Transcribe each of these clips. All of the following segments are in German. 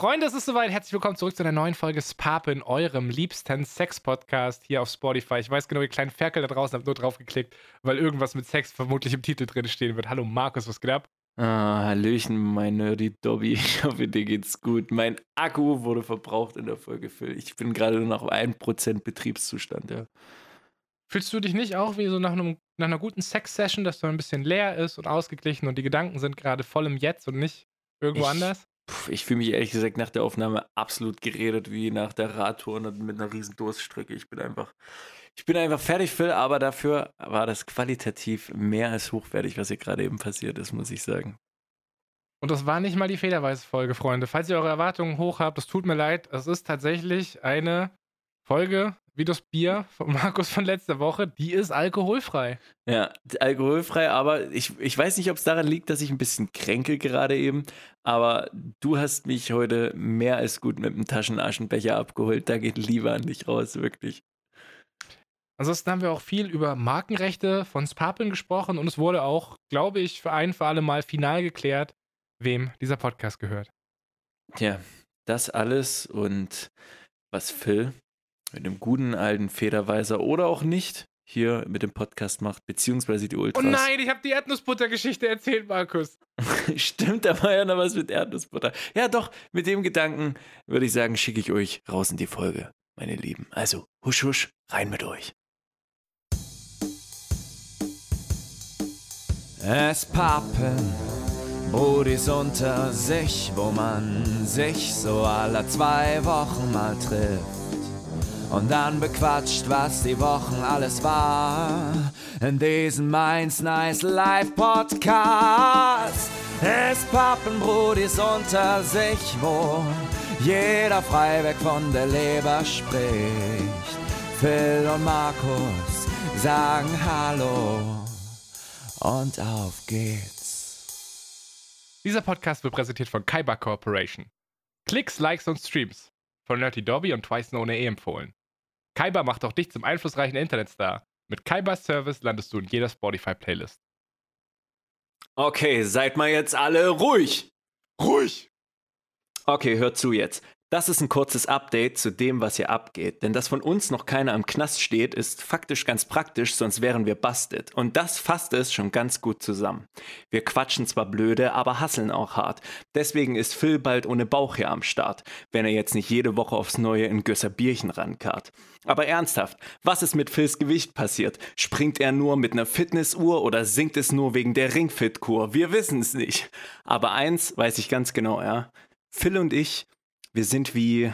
Freunde, es ist soweit. Herzlich willkommen zurück zu einer neuen Folge Spape in eurem liebsten Sex-Podcast hier auf Spotify. Ich weiß genau, ihr kleinen Ferkel da draußen habt nur drauf geklickt, weil irgendwas mit Sex vermutlich im Titel drin stehen wird. Hallo Markus, was geht ab? Ah, Hallöchen, mein Nerdy Dobby. Ich hoffe, dir geht's gut. Mein Akku wurde verbraucht in der Folge Phil. Ich bin gerade nur noch auf 1% Betriebszustand, ja. Fühlst du dich nicht auch wie so nach, einem, nach einer guten Sex-Session, dass du ein bisschen leer ist und ausgeglichen und die Gedanken sind gerade voll im Jetzt und nicht irgendwo Ich- anders? Ich fühle mich ehrlich gesagt nach der Aufnahme absolut geredet wie nach der Radtour und mit einer riesen Durststrecke. Ich bin einfach, ich bin einfach fertig, Phil, aber dafür war das qualitativ mehr als hochwertig, was hier gerade eben passiert ist, muss ich sagen. Und das war nicht mal die Federweise-Folge, Freunde. Falls ihr eure Erwartungen hoch habt, es tut mir leid. Es ist tatsächlich eine Folge wie das Bier von Markus von letzter Woche. Die ist alkoholfrei. Ja, alkoholfrei, aber ich, ich weiß nicht, ob es daran liegt, dass ich ein bisschen kränke gerade eben, aber du hast mich heute mehr als gut mit dem Taschenaschenbecher abgeholt. Da geht Liebe an dich raus, wirklich. Ansonsten haben wir auch viel über Markenrechte von Spapeln gesprochen und es wurde auch, glaube ich, für ein für alle Mal final geklärt, wem dieser Podcast gehört. Tja, das alles und was Phil mit dem guten alten Federweiser oder auch nicht hier mit dem Podcast macht, beziehungsweise die Oh Ultras. nein, ich habe die Erdnussbutter-Geschichte erzählt, Markus. Stimmt, da war ja noch was mit Erdnussbutter. Ja, doch, mit dem Gedanken würde ich sagen, schicke ich euch raus in die Folge, meine Lieben. Also, husch, husch, rein mit euch. Es pappen Brudis unter sich, wo man sich so alle zwei Wochen mal trifft. Und dann bequatscht, was die Wochen alles war. In diesem Mainz Nice Live Podcast. Es pappen Brudis unter sich, wo jeder frei weg von der Leber spricht. Phil und Markus sagen Hallo. Und auf geht's. Dieser Podcast wird präsentiert von Kaiba Corporation. Klicks, Likes und Streams. Von Nerdy Dobby und Twice Known eh empfohlen. Kaiba macht auch dich zum einflussreichen Internetstar. Mit Kaibas Service landest du in jeder Spotify-Playlist. Okay, seid mal jetzt alle ruhig. Ruhig. Okay, hört zu jetzt. Das ist ein kurzes Update zu dem, was hier abgeht. Denn dass von uns noch keiner im Knast steht, ist faktisch ganz praktisch, sonst wären wir busted. Und das fasst es schon ganz gut zusammen. Wir quatschen zwar blöde, aber hasseln auch hart. Deswegen ist Phil bald ohne Bauch hier am Start, wenn er jetzt nicht jede Woche aufs Neue in Gösserbierchen rankarrt. Aber ernsthaft, was ist mit Phils Gewicht passiert? Springt er nur mit einer Fitnessuhr oder sinkt es nur wegen der Ringfit-Kur? Wir wissen es nicht. Aber eins weiß ich ganz genau, ja. Phil und ich, wir sind wie,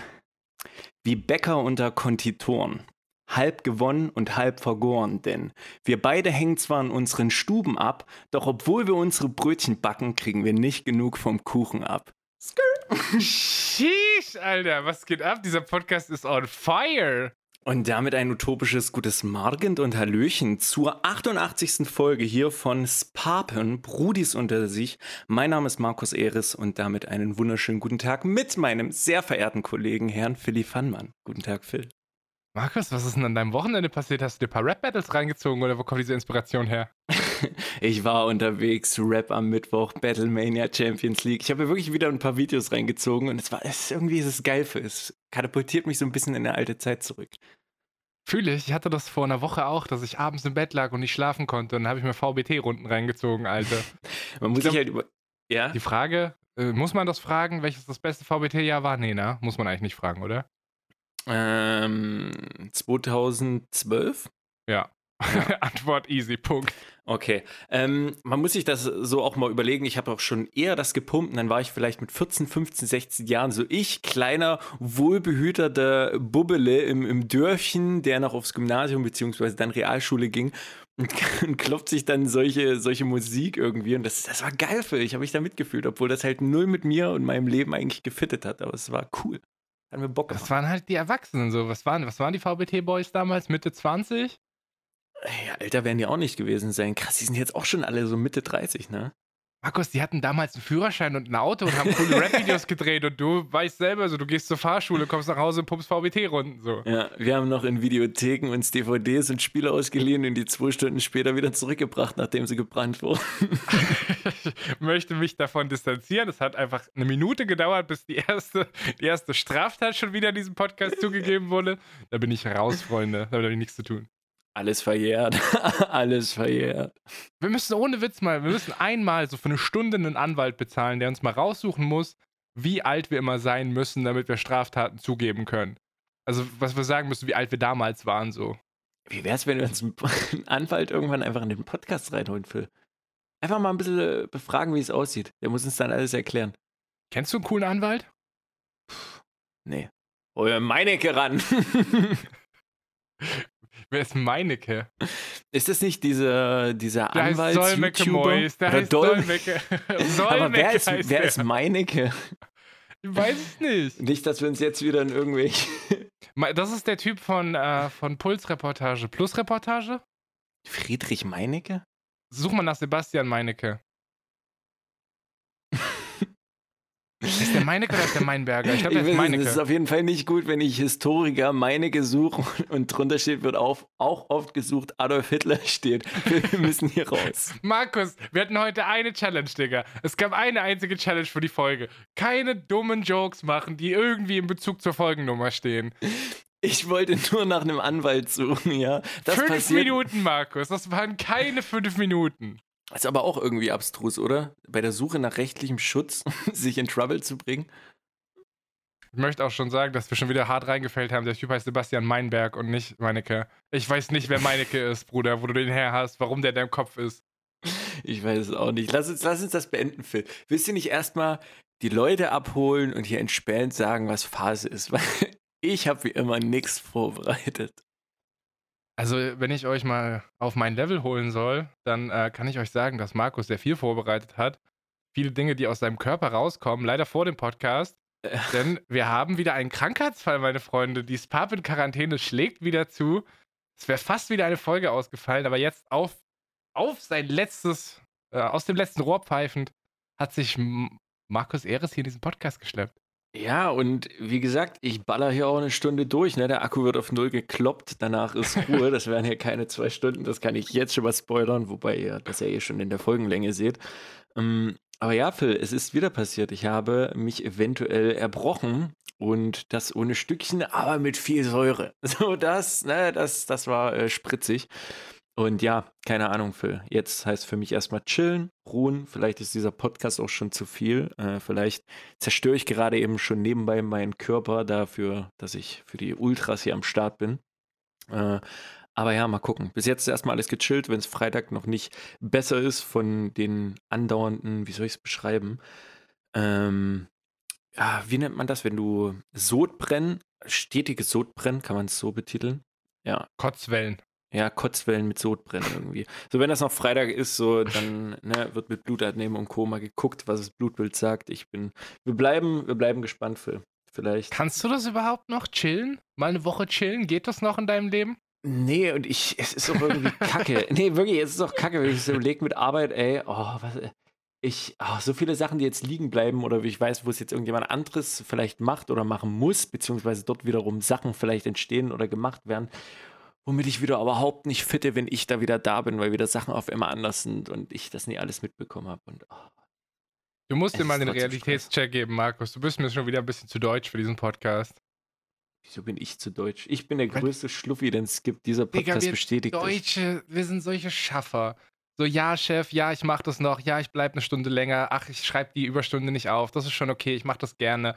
wie Bäcker unter Konditoren. Halb gewonnen und halb vergoren, denn wir beide hängen zwar in unseren Stuben ab, doch obwohl wir unsere Brötchen backen, kriegen wir nicht genug vom Kuchen ab. Sheesh, Alter, was geht ab? Dieser Podcast ist on fire. Und damit ein utopisches gutes Morgen und Hallöchen zur 88. Folge hier von Spapen, Brudis unter sich. Mein Name ist Markus Eris und damit einen wunderschönen guten Tag mit meinem sehr verehrten Kollegen, Herrn Philly Fannmann. Guten Tag, Phil. Markus, was ist denn an deinem Wochenende passiert? Hast du dir ein paar Rap-Battles reingezogen oder wo kommt diese Inspiration her? Ich war unterwegs, Rap am Mittwoch, Battlemania Champions League. Ich habe mir wirklich wieder ein paar Videos reingezogen und es war es, irgendwie ist es geil für es katapultiert mich so ein bisschen in eine alte Zeit zurück. Fühle ich. Ich hatte das vor einer Woche auch, dass ich abends im Bett lag und nicht schlafen konnte. Und dann habe ich mir VBT-Runden reingezogen, Alter. Man muss Ich sich halt über. Ja? Die Frage, äh, muss man das fragen, welches das beste VBT-Jahr war? Nee, na, muss man eigentlich nicht fragen, oder? Ähm, 2012? Ja. Antwort easy, Punkt. Okay. Ähm, man muss sich das so auch mal überlegen. Ich habe auch schon eher das gepumpt und dann war ich vielleicht mit 14, 15, 16 Jahren so ich, kleiner, wohlbehüteter Bubbele im, im Dörfchen, der noch aufs Gymnasium beziehungsweise dann Realschule ging und, und klopft sich dann solche, solche Musik irgendwie und das, das war geil für ich, habe ich da mitgefühlt, obwohl das halt null mit mir und meinem Leben eigentlich gefittet hat, aber es war cool. Hat mir Bock Das gemacht. waren halt die Erwachsenen so. Was waren, was waren die VBT-Boys damals? Mitte 20? Ja, älter werden die auch nicht gewesen sein. Krass, die sind jetzt auch schon alle so Mitte 30, ne? Markus, die hatten damals einen Führerschein und ein Auto und haben coole Rap-Videos gedreht und du weißt selber so, du gehst zur Fahrschule, kommst nach Hause und pumpst VBT-Runden so. Ja, wir haben noch in Videotheken uns DVDs und Spiele ausgeliehen und die zwei Stunden später wieder zurückgebracht, nachdem sie gebrannt wurden. ich möchte mich davon distanzieren. Es hat einfach eine Minute gedauert, bis die erste, die erste Straftat schon wieder in diesem Podcast zugegeben wurde. Da bin ich raus, Freunde. Da habe ich nichts zu tun. Alles verjährt. Alles verjährt. Wir müssen ohne Witz mal, wir müssen einmal so für eine Stunde einen Anwalt bezahlen, der uns mal raussuchen muss, wie alt wir immer sein müssen, damit wir Straftaten zugeben können. Also, was wir sagen müssen, wie alt wir damals waren, so. Wie wäre es, wenn wir uns einen Anwalt irgendwann einfach in den Podcast reinholen, Phil? Einfach mal ein bisschen äh, befragen, wie es aussieht. Der muss uns dann alles erklären. Kennst du einen coolen Anwalt? Nee. Hol Meinecke ran. Wer ist Meinecke? Ist das nicht dieser, dieser Anwalt? Der heißt Mois, der heißt Dolmecke. Aber wer ist, wer ist Meinecke? Ich weiß es nicht. Nicht, dass wir uns jetzt wieder in irgendwelche. Das ist der Typ von, äh, von Pulsreportage. Plusreportage? Friedrich Meinecke? Such mal nach Sebastian Meinecke. Ist der Meinecke oder ist der Meinberger? Ich glaube, der ist Meinecke. Es ist auf jeden Fall nicht gut, wenn ich Historiker Meinecke suche und drunter steht, wird auf, auch oft gesucht, Adolf Hitler steht. Wir müssen hier raus. Markus, wir hatten heute eine Challenge, Digga. Es gab eine einzige Challenge für die Folge. Keine dummen Jokes machen, die irgendwie in Bezug zur Folgennummer stehen. Ich wollte nur nach einem Anwalt suchen, ja. Das fünf passiert... Minuten, Markus. Das waren keine fünf Minuten. Ist aber auch irgendwie abstrus, oder? Bei der Suche nach rechtlichem Schutz sich in Trouble zu bringen. Ich möchte auch schon sagen, dass wir schon wieder hart reingefällt haben. Der Typ heißt Sebastian Meinberg und nicht Meinecke. Ich weiß nicht, wer Meinecke ist, Bruder, wo du den her hast, warum der in deinem Kopf ist. Ich weiß es auch nicht. Lass uns, lass uns das beenden, Phil. Willst du nicht erstmal die Leute abholen und hier entspannt sagen, was Phase ist? Weil ich habe wie immer nichts vorbereitet. Also, wenn ich euch mal auf mein Level holen soll, dann äh, kann ich euch sagen, dass Markus sehr viel vorbereitet hat. Viele Dinge, die aus seinem Körper rauskommen, leider vor dem Podcast. Äh. Denn wir haben wieder einen Krankheitsfall, meine Freunde. Die Spap in Quarantäne schlägt wieder zu. Es wäre fast wieder eine Folge ausgefallen, aber jetzt auf, auf sein letztes, äh, aus dem letzten Rohr pfeifend, hat sich Markus Eres hier in diesen Podcast geschleppt. Ja, und wie gesagt, ich baller hier auch eine Stunde durch. Ne? Der Akku wird auf null gekloppt, danach ist Ruhe. Das wären hier keine zwei Stunden, das kann ich jetzt schon mal spoilern, wobei ihr das ja eh schon in der Folgenlänge seht. Ähm, aber ja, Phil, es ist wieder passiert. Ich habe mich eventuell erbrochen und das ohne Stückchen, aber mit viel Säure. So, das, ne, das, das war äh, spritzig. Und ja, keine Ahnung, Phil. Jetzt heißt für mich erstmal chillen, ruhen. Vielleicht ist dieser Podcast auch schon zu viel. Äh, vielleicht zerstöre ich gerade eben schon nebenbei meinen Körper dafür, dass ich für die Ultras hier am Start bin. Äh, aber ja, mal gucken. Bis jetzt ist erstmal alles gechillt, wenn es Freitag noch nicht besser ist von den andauernden, wie soll ich es beschreiben? Ähm, ja, wie nennt man das, wenn du Sodbrennen, stetiges Sodbrennen, kann man es so betiteln? Ja. Kotzwellen. Ja, Kotzwellen mit Sodbrennen irgendwie. So, wenn das noch Freitag ist, so, dann ne, wird mit Blutabnehmen und Koma geguckt, was das Blutbild sagt. Ich bin, wir bleiben, wir bleiben gespannt, Phil. Vielleicht. Kannst du das überhaupt noch chillen? Mal eine Woche chillen? Geht das noch in deinem Leben? Nee, und ich, es ist doch irgendwie kacke. nee, wirklich, es ist doch kacke, wenn ich es überlege mit Arbeit, ey, oh, was, ich, oh, so viele Sachen, die jetzt liegen bleiben oder wie ich weiß, wo es jetzt irgendjemand anderes vielleicht macht oder machen muss, beziehungsweise dort wiederum Sachen vielleicht entstehen oder gemacht werden womit ich wieder überhaupt nicht fitte, wenn ich da wieder da bin, weil wieder Sachen auf immer anders sind und ich das nie alles mitbekommen habe. Und, oh. Du musst dir mal den Realitätscheck geben, Markus. Du bist mir schon wieder ein bisschen zu deutsch für diesen Podcast. Wieso bin ich zu deutsch? Ich bin der größte Schluffi, den es gibt. Dieser Podcast Digga, bestätigt Deutsche, das. wir sind solche Schaffer. So, ja, Chef, ja, ich mach das noch. Ja, ich bleib eine Stunde länger. Ach, ich schreibe die Überstunde nicht auf. Das ist schon okay, ich mach das gerne.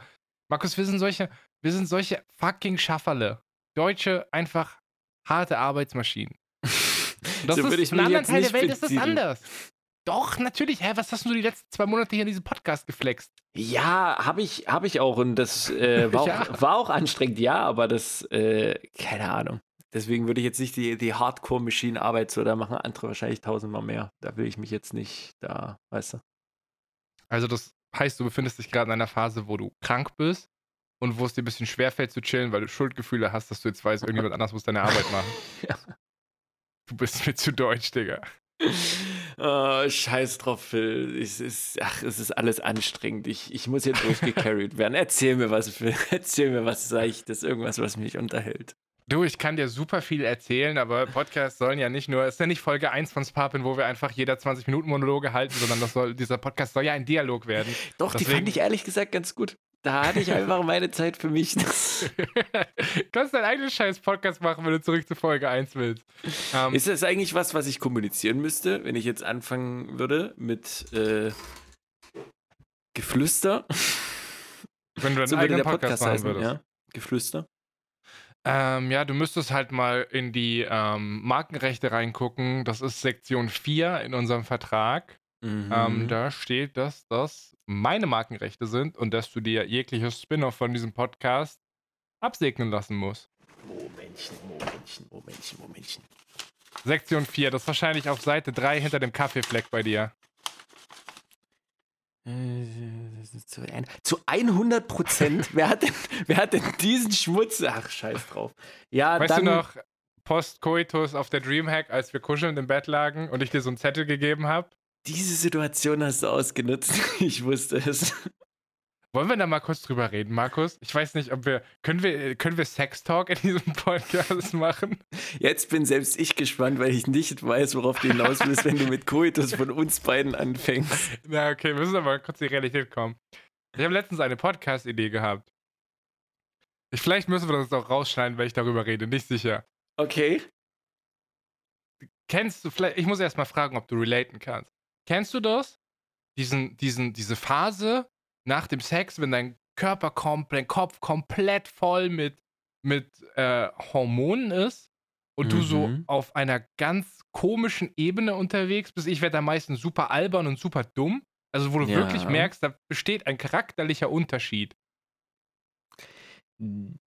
Markus, wir sind solche, wir sind solche fucking Schafferle. Deutsche einfach harte Arbeitsmaschinen. Das so ist, in anderen Teilen der Welt ist das anders. Doch, natürlich. Hä, was hast du die letzten zwei Monate hier in diesem Podcast geflext? Ja, habe ich, hab ich auch. Und das äh, war, ja. auch, war, auch, anstrengend, ja, aber das, äh, keine Ahnung. Deswegen würde ich jetzt nicht die, die Hardcore-Maschinenarbeit so, da machen andere wahrscheinlich tausendmal mehr. Da will ich mich jetzt nicht, da, weißt du. Also, das heißt, du befindest dich gerade in einer Phase, wo du krank bist und wo es dir ein bisschen schwerfällt zu chillen, weil du Schuldgefühle hast, dass du jetzt weißt, irgendjemand anders muss deine Arbeit machen. ja. Du bist mir zu deutsch, Digga. Oh, scheiß drauf, Phil. Es ist, ach, es ist alles anstrengend. Ich, ich muss hier durchgecarried werden. Erzähl mir was, Phil. Erzähl mir was Seichtes. Irgendwas, was mich unterhält. Du, ich kann dir super viel erzählen, aber Podcasts sollen ja nicht nur, es ist ja nicht Folge 1 von Sparpin, wo wir einfach jeder 20 Minuten Monologe halten, sondern das soll, dieser Podcast soll ja ein Dialog werden. Doch, Deswegen, die fand ich ehrlich gesagt ganz gut. Da hatte ich einfach meine Zeit für mich. Kannst deinen eigenen scheiß Podcast machen, wenn du zurück zu Folge 1 willst. Um, ähm, ist das eigentlich was, was ich kommunizieren müsste, wenn ich jetzt anfangen würde mit äh, Geflüster? Wenn du einen so eigenen Podcast, Podcast machen würdest. Ja? Geflüster? Ähm, ja, du müsstest halt mal in die ähm, Markenrechte reingucken. Das ist Sektion 4 in unserem Vertrag. Mhm. Ähm, da steht, dass das meine Markenrechte sind und dass du dir jegliches Spin-off von diesem Podcast absegnen lassen musst. Momentchen, Momentchen, Momentchen, Momentchen. Sektion 4, das ist wahrscheinlich auf Seite 3 hinter dem Kaffeefleck bei dir. Zu 100 Prozent? wer, hat denn, wer hat denn diesen Schmutz? Ach, scheiß drauf. Ja, weißt dann, du noch, Post-Coitus auf der Dreamhack, als wir kuschelnd im Bett lagen und ich dir so einen Zettel gegeben habe? Diese Situation hast du ausgenutzt. Ich wusste es. Wollen wir da mal kurz drüber reden, Markus? Ich weiß nicht, ob wir. Können wir, können wir Sex Talk in diesem Podcast machen? Jetzt bin selbst ich gespannt, weil ich nicht weiß, worauf du hinaus willst, wenn du mit Coitus von uns beiden anfängst. Na, okay, wir müssen aber kurz in die Realität kommen. Ich habe letztens eine Podcast-Idee gehabt. Ich, vielleicht müssen wir das auch rausschneiden, weil ich darüber rede. Nicht sicher. Okay. Kennst du vielleicht. Ich muss erst mal fragen, ob du relaten kannst. Kennst du das? Diesen, diesen, diese Phase nach dem Sex, wenn dein Körper komplett, dein Kopf komplett voll mit, mit äh, Hormonen ist und mhm. du so mhm. auf einer ganz komischen Ebene unterwegs bist. Ich werde da meistens super albern und super dumm. Also, wo du ja. wirklich merkst, da besteht ein charakterlicher Unterschied.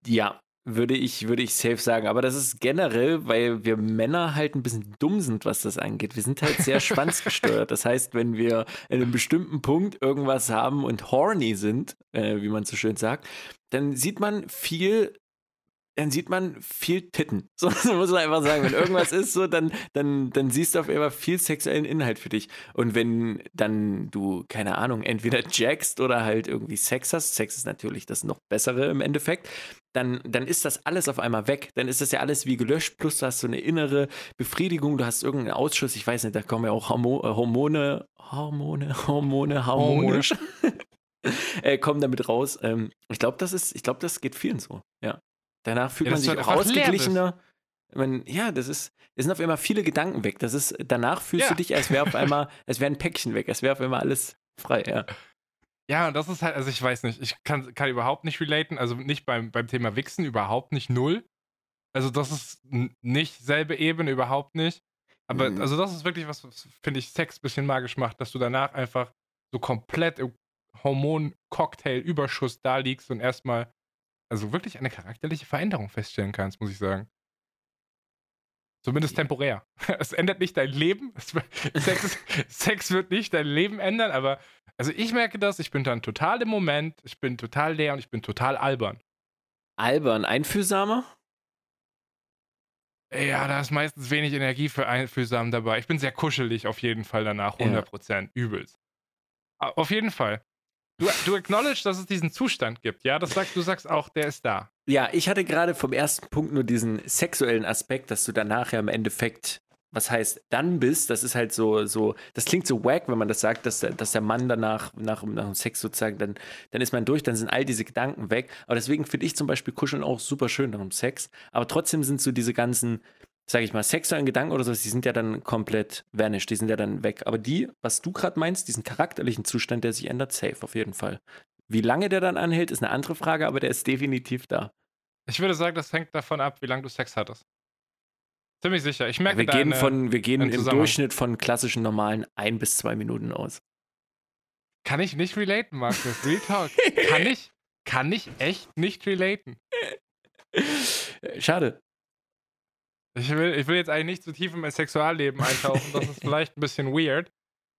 Ja, würde ich, würde ich safe sagen. Aber das ist generell, weil wir Männer halt ein bisschen dumm sind, was das angeht. Wir sind halt sehr schwanzgesteuert. Das heißt, wenn wir in einem bestimmten Punkt irgendwas haben und horny sind, äh, wie man so schön sagt, dann sieht man viel dann sieht man viel Titten. So, so, muss man einfach sagen. Wenn irgendwas ist, so, dann, dann, dann siehst du auf einmal viel sexuellen Inhalt für dich. Und wenn dann du, keine Ahnung, entweder jackst oder halt irgendwie Sex hast, Sex ist natürlich das noch bessere im Endeffekt, dann, dann ist das alles auf einmal weg. Dann ist das ja alles wie gelöscht, plus du hast so eine innere Befriedigung, du hast irgendeinen Ausschuss, ich weiß nicht, da kommen ja auch Hormo äh, Hormone, Hormone, Hormone, harmonisch. äh, kommen damit raus. Ähm, ich glaube, das ist, ich glaube, das geht vielen so. Ja. Danach fühlt ja, man sich auch ausgeglichener. Man, ja, das ist, es sind auf einmal viele Gedanken weg. Das ist, danach fühlst ja. du dich, als wäre auf einmal, es wäre ein Päckchen weg, es wäre auf einmal alles frei, ja. Ja, und das ist halt, also ich weiß nicht, ich kann, kann überhaupt nicht relaten, also nicht beim, beim Thema Wichsen, überhaupt nicht null. Also das ist nicht selbe Ebene, überhaupt nicht. Aber mhm. also das ist wirklich was, finde ich, Sex ein bisschen magisch macht, dass du danach einfach so komplett im Hormon-Cocktail-Überschuss da liegst und erstmal also wirklich eine charakterliche Veränderung feststellen kannst, muss ich sagen. Zumindest temporär. Es ändert nicht dein Leben. Sex, Sex, wird nicht dein Leben ändern, aber also ich merke das, ich bin dann total im Moment, ich bin total leer und ich bin total albern. Albern, einfühlsamer? Ja, da ist meistens wenig Energie für einfühlsam dabei. Ich bin sehr kuschelig auf jeden Fall danach, 100%, ja. übelst. Auf jeden Fall. Du, du acknowledge, dass es diesen Zustand gibt, ja? Das sagst, du sagst auch, der ist da. Ja, ich hatte gerade vom ersten Punkt nur diesen sexuellen Aspekt, dass du danach ja im Endeffekt, was heißt, dann bist, das ist halt so, so, das klingt so wack, wenn man das sagt, dass der, dass der Mann danach, nach, nach dem Sex sozusagen, dann, dann ist man durch, dann sind all diese Gedanken weg. Aber deswegen finde ich zum Beispiel Kuscheln auch super schön nach dem Sex. Aber trotzdem sind so diese ganzen, sage ich mal, sexuellen Gedanken oder so, die sind ja dann komplett vanished, die sind ja dann weg. Aber die, was du gerade meinst, diesen charakterlichen Zustand, der sich ändert, safe auf jeden Fall. Wie lange der dann anhält, ist eine andere Frage, aber der ist definitiv da. Ich würde sagen, das hängt davon ab, wie lange du Sex hattest. Ziemlich sicher. Ich merke wir gehen, von, wir gehen im Durchschnitt von klassischen normalen ein bis zwei Minuten aus. Kann ich nicht relaten, Markus. Real Talk. kann ich, kann ich echt nicht relaten. Schade. Ich will, ich will jetzt eigentlich nicht zu tief in mein Sexualleben eintauchen, das ist vielleicht ein bisschen weird.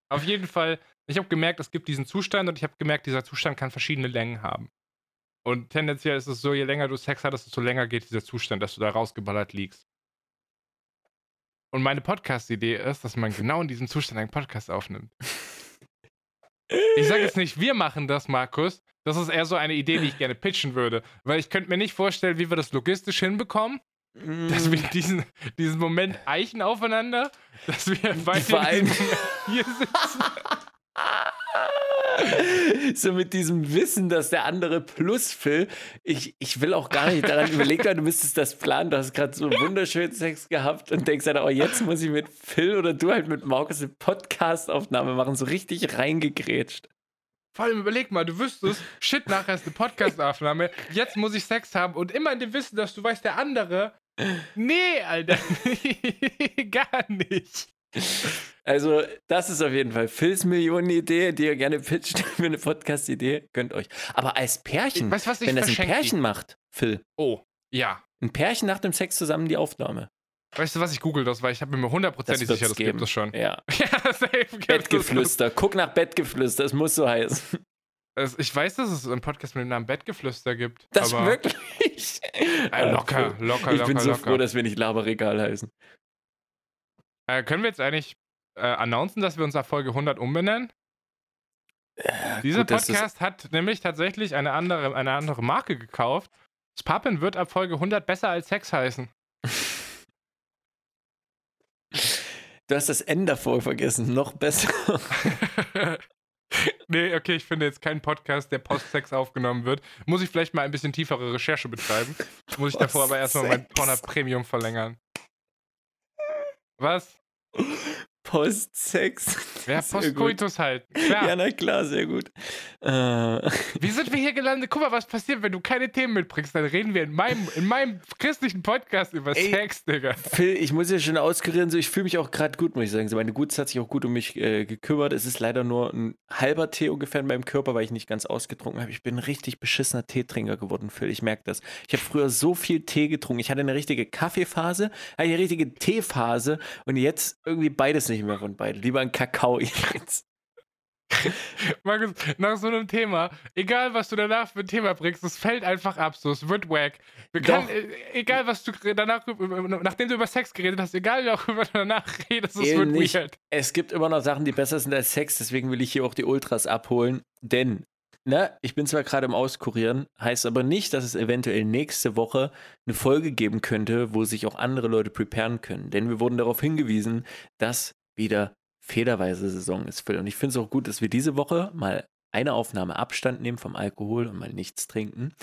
Auf jeden Fall, ich habe gemerkt, es gibt diesen Zustand und ich habe gemerkt, dieser Zustand kann verschiedene Längen haben. Und tendenziell ist es so, je länger du Sex hattest, desto länger geht dieser Zustand, dass du da rausgeballert liegst. Und meine Podcast-Idee ist, dass man genau in diesem Zustand einen Podcast aufnimmt. Ich sage jetzt nicht, wir machen das, Markus. Das ist eher so eine Idee, die ich gerne pitchen würde. Weil ich könnte mir nicht vorstellen, wie wir das logistisch hinbekommen. Dass wir diesen, diesen Moment eichen aufeinander, dass wir beide hier sitzen. so mit diesem Wissen, dass der andere plus Phil, ich, ich will auch gar nicht daran überlegen, du müsstest das planen, du hast gerade so wunderschönen Sex gehabt und denkst dann, oh, jetzt muss ich mit Phil oder du halt mit Markus eine Podcast-Aufnahme machen, so richtig reingegrätscht. Vor allem überleg mal, du wüsstest, shit, nachher ist eine Podcast-Aufnahme, jetzt muss ich Sex haben und immer in dem Wissen, dass du weißt, der andere. Nee, Alter, gar nicht. Also, das ist auf jeden Fall Phils Millionenidee, die ihr gerne pitcht für eine Podcast-Idee. Gönnt euch. Aber als Pärchen, Weißt was ich wenn das ein? Pärchen macht, Phil, Oh, ja. ein Pärchen nach dem Sex zusammen die Aufnahme. Weißt du, was ich google das, weil ich habe mir hundertprozentig sicher, das geben. gibt es schon. Ja. Ja, safe. Bettgeflüster. Guck nach Bettgeflüster, es muss so heißen. Das. Ich weiß, dass es einen Podcast mit dem Namen Bettgeflüster gibt. Das wirklich. Äh, locker, locker, Ich bin locker, so locker. froh, dass wir nicht Laberregal heißen. Äh, können wir jetzt eigentlich äh, announcen, dass wir uns ab Folge 100 umbenennen? Dieser gut, dass das- Podcast hat nämlich tatsächlich eine andere, eine andere Marke gekauft. Spappen wird ab Folge 100 besser als Sex heißen. Du hast das N davor vergessen. Noch besser. nee, okay, ich finde jetzt keinen Podcast, der Post-Sex aufgenommen wird. Muss ich vielleicht mal ein bisschen tiefere Recherche betreiben. Muss ich davor aber erstmal mein. Pornhub Premium verlängern. Was? Post-Sex. Ja. Postcoitus halt. Klar. Ja, na klar, sehr gut. Äh, Wie sind wir hier gelandet? Guck mal, was passiert, wenn du keine Themen mitbringst. Dann reden wir in meinem, in meinem christlichen Podcast über Ey. Sex, Digga. Phil, ich muss ja schon auskurieren, so ich fühle mich auch gerade gut, muss ich sagen. So, meine Guts hat sich auch gut um mich äh, gekümmert. Es ist leider nur ein halber Tee ungefähr in meinem Körper, weil ich nicht ganz ausgetrunken habe. Ich bin ein richtig beschissener Teetrinker geworden, Phil. Ich merke das. Ich habe früher so viel Tee getrunken. Ich hatte eine richtige Kaffeephase, eine richtige Teephase und jetzt irgendwie beides nicht mehr von beiden. Lieber ein Kakao jetzt. Markus, nach so einem Thema, egal was du danach für ein Thema bringst, es fällt einfach ab, so, es wird wack. Wir können, äh, egal was du danach, nachdem du über Sex geredet hast, egal worüber du danach redest, es wird nicht. weird. Es gibt immer noch Sachen, die besser sind als Sex, deswegen will ich hier auch die Ultras abholen. Denn, ne, ich bin zwar gerade im Auskurieren, heißt aber nicht, dass es eventuell nächste Woche eine Folge geben könnte, wo sich auch andere Leute preparen können. Denn wir wurden darauf hingewiesen, dass wieder federweise Saison ist, Phil. Und ich finde es auch gut, dass wir diese Woche mal eine Aufnahme Abstand nehmen vom Alkohol und mal nichts trinken.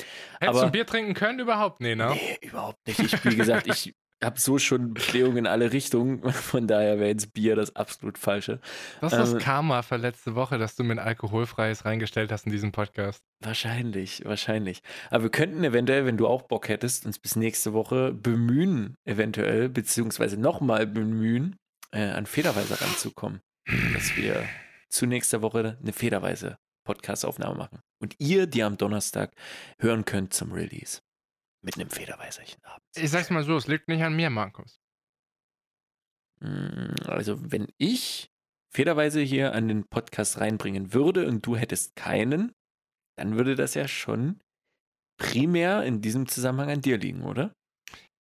Hättest Aber- du ein Bier trinken können? Überhaupt nee, ne? Nee, überhaupt nicht. Ich, wie gesagt, ich habe so schon Blähungen in alle Richtungen. Von daher wäre jetzt Bier das absolut Falsche. Das ist das Ähm, Karma für letzte Woche, dass du mir ein alkoholfreies reingestellt hast in diesem Podcast. Wahrscheinlich, wahrscheinlich. Aber wir könnten eventuell, wenn du auch Bock hättest, uns bis nächste Woche bemühen, eventuell, beziehungsweise nochmal bemühen, äh, an Federweise ranzukommen. Dass wir zu nächster Woche eine Federweise Podcast-Aufnahme machen. Und ihr, die am Donnerstag hören könnt zum Release. Mit einem Federweiserchen abends. Ich sag's mal so, es liegt nicht an mir, Markus. Mm, Also, wenn ich Federweise hier an den Podcast reinbringen würde und du hättest keinen, dann würde das ja schon primär in diesem Zusammenhang an dir liegen, oder?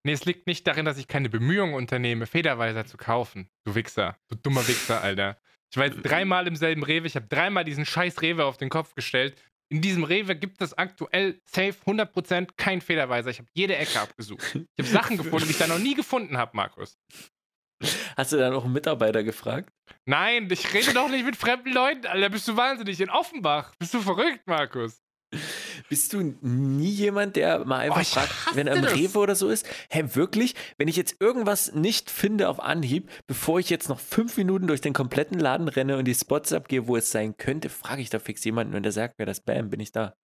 Nee, es liegt nicht darin, dass ich keine Bemühungen unternehme, Federweiser zu kaufen. Du Wichser. Du dummer Wichser, Alter. Ich war jetzt dreimal im selben Rewe. Ich habe dreimal diesen scheiß Rewe auf den Kopf gestellt. In diesem Rewe gibt es aktuell safe 100% kein Federweiser. Ich habe jede Ecke abgesucht. Ich habe Sachen gefunden, die ich da noch nie gefunden habe, Markus. Hast du dann auch einen Mitarbeiter gefragt? Nein, ich rede doch nicht mit fremden Leuten, Alter. Bist du wahnsinnig? In Offenbach. Bist du verrückt, Markus? Bist du nie jemand, der mal einfach Oh, fragt, wenn er im das. Rewe oder so ist? Hä, wirklich? Wenn ich jetzt irgendwas nicht finde auf Anhieb, bevor ich jetzt noch fünf Minuten durch den kompletten Laden renne und die Spots abgehe, wo es sein könnte, frage ich da fix jemanden und der sagt mir das, bam, bin ich da.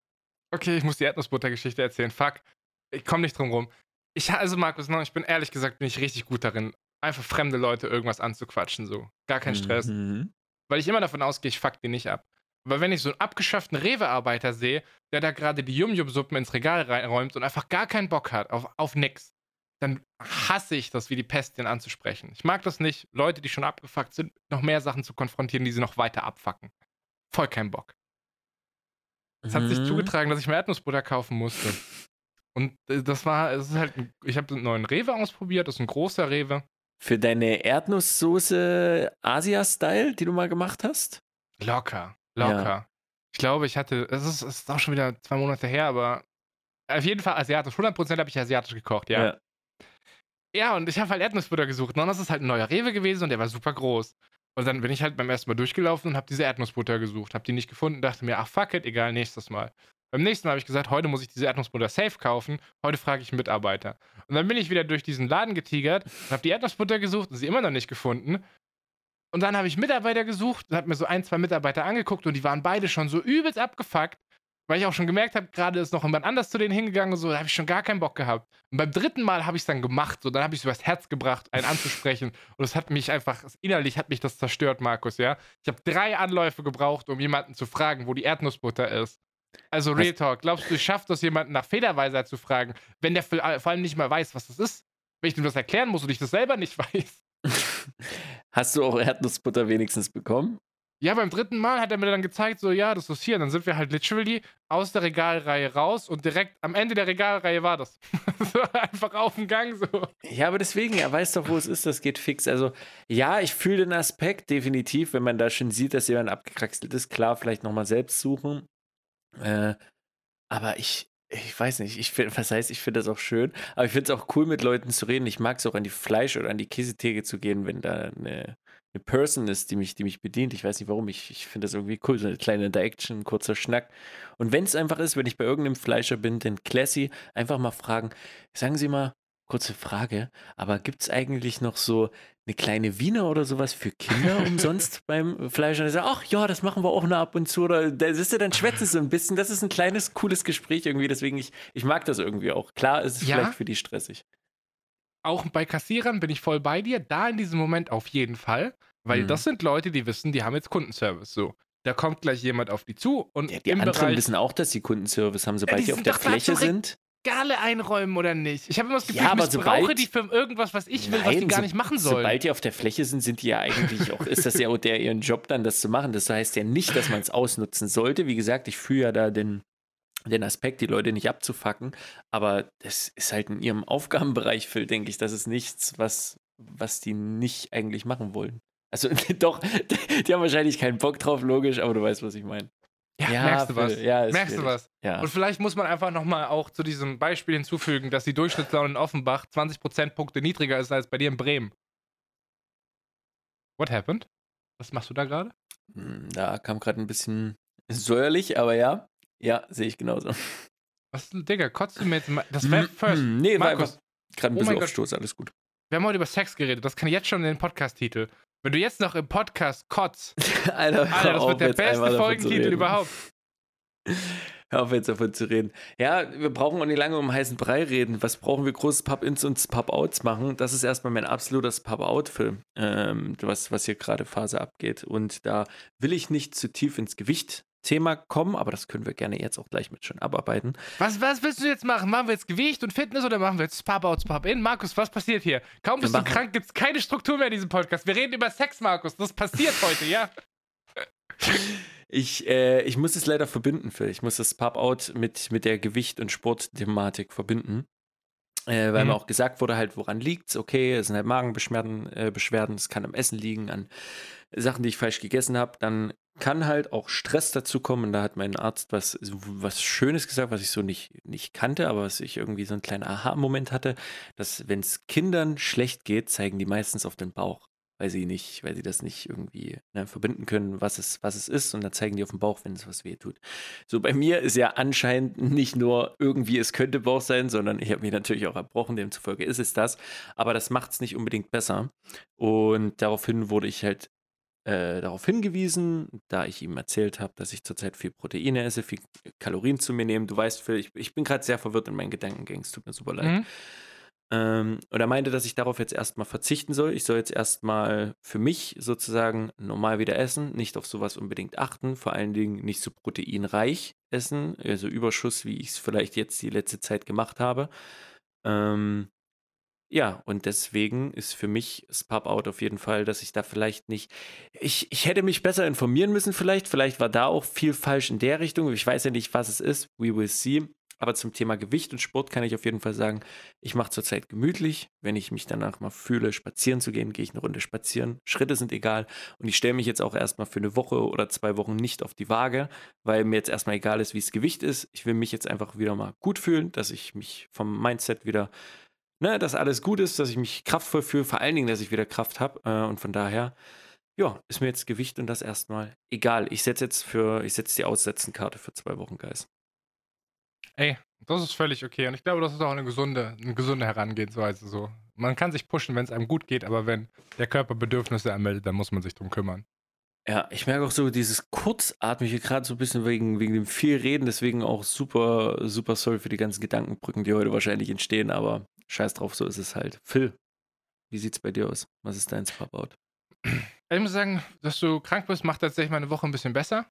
Okay, ich muss die Erdnussbutter-Geschichte erzählen. Fuck. Ich komme nicht drum rum. Ich, also, Markus, ne, ich bin ehrlich gesagt, bin ich richtig gut darin, einfach fremde Leute irgendwas anzuquatschen, so. Gar kein Stress. Mhm. Weil ich immer davon ausgehe, ich fuck die nicht ab. Aber wenn ich so einen abgeschafften Rewe-Arbeiter sehe, der da gerade die Yum-Yum-Suppen ins Regal reinräumt und einfach gar keinen Bock hat auf, auf nix, dann hasse ich das wie die Pest, den anzusprechen. Ich mag das nicht, Leute, die schon abgefuckt sind, noch mehr Sachen zu konfrontieren, die sie noch weiter abfacken. Voll kein Bock. Es hat sich Mhm. zugetragen, dass ich mir Erdnussbutter kaufen musste. Und äh, das war, es ist halt, ein, ich habe einen neuen Rewe ausprobiert, das ist ein großer Rewe. für deine Erdnusssoße Asia-Style, die du mal gemacht hast? Locker, locker. Ja. Ich glaube, ich hatte, es ist, ist, auch schon wieder zwei Monate her, aber auf jeden Fall asiatisch. 100% habe ich asiatisch gekocht, ja. Ja, ja und ich habe halt Erdnussbutter gesucht. Ne? Und das ist halt ein neuer Rewe gewesen und der war super groß. Und dann bin ich halt beim ersten Mal durchgelaufen und habe diese Erdnussbutter gesucht. Habe die nicht gefunden, dachte mir, ach fuck it, egal, nächstes Mal. Beim nächsten Mal habe ich gesagt, heute muss ich diese Erdnussbutter safe kaufen. Heute frage ich einen Mitarbeiter. Und dann bin ich wieder durch diesen Laden getigert und habe die Erdnussbutter gesucht und sie immer noch nicht gefunden. Und dann habe ich Mitarbeiter gesucht und habe mir so ein, zwei Mitarbeiter angeguckt und die waren beide schon so übelst abgefuckt, weil ich auch schon gemerkt habe, gerade ist noch jemand anders zu denen hingegangen und so, da habe ich schon gar keinen Bock gehabt. Und beim dritten Mal habe ich es dann gemacht, so, dann habe ich es übers Herz gebracht, einen anzusprechen. Und es hat mich einfach, innerlich hat mich das zerstört, Markus, ja. Ich habe drei Anläufe gebraucht, um jemanden zu fragen, wo die Erdnussbutter ist. Also Real Talk, glaubst du, ich schaffe das, jemanden nach Federweisheit zu fragen, wenn der vor allem nicht mal weiß, was das ist? Wenn ich ihm das erklären muss und ich das selber nicht weiß. Hast du auch Erdnussbutter wenigstens bekommen? Ja, beim dritten Mal hat er mir dann gezeigt, so, ja, das ist hier. Und dann sind wir halt literally aus der Regalreihe raus und direkt am Ende der Regalreihe war das. so einfach auf dem Gang so. Ja, aber deswegen, er weiß doch, wo es ist, das geht fix. Also, ja, ich fühle den Aspekt definitiv, wenn man da schon sieht, dass jemand abgekraxelt ist. Klar, vielleicht nochmal selbst suchen. Äh, aber ich, ich weiß nicht, ich find, was heißt, ich finde das auch schön, aber ich finde es auch cool, mit Leuten zu reden. Ich mag es auch an die Fleisch- oder an die Käsetheke zu gehen, wenn da eine, eine Person ist, die mich, die mich bedient. Ich weiß nicht warum, ich, ich finde das irgendwie cool, so eine kleine Interaction, ein kurzer Schnack. Und wenn es einfach ist, wenn ich bei irgendeinem Fleischer bin, den Classy, einfach mal fragen, sagen Sie mal, kurze Frage, aber gibt es eigentlich noch so eine kleine Wiener oder sowas für Kinder umsonst beim Fleisch? Und er sagt, ach ja, das machen wir auch noch ab und zu. Oder das ist ja dann schwätzen so ein bisschen. Das ist ein kleines, cooles Gespräch irgendwie. Deswegen, ich, ich mag das irgendwie auch. Klar ist es ja. vielleicht für die stressig. Auch bei Kassierern bin ich voll bei dir. Da in diesem Moment auf jeden Fall. Weil mhm. das sind Leute, die wissen, die haben jetzt Kundenservice. So. Da kommt gleich jemand auf die zu und ja, die anderen Bereich, wissen auch, dass sie Kundenservice haben, sobald ja, die, die auf der Fläche sind. Regale einräumen oder nicht? Ich habe immer das Gefühl, ja, aber ich brauche die für irgendwas, was ich will, nein, was die gar so, nicht machen sollen. Sobald die auf der Fläche sind, sind die ja eigentlich auch, ist das ja auch der ihren Job dann, das zu machen. Das heißt ja nicht, dass man es ausnutzen sollte. Wie gesagt, ich fühle ja da den, den Aspekt, die Leute nicht abzufacken, aber das ist halt in ihrem Aufgabenbereich, Phil, denke ich, das ist nichts, was, was die nicht eigentlich machen wollen. Also doch, die haben wahrscheinlich keinen Bock drauf, logisch, aber du weißt, was ich meine. Ja, ja, merkst du was? Ja, merkst du was? Ja. Und vielleicht muss man einfach nochmal auch zu diesem Beispiel hinzufügen, dass die Durchschnittslaune in Offenbach 20 Prozentpunkte niedriger ist als bei dir in Bremen. What happened? Was machst du da gerade? Hm, da kam gerade ein bisschen säuerlich, aber ja. Ja, sehe ich genauso. Was, Digga, kotzt du mir jetzt mal. Das hm, first. Hm, nee, Markus. war gerade ein oh bisschen oh auf Stoß, alles gut. Wir haben heute über Sex geredet, das kann jetzt schon in den Podcast-Titel. Wenn du jetzt noch im Podcast kotzt, Alter, Alter das wird der beste Folgentitel überhaupt. Hör auf jetzt davon zu reden. Ja, wir brauchen auch nicht lange um heißen Brei reden. Was brauchen wir großes Pub-Ins und Pub-Outs machen? Das ist erstmal mein absoluter Pub-Out-Film, ähm, was, was hier gerade Phase abgeht. Und da will ich nicht zu tief ins Gewicht Thema kommen, aber das können wir gerne jetzt auch gleich mit schon abarbeiten. Was, was willst du jetzt machen? Machen wir jetzt Gewicht und Fitness oder machen wir jetzt Pub-Outs, Pub-In? Markus, was passiert hier? Kaum bist du krank, gibt es keine Struktur mehr in diesem Podcast. Wir reden über Sex, Markus. Das passiert heute, ja? Ich, äh, ich muss es leider verbinden, Phil. Ich muss das Pub-Out mit, mit der Gewicht- und Sportthematik verbinden. Äh, weil mhm. mir auch gesagt wurde, halt, woran liegt es? Okay, es sind halt Magenbeschwerden, äh, Beschwerden, es kann am Essen liegen, an Sachen, die ich falsch gegessen habe. Dann kann halt auch Stress dazu kommen. Da hat mein Arzt was, was Schönes gesagt, was ich so nicht, nicht kannte, aber was ich irgendwie so einen kleinen Aha-Moment hatte, dass wenn es Kindern schlecht geht, zeigen die meistens auf den Bauch. Weil sie nicht, weil sie das nicht irgendwie ne, verbinden können, was es, was es ist, und dann zeigen die auf den Bauch, wenn es was weh tut. So, bei mir ist ja anscheinend nicht nur irgendwie, es könnte Bauch sein, sondern ich habe mich natürlich auch erbrochen, demzufolge ist es das. Aber das macht es nicht unbedingt besser. Und daraufhin wurde ich halt äh, darauf hingewiesen, da ich ihm erzählt habe, dass ich zurzeit viel Proteine esse, viel Kalorien zu mir nehme. Du weißt, Phil, ich, ich bin gerade sehr verwirrt in meinen Gedankengängen. Es tut mir super leid. Mhm. Ähm, und er meinte, dass ich darauf jetzt erstmal verzichten soll. Ich soll jetzt erstmal für mich sozusagen normal wieder essen, nicht auf sowas unbedingt achten, vor allen Dingen nicht so proteinreich essen, also Überschuss, wie ich es vielleicht jetzt die letzte Zeit gemacht habe. Ähm, ja, und deswegen ist für mich das Pub-Out auf jeden Fall, dass ich da vielleicht nicht. Ich, ich hätte mich besser informieren müssen, vielleicht. Vielleicht war da auch viel falsch in der Richtung. Ich weiß ja nicht, was es ist. We will see. Aber zum Thema Gewicht und Sport kann ich auf jeden Fall sagen, ich mache zurzeit gemütlich. Wenn ich mich danach mal fühle, spazieren zu gehen, gehe ich eine Runde spazieren. Schritte sind egal. Und ich stelle mich jetzt auch erstmal für eine Woche oder zwei Wochen nicht auf die Waage, weil mir jetzt erstmal egal ist, wie das Gewicht ist. Ich will mich jetzt einfach wieder mal gut fühlen, dass ich mich vom Mindset wieder, ne, dass alles gut ist, dass ich mich kraftvoll fühle, vor allen Dingen, dass ich wieder Kraft habe. Äh, und von daher, ja, ist mir jetzt Gewicht und das erstmal egal. Ich setze jetzt für, ich setze die Aussetzenkarte für zwei Wochen, Guys. Ey, das ist völlig okay. Und ich glaube, das ist auch eine gesunde, eine gesunde Herangehensweise so. Man kann sich pushen, wenn es einem gut geht, aber wenn der Körper Bedürfnisse ermeldet, dann muss man sich drum kümmern. Ja, ich merke auch so dieses Kurzatmige, gerade so ein bisschen wegen, wegen dem viel Reden, deswegen auch super, super sorry für die ganzen Gedankenbrücken, die heute wahrscheinlich entstehen, aber scheiß drauf, so ist es halt. Phil, wie sieht's bei dir aus? Was ist dein Pop-Out? Ich muss sagen, dass du krank bist, macht tatsächlich meine Woche ein bisschen besser.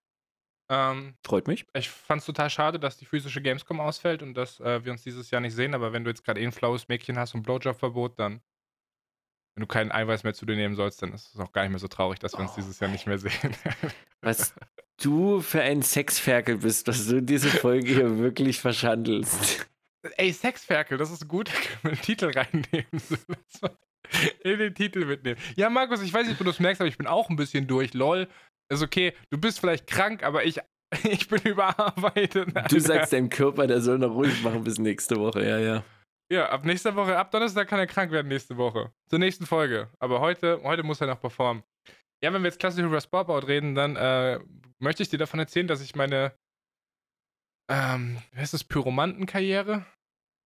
Ähm, Freut mich. ich fand es total schade, dass die physische Gamescom ausfällt und dass äh, wir uns dieses Jahr nicht sehen, aber wenn du jetzt gerade eh ein flaues Mädchen hast und Blowjob-Verbot, dann, wenn du keinen Eiweiß mehr zu dir nehmen sollst, dann ist es auch gar nicht mehr so traurig, dass wir uns Oh. dieses Jahr nicht mehr sehen. Was du für ein Sexferkel bist, dass du diese Folge hier wirklich verschandelst. Ey, Sexferkel, das ist gut. Können wir den Titel reinnehmen. In den Titel mitnehmen. Ja, Markus, ich weiß nicht, ob du das merkst, aber ich bin auch ein bisschen durch. Lol. Ist okay, du bist vielleicht krank, aber ich, ich bin überarbeitet. Du Alter. sagst deinem Körper, der soll noch ruhig machen bis nächste Woche, ja, ja. Ja, ab nächster Woche, ab Donnerstag kann er krank werden nächste Woche. Zur nächsten Folge. Aber heute, heute muss er noch performen. Ja, wenn wir jetzt klassisch über Sportbout reden, dann äh, möchte ich dir davon erzählen, dass ich meine, ähm, wie heißt das, Pyromantenkarriere?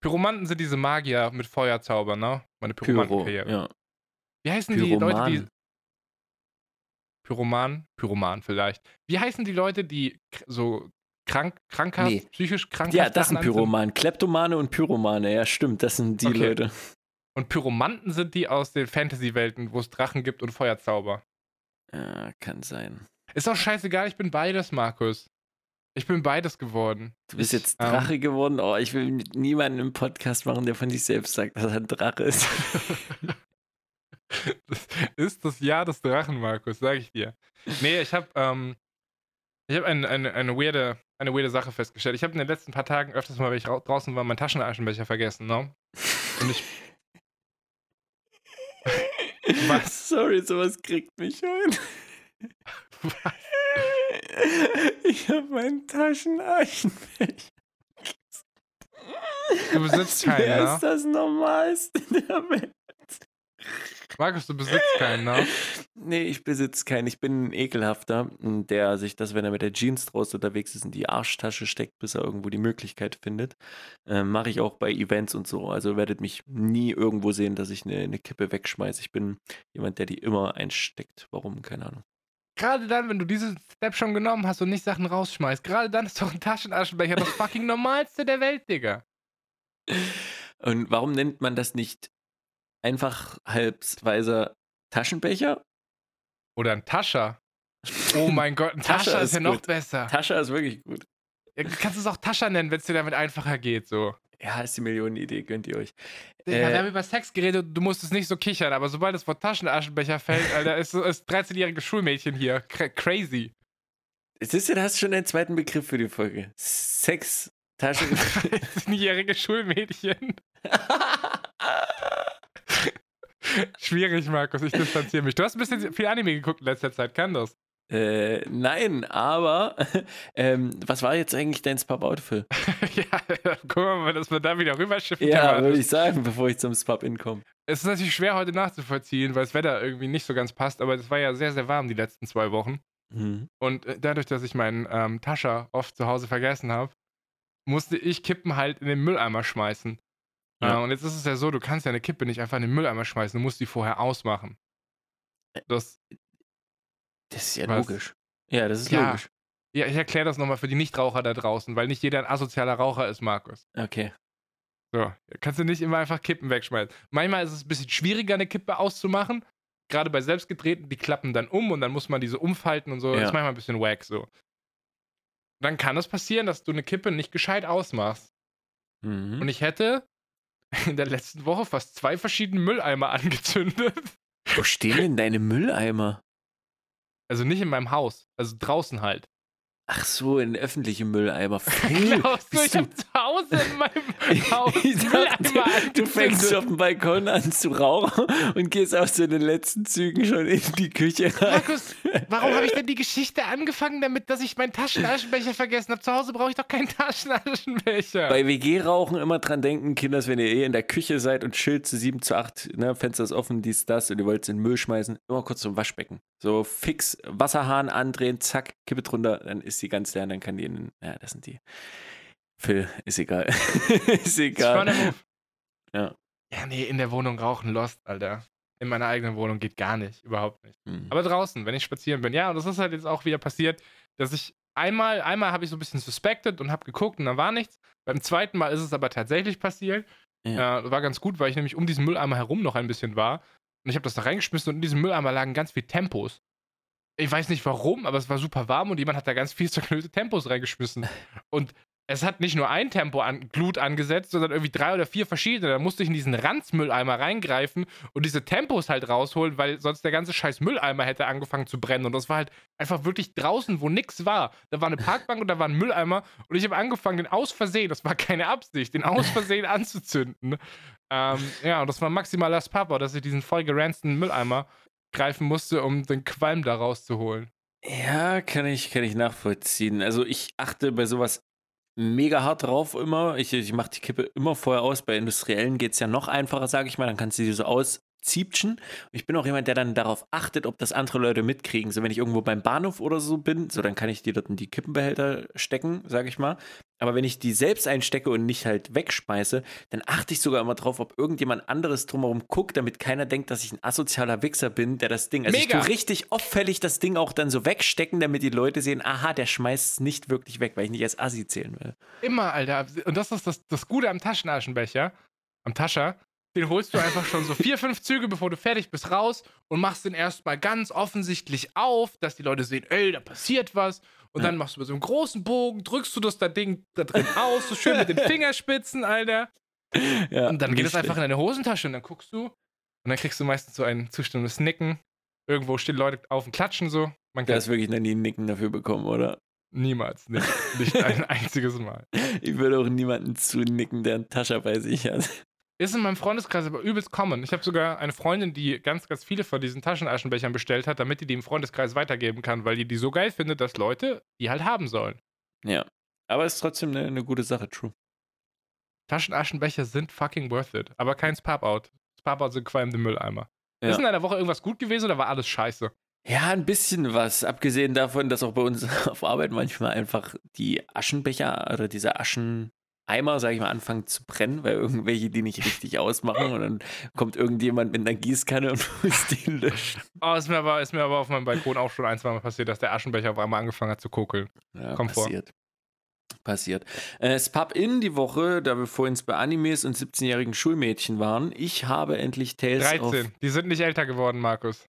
Pyromanten sind diese Magier mit Feuerzauber, ne? Meine Pyro, Pyromantenkarriere. ja. Wie heißen die Leute, die. Pyroman. Pyroman? Vielleicht. Wie heißen die Leute, die so krank, krankhaft, Nee. psychisch krank Ja, das sind Pyromanen. Kleptomane und Pyromane, ja, stimmt, das sind die Okay. Leute. Und Pyromanten sind die aus den Fantasy-Welten, wo es Drachen gibt und Feuerzauber. Ja, kann sein. Ist auch scheißegal, ich bin beides, Markus. Ich bin beides geworden. Du bist jetzt ähm, Drache geworden. Oh, ich will mit niemanden im Podcast machen, der von sich selbst sagt, dass er ein Drache ist. Das ist das Jahr des Drachen, Markus, sag ich dir. Nee, ich habe ähm, ich hab ein, eine, eine, weirde, eine weirde Sache festgestellt. Ich habe in den letzten paar Tagen öfters mal, wenn ich rau- draußen war, meinen Taschenaschenbecher vergessen, ne? Und ich. Was? Sorry, sowas kriegt mich heute. Ich habe meinen Taschenaschenbecher. Du besitzt keinen, Wer ne? ist das Normalste der Welt? Markus, du besitzt keinen, ne? Nee, ich besitze keinen. Ich bin ein ekelhafter, der sich das, wenn er mit der Jeans draußen unterwegs ist, in die Arschtasche steckt, bis er irgendwo die Möglichkeit findet. Ähm, Mache ich auch bei Events und so. Also werdet mich nie irgendwo sehen, dass ich eine, eine Kippe wegschmeiße. Ich bin jemand, der die immer einsteckt. Warum? Keine Ahnung. Gerade dann, wenn du diesen Step schon genommen hast und nicht Sachen rausschmeißt, gerade dann ist doch ein Taschenaschenbecher das fucking Normalste der Welt, Digga. Und warum nennt man das nicht einfach halbweise Taschenbecher? Oder ein Tascher. Oh mein Gott, ein Tascher Tascher ist ist ja noch besser. Tascha ist wirklich gut. Ja, Du kannst es auch Tascher nennen, wenn es dir damit einfacher geht, so. Ja, ist die Millionenidee, gönnt ihr euch. Digga, Äh, wir haben über Sex geredet, du musstest nicht so kichern, aber sobald das Wort Taschenaschenbecher fällt, Alter, ist ist 13-jährige Schulmädchen hier. Cra crazy. Siehst du, da hast du schon einen zweiten Begriff für die Folge. Sex, Taschen. 13-jährige Schulmädchen. Schwierig, Markus, ich distanziere mich. Du hast ein bisschen viel Anime geguckt in letzter Zeit, kann das? äh, nein, aber ähm, was war jetzt eigentlich dein Spub-Out, Phil? ja, gucken wir mal, dass wir da wieder rüberschiffen. Ja, würde ich sagen, bevor ich zum Spub-In komme. Es ist natürlich schwer heute nachzuvollziehen, weil das Wetter irgendwie nicht so ganz passt, aber es war ja sehr, sehr warm die letzten zwei Wochen. Mhm. Und äh, dadurch, dass ich meinen ähm, Tascher oft zu Hause vergessen habe, musste ich Kippen halt in den Mülleimer schmeißen. Ja. Und jetzt ist es ja so, du kannst ja eine Kippe nicht einfach in den Mülleimer schmeißen, du musst die vorher ausmachen. Das, Das ist ja Was? logisch. Ja, das ist Ja. logisch. ja, ich erkläre das nochmal für die Nichtraucher da draußen, weil nicht jeder ein asozialer Raucher ist, Markus. Okay. So, kannst du nicht immer einfach Kippen wegschmeißen. Manchmal ist es ein bisschen schwieriger, eine Kippe auszumachen. Gerade bei selbstgedrehten, die klappen dann um und dann muss man diese umfalten und so. Ja. Das ist manchmal ein bisschen wack so. Dann kann es passieren, dass du eine Kippe nicht gescheit ausmachst. Mhm. Und ich hätte in der letzten Woche fast zwei verschiedene Mülleimer angezündet. Wo stehen denn deine Mülleimer? Also nicht in meinem Haus, also draußen halt. Ach so, in öffentliche Mülleimer. Glaubst du, ich habe zu Hause in meinem Haus Mülleimer du fängst auf dem Balkon an zu rauchen und gehst aus so den letzten Zügen schon in die Küche rein. Markus, warum habe ich denn die Geschichte angefangen damit, dass ich meinen Taschenaschenbecher vergessen habe? Zu Hause brauche ich doch keinen Taschenaschenbecher. Bei WG-Rauchen immer dran denken, Kinders, wenn ihr eh in der Küche seid und Schild zu 7 zu 8, ne, Fenster ist offen, dies, das und ihr wollt es in den Müll schmeißen, immer kurz zum Waschbecken. So fix Wasserhahn andrehen, zack, Kippe drunter, dann ist die ganz leer, dann kann die in den, ja, das sind die. Phil, ist egal. ist egal. Ja. Ja, nee, in der Wohnung rauchen lost, Alter. In meiner eigenen Wohnung geht gar nicht, überhaupt nicht. Mhm. Aber draußen, wenn ich spazieren bin, ja, und das ist halt jetzt auch wieder passiert, dass ich einmal, einmal habe ich so ein bisschen suspected und habe geguckt und da war nichts. Beim zweiten Mal ist es aber tatsächlich passiert. Ja. Äh, war ganz gut, weil ich nämlich um diesen Mülleimer herum noch ein bisschen war. Und ich habe das da reingeschmissen und in diesem Mülleimer lagen ganz viele Tempos. Ich weiß nicht warum, aber es war super warm und jemand hat da ganz viel zerknüllte Tempos reingeschmissen. Und es hat nicht nur ein Tempo an Glut angesetzt, sondern irgendwie drei oder vier verschiedene. Da musste ich in diesen Ranzmülleimer reingreifen und diese Tempos halt rausholen, weil sonst der ganze scheiß Mülleimer hätte angefangen zu brennen. Und das war halt einfach wirklich draußen, wo nichts war. Da war eine Parkbank und da war ein Mülleimer und ich habe angefangen, den aus Versehen, das war keine Absicht, den aus Versehen anzuzünden. Ähm, ja, und das war maximaler Papa, dass ich diesen voll geranzten Mülleimer greifen musste, um den Qualm da rauszuholen. Ja, kann ich, kann ich nachvollziehen. Also ich achte bei sowas mega hart drauf immer. Ich, ich mache die Kippe immer vorher aus. Bei Industriellen geht es ja noch einfacher, sage ich mal. Dann kannst du die so aus, Ziebchen. Ich bin auch jemand, der dann darauf achtet, ob das andere Leute mitkriegen. So, wenn ich irgendwo beim Bahnhof oder so bin, so, dann kann ich die dort in die Kippenbehälter stecken, sage ich mal. Aber wenn ich die selbst einstecke und nicht halt wegspeise, dann achte ich sogar immer drauf, ob irgendjemand anderes drumherum guckt, damit keiner denkt, dass ich ein asozialer Wichser bin, der das Ding. Also Mega. ich tue richtig auffällig das Ding auch dann so wegstecken, damit die Leute sehen, aha, der schmeißt es nicht wirklich weg, weil ich nicht als Assi zählen will. Immer, Alter. Und das ist das, das Gute am Taschenaschenbecher, am Tascher, den holst du einfach schon so vier, fünf Züge, bevor du fertig bist, raus und machst den erstmal ganz offensichtlich auf, dass die Leute sehen, ey, da passiert was. Und ja. dann machst du mit so einem großen Bogen, drückst du das da Ding da drin aus, so schön mit den Fingerspitzen, Alter. Ja, und dann geht es einfach in deine Hosentasche und dann guckst du und dann kriegst du meistens so ein zustimmendes Nicken. Irgendwo stehen Leute auf und klatschen so. Man du hast wirklich noch nie ein Nicken dafür bekommen, oder? Niemals, nicht, nicht ein einziges Mal. Ich würde auch niemanden zunicken, der einen Tascher bei sich hat. Ist in meinem Freundeskreis aber übelst common. Ich habe sogar eine Freundin, die ganz, ganz viele von diesen Taschenaschenbechern bestellt hat, damit die die im Freundeskreis weitergeben kann, weil die die so geil findet, dass Leute die halt haben sollen. Ja. Aber ist trotzdem eine, eine gute Sache, true. Taschenaschenbecher sind fucking worth it. Aber kein Spap-Out. Spap-Out sind qualmende Mülleimer. Ja. Ist in einer Woche irgendwas gut gewesen oder war alles scheiße? Ja, ein bisschen was. Abgesehen davon, dass auch bei uns auf Arbeit manchmal einfach die Aschenbecher oder diese Aschen, Eimer, sage ich mal, anfangen zu brennen, weil irgendwelche die nicht richtig ausmachen und dann kommt irgendjemand mit einer Gießkanne und muss den löschen. Oh, ist mir, aber, ist mir aber auf meinem Balkon auch schon ein, zwei Mal passiert, dass der Aschenbecher auf einmal angefangen hat zu kokeln. Ja, Kommt passiert. Vor. Passiert. Äh, Spub in die Woche, da wir vorhin bei Animes und 17-jährigen Schulmädchen waren. Ich habe endlich Tales 13. of... Die sind nicht älter geworden, Markus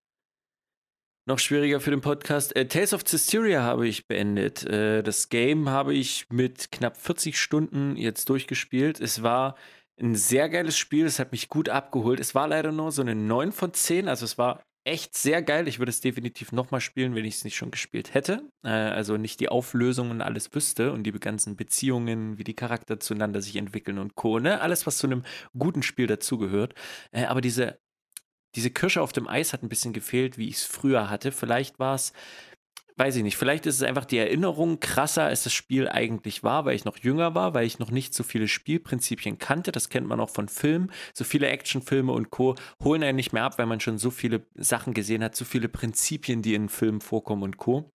noch schwieriger für den Podcast. Äh, Tales of Cysteria habe ich beendet. Äh, das Game habe ich mit knapp 40 Stunden jetzt durchgespielt. Es war ein sehr geiles Spiel. Es hat mich gut abgeholt. Es war leider nur so eine 9 von 10. Also es war echt sehr geil. Ich würde es definitiv nochmal spielen, wenn ich es nicht schon gespielt hätte. Äh, also nicht die Auflösung und alles wüsste und die ganzen Beziehungen, wie die Charakter zueinander sich entwickeln und Co. Ne? Alles, was zu einem guten Spiel dazugehört. Äh, aber diese diese Kirsche auf dem Eis hat ein bisschen gefehlt, wie ich es früher hatte. Vielleicht war es, weiß ich nicht, vielleicht ist es einfach die Erinnerung krasser, als das Spiel eigentlich war, weil ich noch jünger war, weil ich noch nicht so viele Spielprinzipien kannte. Das kennt man auch von Filmen. So viele Actionfilme und Co. holen einen nicht mehr ab, weil man schon so viele Sachen gesehen hat, so viele Prinzipien, die in Filmen vorkommen und Co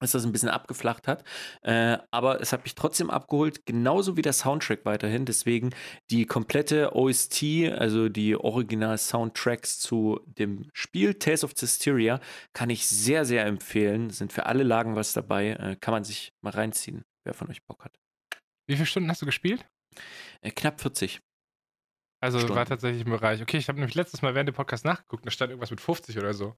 dass das ein bisschen abgeflacht hat. Äh, aber es hat mich trotzdem abgeholt, genauso wie der Soundtrack weiterhin. Deswegen die komplette OST, also die Original-Soundtracks zu dem Spiel Tales of Cysteria, kann ich sehr, sehr empfehlen. Sind für alle Lagen was dabei. Äh, kann man sich mal reinziehen, wer von euch Bock hat. Wie viele Stunden hast du gespielt? Äh, knapp 40. Also Stunden. war tatsächlich im Bereich. Okay, ich habe nämlich letztes Mal während dem Podcast nachgeguckt, da stand irgendwas mit 50 oder so.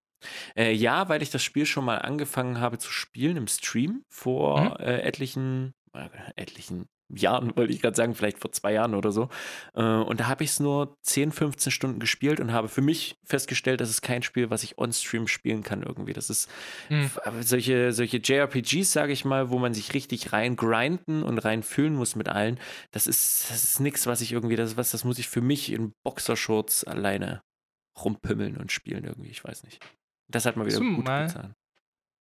Äh, ja, weil ich das Spiel schon mal angefangen habe zu spielen im Stream vor mhm. äh, etlichen, äh, etlichen Jahren, wollte ich gerade sagen, vielleicht vor zwei Jahren oder so. Äh, und da habe ich es nur 10, 15 Stunden gespielt und habe für mich festgestellt, dass es kein Spiel, was ich on-stream spielen kann irgendwie. Das ist Hm. solche, solche JRPGs, sage ich mal, wo man sich richtig rein grinden und rein fühlen muss mit allen. Das ist, das ist nichts, was ich irgendwie, das ist was, das muss ich für mich in Boxershorts alleine rumpimmeln und spielen irgendwie. Ich weiß nicht. Das hat mal wieder du gut mal- getan.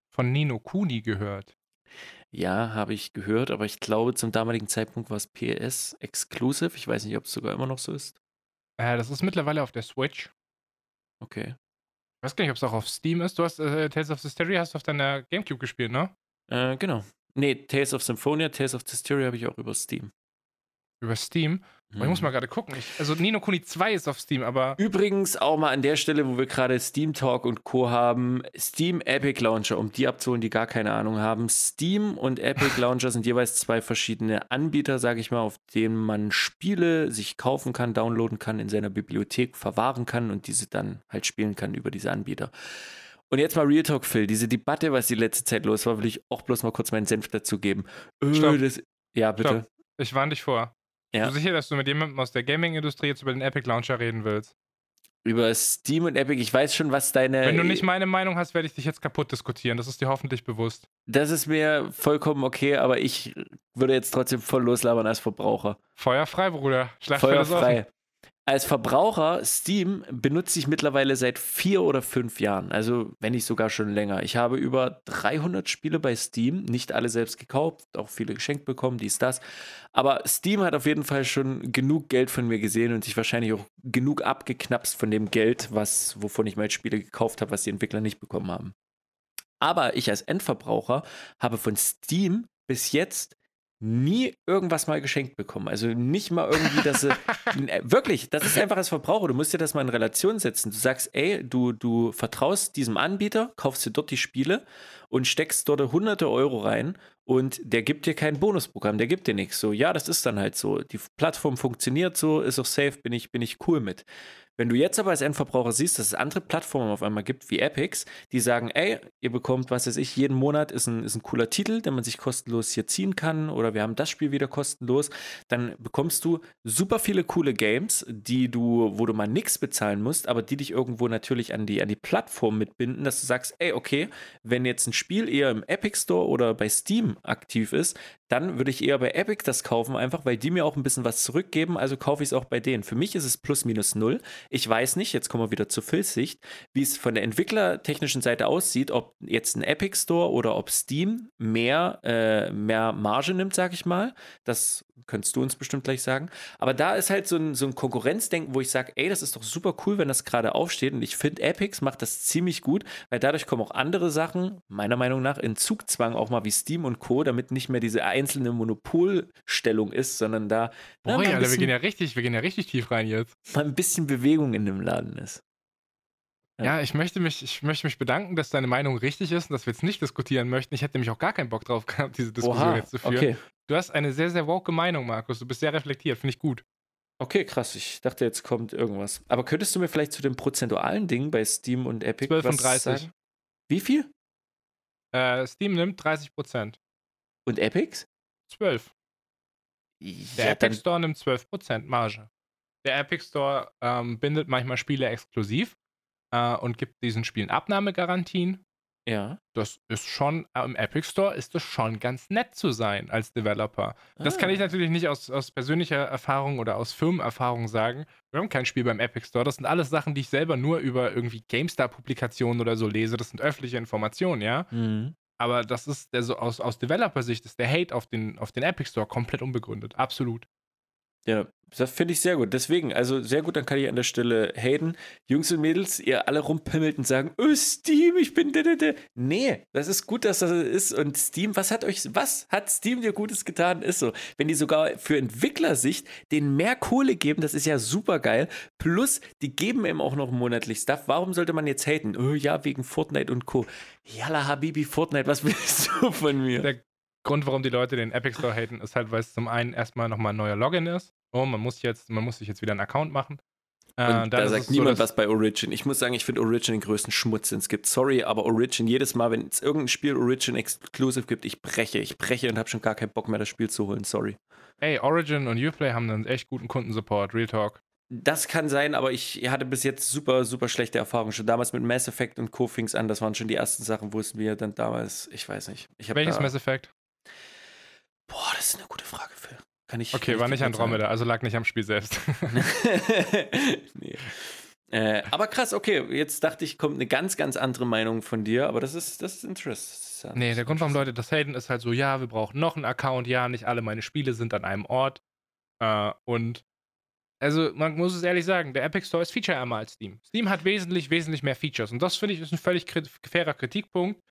Von Nino Kuni gehört. Ja, habe ich gehört, aber ich glaube, zum damaligen Zeitpunkt war es PS Exclusive. Ich weiß nicht, ob es sogar immer noch so ist. Äh, das ist mittlerweile auf der Switch. Okay. Ich weiß gar nicht, ob es auch auf Steam ist. Du hast äh, Tales of Hysteria hast du auf deiner Gamecube gespielt, ne? Äh, genau. Nee, Tales of Symphonia, Tales of Hysteria habe ich auch über Steam. Über Steam. Aber ich muss mal gerade gucken. Ich, also Nino Kuni 2 ist auf Steam, aber Übrigens auch mal an der Stelle, wo wir gerade Steam Talk und Co. haben, Steam Epic Launcher, um die abzuholen, die gar keine Ahnung haben. Steam und Epic Launcher sind jeweils zwei verschiedene Anbieter, sage ich mal, auf denen man Spiele sich kaufen kann, downloaden kann, in seiner Bibliothek verwahren kann und diese dann halt spielen kann über diese Anbieter. Und jetzt mal Real Talk, Phil. Diese Debatte, was die letzte Zeit los war, will ich auch bloß mal kurz meinen Senf dazu geben. Stopp. das, ja, bitte. Stopp. ich warne dich vor. Ja. Bist du sicher, dass du mit jemandem aus der Gaming-Industrie jetzt über den Epic Launcher reden willst? Über Steam und Epic, ich weiß schon, was deine. Wenn du nicht meine Meinung hast, werde ich dich jetzt kaputt diskutieren. Das ist dir hoffentlich bewusst. Das ist mir vollkommen okay, aber ich würde jetzt trotzdem voll loslabern als Verbraucher. Feuer frei, Bruder. Schlachtfeld ist offen. Als Verbraucher, Steam benutze ich mittlerweile seit vier oder fünf Jahren, also wenn nicht sogar schon länger. Ich habe über 300 Spiele bei Steam, nicht alle selbst gekauft, auch viele geschenkt bekommen, dies, das. Aber Steam hat auf jeden Fall schon genug Geld von mir gesehen und sich wahrscheinlich auch genug abgeknapst von dem Geld, was, wovon ich mal Spiele gekauft habe, was die Entwickler nicht bekommen haben. Aber ich als Endverbraucher habe von Steam bis jetzt nie irgendwas mal geschenkt bekommen. Also nicht mal irgendwie, dass sie. Äh, wirklich, das ist einfach als Verbraucher. Du musst dir das mal in Relation setzen. Du sagst, ey, du, du vertraust diesem Anbieter, kaufst dir dort die Spiele und steckst dort hunderte Euro rein und der gibt dir kein Bonusprogramm, der gibt dir nichts. So, ja, das ist dann halt so. Die Plattform funktioniert so, ist auch safe, bin ich, bin ich cool mit. Wenn du jetzt aber als Endverbraucher siehst, dass es andere Plattformen auf einmal gibt, wie Epics, die sagen, ey, ihr bekommt, was weiß ich, jeden Monat ist ein, ist ein cooler Titel, den man sich kostenlos hier ziehen kann, oder wir haben das Spiel wieder kostenlos, dann bekommst du super viele coole Games, die du, wo du mal nichts bezahlen musst, aber die dich irgendwo natürlich an die, an die Plattform mitbinden, dass du sagst, ey, okay, wenn jetzt ein Spiel eher im Epic Store oder bei Steam aktiv ist, dann würde ich eher bei Epic das kaufen, einfach weil die mir auch ein bisschen was zurückgeben, also kaufe ich es auch bei denen. Für mich ist es plus minus null. Ich weiß nicht, jetzt kommen wir wieder zur Phil-Sicht, wie es von der entwicklertechnischen Seite aussieht, ob jetzt ein Epic Store oder ob Steam mehr, äh, mehr Marge nimmt, sag ich mal. Das könntest du uns bestimmt gleich sagen. Aber da ist halt so ein, so ein Konkurrenzdenken, wo ich sage, ey, das ist doch super cool, wenn das gerade aufsteht. Und ich finde, Epics macht das ziemlich gut, weil dadurch kommen auch andere Sachen, meiner Meinung nach, in Zugzwang, auch mal wie Steam und Co., damit nicht mehr diese einzelne Monopolstellung ist, sondern da na, Boah, ein Alter, wir bisschen, gehen ja richtig, wir gehen ja richtig tief rein jetzt. mal ein bisschen Bewegung in dem Laden ist. Ja. Ich möchte mich, ich möchte mich bedanken, dass deine Meinung richtig ist und dass wir jetzt nicht diskutieren möchten. Ich hätte nämlich auch gar keinen Bock drauf gehabt, diese Diskussion jetzt zu führen. okay. Du hast eine sehr, sehr woke Meinung, Markus. Du bist sehr reflektiert, finde ich gut. Okay, krass. Ich dachte, jetzt kommt irgendwas. Aber könntest du mir vielleicht zu den prozentualen Dingen bei Steam und Epic 12 was und 30. sagen? Wie viel? Äh, Steam nimmt 30%. Und Epics? 12. Der Ja, Epic Store nimmt 12% Marge. Der Epic Store ähm, bindet manchmal Spiele exklusiv äh, und gibt diesen Spielen Abnahmegarantien. ja. Das ist schon, äh, im Epic Store ist es schon ganz nett zu sein als Developer. Das kann ich Ah. natürlich nicht aus, aus persönlicher Erfahrung oder aus Firmenerfahrung sagen. Wir haben kein Spiel beim Epic Store. Das sind alles Sachen, die ich selber nur über irgendwie GameStar-Publikationen oder so lese. Das sind öffentliche Informationen, ja. Mhm. Aber das ist, der so aus, aus Developer-Sicht ist der Hate auf den, auf den Epic Store komplett unbegründet. Absolut. Ja, das finde ich sehr gut. Deswegen, also sehr gut, dann kann ich an der Stelle haten. Jungs und Mädels, ihr alle rumpimmelt und sagen, oh, Steam, ich bin da, da, da. Nee, das ist gut, dass das ist. Und Steam, was hat euch, was hat Steam dir Gutes getan? Ist so. Wenn die sogar für Entwicklersicht den mehr Kohle geben, das ist ja super geil. Plus, die geben ihm auch noch monatlich Stuff. Warum sollte man jetzt haten? Oh ja, wegen Fortnite und Co. Yalla, Habibi, Fortnite, was willst du von mir? Der Grund, warum die Leute den Epic Store haten, ist halt, weil es zum einen erstmal nochmal ein neuer Login ist. Oh, man muss jetzt, man muss sich jetzt wieder einen Account machen. Äh, da sagt niemand so, was bei Origin. Ich muss sagen, ich finde Origin den größten Schmutz, den es gibt. Sorry, aber Origin, jedes Mal, wenn es irgendein Spiel Origin Exclusive gibt, ich breche. Ich breche und habe schon gar keinen Bock mehr, das Spiel zu holen. Sorry. Ey, Origin und Uplay haben einen echt guten Kundensupport, Real Talk. Das kann sein, aber ich hatte bis jetzt super, super schlechte Erfahrungen. Schon damals mit Mass Effect und Co. fing es an. Das waren schon die ersten Sachen, wo es mir dann damals, ich weiß nicht. Ich Welches Mass Effect? Boah, das ist eine gute Frage, Phil. Kann ich, okay, kann war nicht Andromeda, also lag nicht am Spiel selbst. nee. Äh, aber krass, okay, jetzt dachte ich, kommt eine ganz, ganz andere Meinung von dir, aber das ist, das ist interessant. Nee, der Grund, warum Leute das haten, ist halt so, ja, wir brauchen noch einen Account, ja, nicht alle meine Spiele sind an einem Ort. Äh, und also man muss es ehrlich sagen, der Epic Store ist featureärmer als Steam. Steam hat wesentlich, wesentlich mehr Features und das finde ich ist ein völlig fairer Kritikpunkt.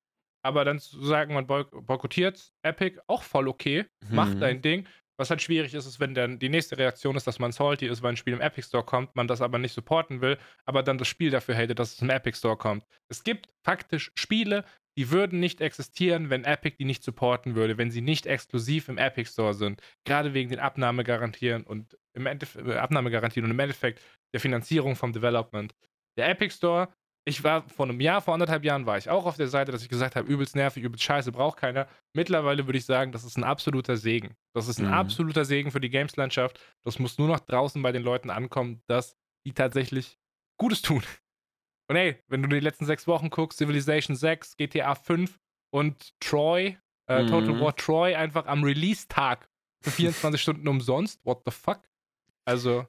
Aber dann zu sagen, man boykottiert Epic, auch voll okay, mhm. macht dein Ding. Was halt schwierig ist, ist, wenn dann die nächste Reaktion ist, dass man salty ist, weil ein Spiel im Epic Store kommt, man das aber nicht supporten will, aber dann das Spiel dafür hatet, dass es im Epic Store kommt. Es gibt faktisch Spiele, die würden nicht existieren, wenn Epic die nicht supporten würde, wenn sie nicht exklusiv im Epic Store sind. Gerade wegen den Abnahmegarantien und im Endeffekt, äh, Abnahmegarantien und im Endeffekt der Finanzierung vom Development. Der Epic Store ich war vor einem Jahr, vor anderthalb Jahren war ich auch auf der Seite, dass ich gesagt habe, übelst nervig, übelst scheiße, braucht keiner. Mittlerweile würde ich sagen, das ist ein absoluter Segen. Das ist ein mhm. absoluter Segen für die Games-Landschaft. Das muss nur noch draußen bei den Leuten ankommen, dass die tatsächlich Gutes tun. Und hey, wenn du die letzten sechs Wochen guckst, Civilization 6, GTA 5 und Troy, äh, mhm. Total War Troy einfach am Release-Tag für 24 Stunden umsonst. What the fuck? Also,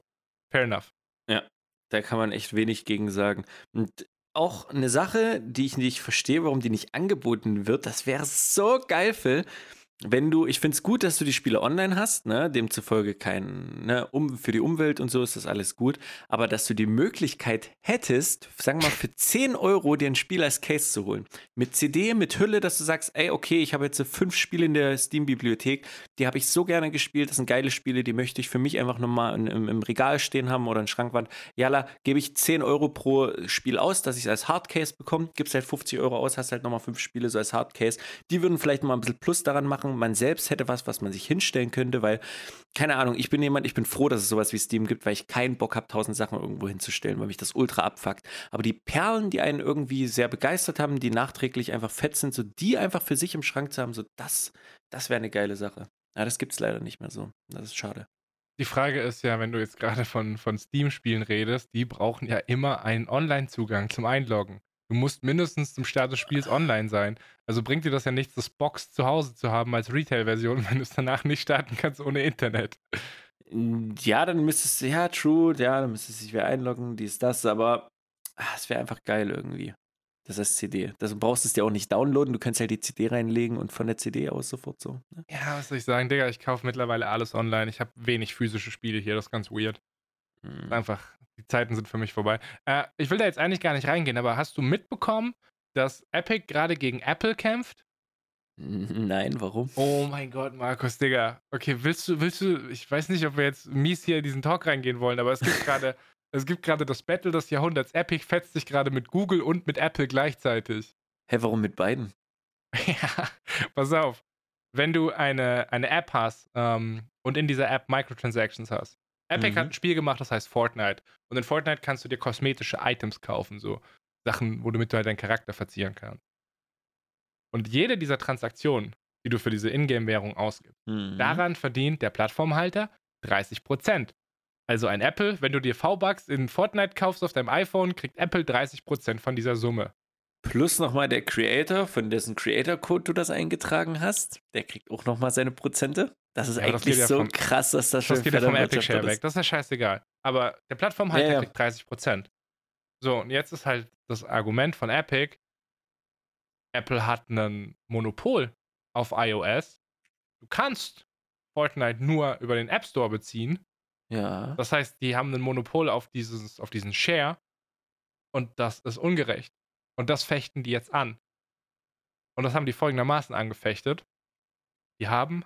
fair enough. Ja, da kann man echt wenig gegen sagen. Und auch eine Sache, die ich nicht verstehe, warum die nicht angeboten wird. Das wäre so geil, Phil wenn du, ich finde es gut, dass du die Spiele online hast, ne? demzufolge kein, ne, um, für die Umwelt und so ist das alles gut, aber dass du die Möglichkeit hättest, sagen wir mal, für 10 Euro dir ein Spiel als Case zu holen. Mit CD, mit Hülle, dass du sagst, ey, okay, ich habe jetzt so fünf Spiele in der Steam-Bibliothek, die habe ich so gerne gespielt, das sind geile Spiele, die möchte ich für mich einfach nochmal im, im Regal stehen haben oder in Schrankwand. Jalla, gebe ich 10 Euro pro Spiel aus, dass ich es als Hardcase bekomme, gibst halt 50 Euro aus, hast halt nochmal fünf Spiele so als Hardcase. Die würden vielleicht mal ein bisschen Plus daran machen, machen. Man selbst hätte was, was man sich hinstellen könnte, weil, keine Ahnung, ich bin jemand, ich bin froh, dass es sowas wie Steam gibt, weil ich keinen Bock habe, tausend Sachen irgendwo hinzustellen, weil mich das ultra abfuckt. Aber die Perlen, die einen irgendwie sehr begeistert haben, die nachträglich einfach fett sind, so die einfach für sich im Schrank zu haben, so das, das wäre eine geile Sache. Ja, das gibt es leider nicht mehr so. Das ist schade. Die Frage ist ja, wenn du jetzt gerade von, von Steam-Spielen redest, die brauchen ja immer einen Online-Zugang zum Einloggen. Du musst mindestens zum Start des Spiels online sein. Also bringt dir das ja nichts, das Box zu Hause zu haben als Retail-Version, wenn du es danach nicht starten kannst ohne Internet. Ja, dann müsstest du, ja, true, ja, dann müsstest du dich wieder einloggen, dies, das, aber ach, es wäre einfach geil irgendwie. Das ist CD. Das brauchst du es dir auch nicht downloaden, du kannst halt die CD reinlegen und von der CD aus sofort so. Ne? Ja, was soll ich sagen, Digga, ich kaufe mittlerweile alles online. Ich habe wenig physische Spiele hier, das ist ganz weird. Mhm. Einfach die Zeiten sind für mich vorbei. Äh, ich will da jetzt eigentlich gar nicht reingehen, aber hast du mitbekommen, dass Epic gerade gegen Apple kämpft? Nein, warum? Oh mein Gott, Markus, Digga. Okay, willst du, willst du, ich weiß nicht, ob wir jetzt mies hier in diesen Talk reingehen wollen, aber es gibt gerade, es gibt gerade das Battle des Jahrhunderts. Epic fetzt sich gerade mit Google und mit Apple gleichzeitig. Hä, hey, warum mit beiden? ja, pass auf. Wenn du eine, eine App hast ähm, und in dieser App Microtransactions hast, Epic mhm. hat ein Spiel gemacht, das heißt Fortnite. Und in Fortnite kannst du dir kosmetische Items kaufen, so Sachen, womit du halt deinen Charakter verzieren kannst. Und jede dieser Transaktionen, die du für diese Ingame-Währung ausgibst, mhm. daran verdient der Plattformhalter 30%. Also ein Apple, wenn du dir V-Bucks in Fortnite kaufst auf deinem iPhone, kriegt Apple 30% von dieser Summe. Plus nochmal der Creator, von dessen Creator-Code du das eingetragen hast, der kriegt auch nochmal seine Prozente. Das ist ja, eigentlich das so von, krass, dass das schon Das geht ja vom Epic Share weg. Das ist ja scheißegal. Aber der Plattformhalter ja, ja. kriegt 30 Prozent. So, und jetzt ist halt das Argument von Epic, Apple hat ein Monopol auf iOS. Du kannst Fortnite nur über den App Store beziehen. Ja. Das heißt, die haben ein Monopol auf, dieses, auf diesen Share. Und das ist ungerecht. Und das fechten die jetzt an. Und das haben die folgendermaßen angefechtet. Die haben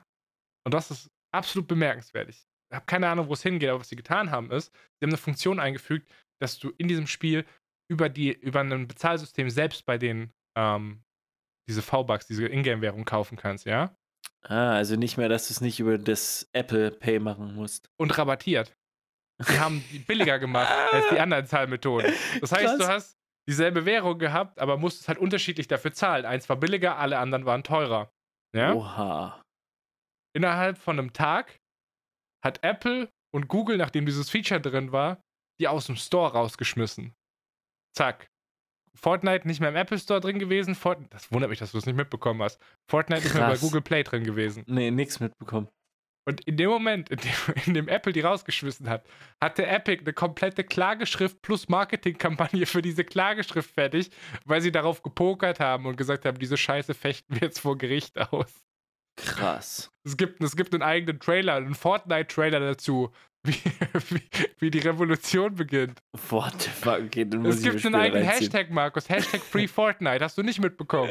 und das ist absolut bemerkenswert. Ich habe keine Ahnung, wo es hingeht, aber was sie getan haben, ist, sie haben eine Funktion eingefügt, dass du in diesem Spiel über, die, über ein Bezahlsystem selbst bei denen ähm, diese V-Bucks, diese Ingame-Währung kaufen kannst, ja? Ah, also nicht mehr, dass du es nicht über das Apple Pay machen musst. Und rabattiert. Die haben die billiger gemacht als die anderen Zahlmethoden. Das heißt, Krass. du hast dieselbe Währung gehabt, aber musstest halt unterschiedlich dafür zahlen. Eins war billiger, alle anderen waren teurer. Ja? Oha. Innerhalb von einem Tag hat Apple und Google, nachdem dieses Feature drin war, die aus dem Store rausgeschmissen. Zack. Fortnite nicht mehr im Apple Store drin gewesen. Fortnite, das wundert mich, dass du es nicht mitbekommen hast. Fortnite nicht mehr bei Krass. Google Play drin gewesen. Nee, nix mitbekommen. Und in dem Moment, in dem, in dem Apple die rausgeschmissen hat, hatte Epic eine komplette Klageschrift plus Marketingkampagne für diese Klageschrift fertig, weil sie darauf gepokert haben und gesagt haben, diese Scheiße fechten wir jetzt vor Gericht aus. Krass. Es gibt, es gibt einen eigenen Trailer, einen Fortnite-Trailer dazu, wie, wie, wie die Revolution beginnt. What the fuck? Okay, dann muss Es gibt einen eigenen. Hashtag, Markus. Hashtag Free Fortnite. Hast du nicht mitbekommen?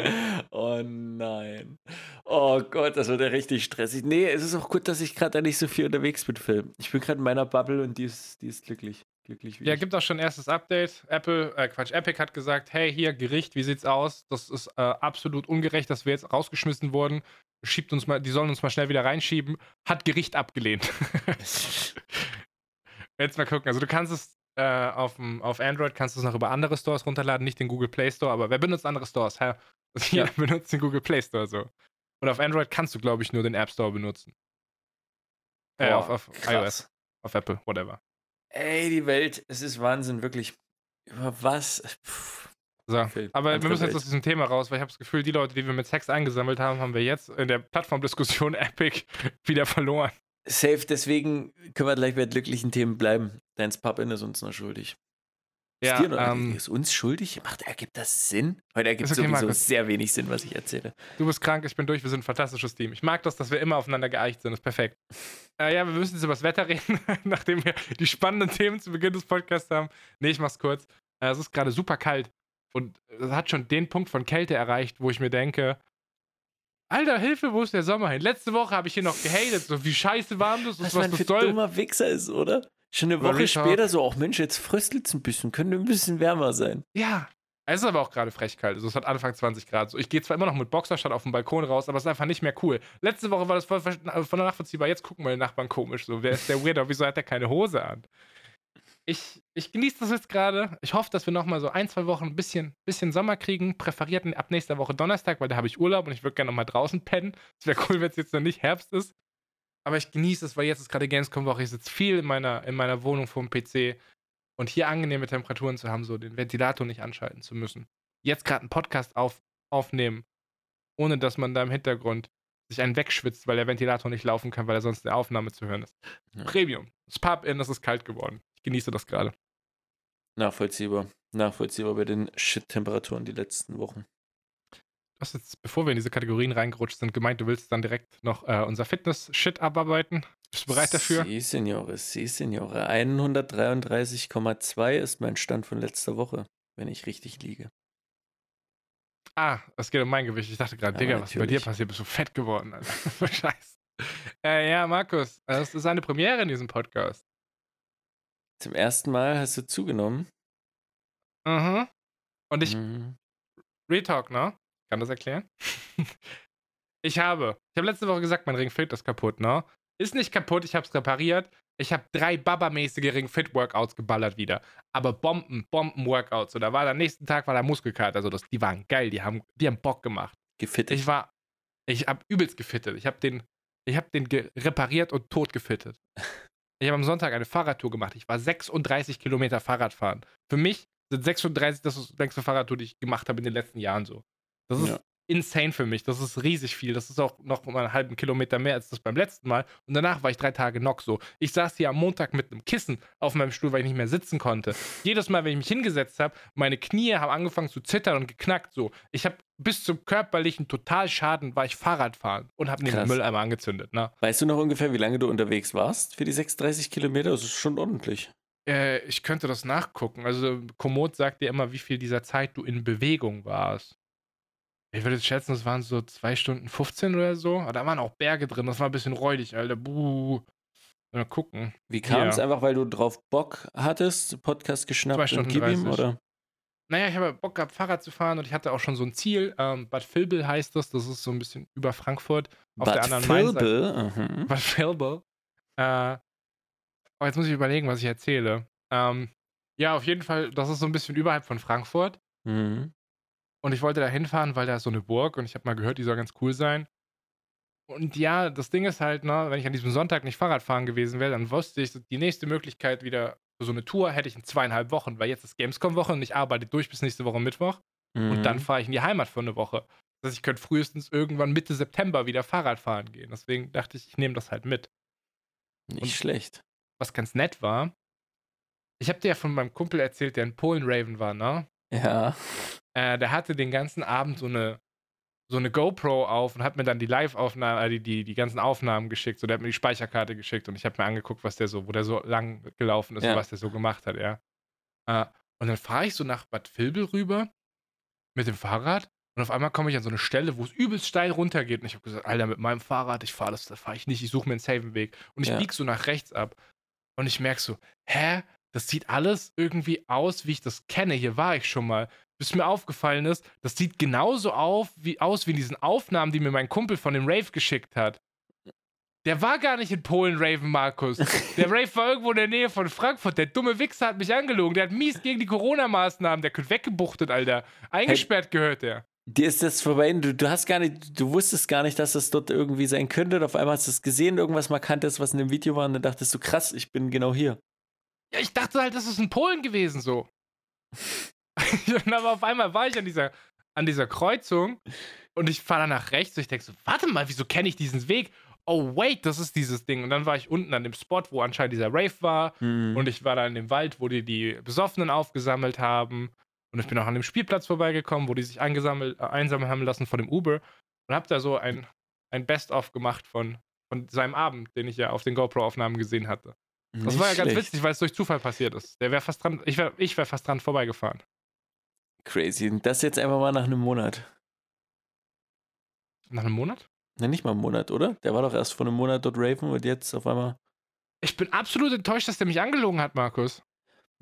Oh nein. Oh Gott, das wird ja richtig stressig. Nee, es ist auch gut, dass ich gerade da nicht so viel unterwegs bin, Phil. Ich bin gerade in meiner Bubble und die ist, die ist glücklich. Glücklich Ja, ich. gibt auch schon erstes Update. Apple, äh, Quatsch, Epic hat gesagt, hey, hier, Gericht, wie sieht's aus? Das ist äh, absolut ungerecht, dass wir jetzt rausgeschmissen wurden. Schiebt uns mal, die sollen uns mal schnell wieder reinschieben. Hat Gericht abgelehnt. jetzt mal gucken. Also du kannst es äh, auf, auf Android kannst du es noch über andere Stores runterladen, nicht den Google Play Store, aber wer benutzt andere Stores? Hä? Also Ja. jeder benutzt den Google Play Store so. Und auf Android kannst du, glaube ich, nur den App Store benutzen. Äh, Boah, auf, auf iOS, auf Apple, whatever. Ey, die Welt, es ist Wahnsinn, wirklich. Über was? Puh. So, Phil, aber wir müssen jetzt aus diesem Thema raus, weil ich habe das Gefühl, die Leute, die wir mit Sex eingesammelt haben, haben wir jetzt in der Plattformdiskussion Epic wieder verloren. Safe, deswegen können wir gleich bei glücklichen Themen bleiben. Dance Pappin ist uns noch schuldig. Ja, ist, dir noch, ähm, ist uns schuldig? Macht, ergibt das Sinn? Heute ergibt Ist okay, sowieso Markus. sehr wenig Sinn, was ich erzähle. Du bist krank, ich bin durch, wir sind ein fantastisches Team. Ich mag das, dass wir immer aufeinander geeicht sind, das ist perfekt. Äh, ja, wir müssen jetzt über das Wetter reden, nachdem wir die spannenden Themen zu Beginn des Podcasts haben. Nee, ich mach's kurz. Äh, es ist gerade super kalt und es hat schon den Punkt von Kälte erreicht, wo ich mir denke, Alter, Hilfe, wo ist der Sommer hin? Letzte Woche habe ich hier noch gehatet, so wie scheiße warm das ist, Was was man das für soll. dummer Wichser ist, oder? Schon eine Woche Retalk. später so, auch Mensch, jetzt fröstelt es ein bisschen, könnte ein bisschen wärmer sein. Ja. Es ist aber auch gerade frech kalt. Also es hat Anfang 20 Grad. So, ich gehe zwar immer noch mit Boxershot auf den Balkon raus, aber es ist einfach nicht mehr cool. Letzte Woche war das voll, ver- voll nachvollziehbar. Jetzt gucken meine Nachbarn komisch. So, wer ist der Weirdo? Wieso hat er keine Hose an? Ich, ich genieße das jetzt gerade. Ich hoffe, dass wir noch mal so ein, zwei Wochen ein bisschen, bisschen Sommer kriegen. Präferiert ab nächster Woche Donnerstag, weil da habe ich Urlaub und ich würde gerne noch mal draußen pennen. Es wäre cool, wenn es jetzt noch nicht Herbst ist. Aber ich genieße es, weil jetzt ist gerade Gamescom-Woche. Ich sitze viel in meiner, in meiner Wohnung vor dem PC und hier angenehme Temperaturen zu haben, so den Ventilator nicht anschalten zu müssen. Jetzt gerade einen Podcast auf, aufnehmen, ohne dass man da im Hintergrund sich einen wegschwitzt, weil der Ventilator nicht laufen kann, weil er sonst in der Aufnahme zu hören ist. Ja. Premium. Das Pub-In, das ist kalt geworden. Genieße das gerade. Nachvollziehbar. Nachvollziehbar bei den Shit-Temperaturen die letzten Wochen. Du hast jetzt, bevor wir in diese Kategorien reingerutscht sind, gemeint, du willst dann direkt noch äh, unser Fitness-Shit abarbeiten. Bist du bereit dafür? Sie, Signore, Sie, Signore. 133,2 ist mein Stand von letzter Woche, wenn ich richtig liege. Ah, es geht um mein Gewicht. Ich dachte gerade, Ja, Digga, was ist bei dir natürlich. passiert? Bist du fett geworden, Alter. Scheiße. Äh, ja, Markus, äh, das ist eine Premiere in diesem Podcast. Zum ersten Mal hast du zugenommen. Mhm. Und ich, Mhm. Real Talk, ne? Kann das erklären? ich habe, ich habe letzte Woche gesagt, mein Ring Fit ist kaputt, ne? Ist nicht kaputt, ich habe es repariert. Ich habe drei Baba-mäßige Ring Fit Workouts geballert wieder. Aber Bomben, Bomben-Workouts. So, da war am nächsten Tag war der Muskelkater. Also das, die waren geil, die haben, die haben Bock gemacht. Gefittet. Ich war, ich habe übelst gefittet. Ich habe den, ich habe den repariert und tot gefittet. Ich habe am Sonntag eine Fahrradtour gemacht. Ich war 36 Kilometer Fahrradfahren. Für mich sind 36 das ist längste Fahrradtour, die ich gemacht habe in den letzten Jahren so. Das ist Ja. Insane für mich. Das ist riesig viel. Das ist auch noch mal einen halben Kilometer mehr als das beim letzten Mal. Und danach war ich drei Tage knock so. Ich saß hier am Montag mit einem Kissen auf meinem Stuhl, weil ich nicht mehr sitzen konnte. Jedes Mal, wenn ich mich hingesetzt habe, meine Knie haben angefangen zu zittern und geknackt so. Ich habe bis zum körperlichen Totalschaden war ich Fahrradfahren und habe den. Mülleimer angezündet. Ne? Weißt du noch ungefähr, wie lange du unterwegs warst für die 36 Kilometer? Das ist schon ordentlich. Äh, ich könnte das nachgucken. Also Komoot sagt dir immer, wie viel dieser Zeit du in Bewegung warst. Ich würde jetzt schätzen, das waren so 2 Stunden 15 oder so. Aber da waren auch Berge drin. Das war ein bisschen räudig, Alter. Buh. Mal gucken. Wie kam es? Ja. Einfach, weil du drauf Bock hattest, Podcast Zwei geschnappt und Stunden gib ihm, 30. oder? Naja, ich habe Bock gehabt, Fahrrad zu fahren und ich hatte auch schon so ein Ziel. Ähm, Bad Vilbel heißt das. Das ist so ein bisschen über Frankfurt. Auf der anderen. Vilbel, mhm. Bad Vilbel. Äh, Oh, jetzt muss ich überlegen, was ich erzähle. Ähm, ja, auf jeden Fall, das ist so ein bisschen überhalb von Frankfurt. Mhm. Und ich wollte da hinfahren, weil da ist so eine Burg und ich habe mal gehört, die soll ganz cool sein. Und ja, das Ding ist halt, ne, wenn ich an diesem Sonntag nicht Fahrrad fahren gewesen wäre, dann wusste ich, die nächste Möglichkeit wieder für so eine Tour hätte ich in zweieinhalb Wochen, weil jetzt ist Gamescom-Woche und ich arbeite durch bis nächste Woche Mittwoch. Mhm. Und dann fahre ich in die Heimat für eine Woche. Das heißt, ich könnte frühestens irgendwann Mitte September wieder Fahrrad fahren gehen. Deswegen dachte ich, ich nehme das halt mit. Nicht und- schlecht. Was ganz nett war, ich habe dir ja von meinem Kumpel erzählt, der in Polen Raven war, ne? Ja. Äh, der hatte den ganzen Abend so eine, so eine GoPro auf und hat mir dann die Live-Aufnahmen, äh, die, die, die ganzen Aufnahmen geschickt. So, der hat mir die Speicherkarte geschickt und ich habe mir angeguckt, was der so, wo der so lang gelaufen ist Ja. und was der so gemacht hat, ja. Äh, und dann fahre ich so nach Bad Vilbel rüber mit dem Fahrrad und auf einmal komme ich an so eine Stelle, wo es übelst steil runtergeht. Und ich habe gesagt, Alter, mit meinem Fahrrad, ich fahre das, das fahre ich nicht, ich suche mir einen safen Weg. Und ich Ja. bieg so nach rechts ab. Und ich merke so, hä? Das sieht alles irgendwie aus, wie ich das kenne. Hier war ich schon mal. Bis mir aufgefallen ist, das sieht genauso auf, wie, aus wie in diesen Aufnahmen, die mir mein Kumpel von dem Rave geschickt hat. Der war gar nicht in Polen, Raven Markus. Der Rave war irgendwo in der Nähe von Frankfurt. Der dumme Wichser hat mich angelogen. Der hat mies gegen die Corona-Maßnahmen. Der könnte weggebuchtet, Alter. Eingesperrt gehört der. Dir ist das vorbei, du, du hast gar nicht, du wusstest gar nicht, dass das dort irgendwie sein könnte. Und auf einmal hast du es gesehen, irgendwas Markantes, was in dem Video war, und dann dachtest du, krass, ich bin genau hier. Ja, ich dachte halt, das ist in Polen gewesen so. und aber auf einmal war ich an dieser, an dieser Kreuzung und ich fahre dann nach rechts und ich denke so, warte mal, wieso kenne ich diesen Weg? Oh, wait, das ist dieses Ding. Und dann war ich unten an dem Spot, wo anscheinend dieser Rave war. Mhm. Und ich war da in dem Wald, wo die die Besoffenen aufgesammelt haben. Und ich bin auch an dem Spielplatz vorbeigekommen, wo die sich eingesammelt, äh, einsammeln haben lassen von dem Uber. Und habe da so ein, ein Best-of gemacht von, von seinem Abend, den ich ja auf den GoPro-Aufnahmen gesehen hatte. Das Nicht war ja ganz schlecht. witzig, weil es durch Zufall passiert ist. Der wäre fast dran, ich wäre ich wär fast dran vorbeigefahren. Crazy. Und das jetzt einfach mal nach einem Monat. Nach einem Monat? Na, nicht mal einen Monat, oder? Der war doch erst vor einem Monat dort Raven und jetzt auf einmal. Ich bin absolut enttäuscht, dass der mich angelogen hat, Markus.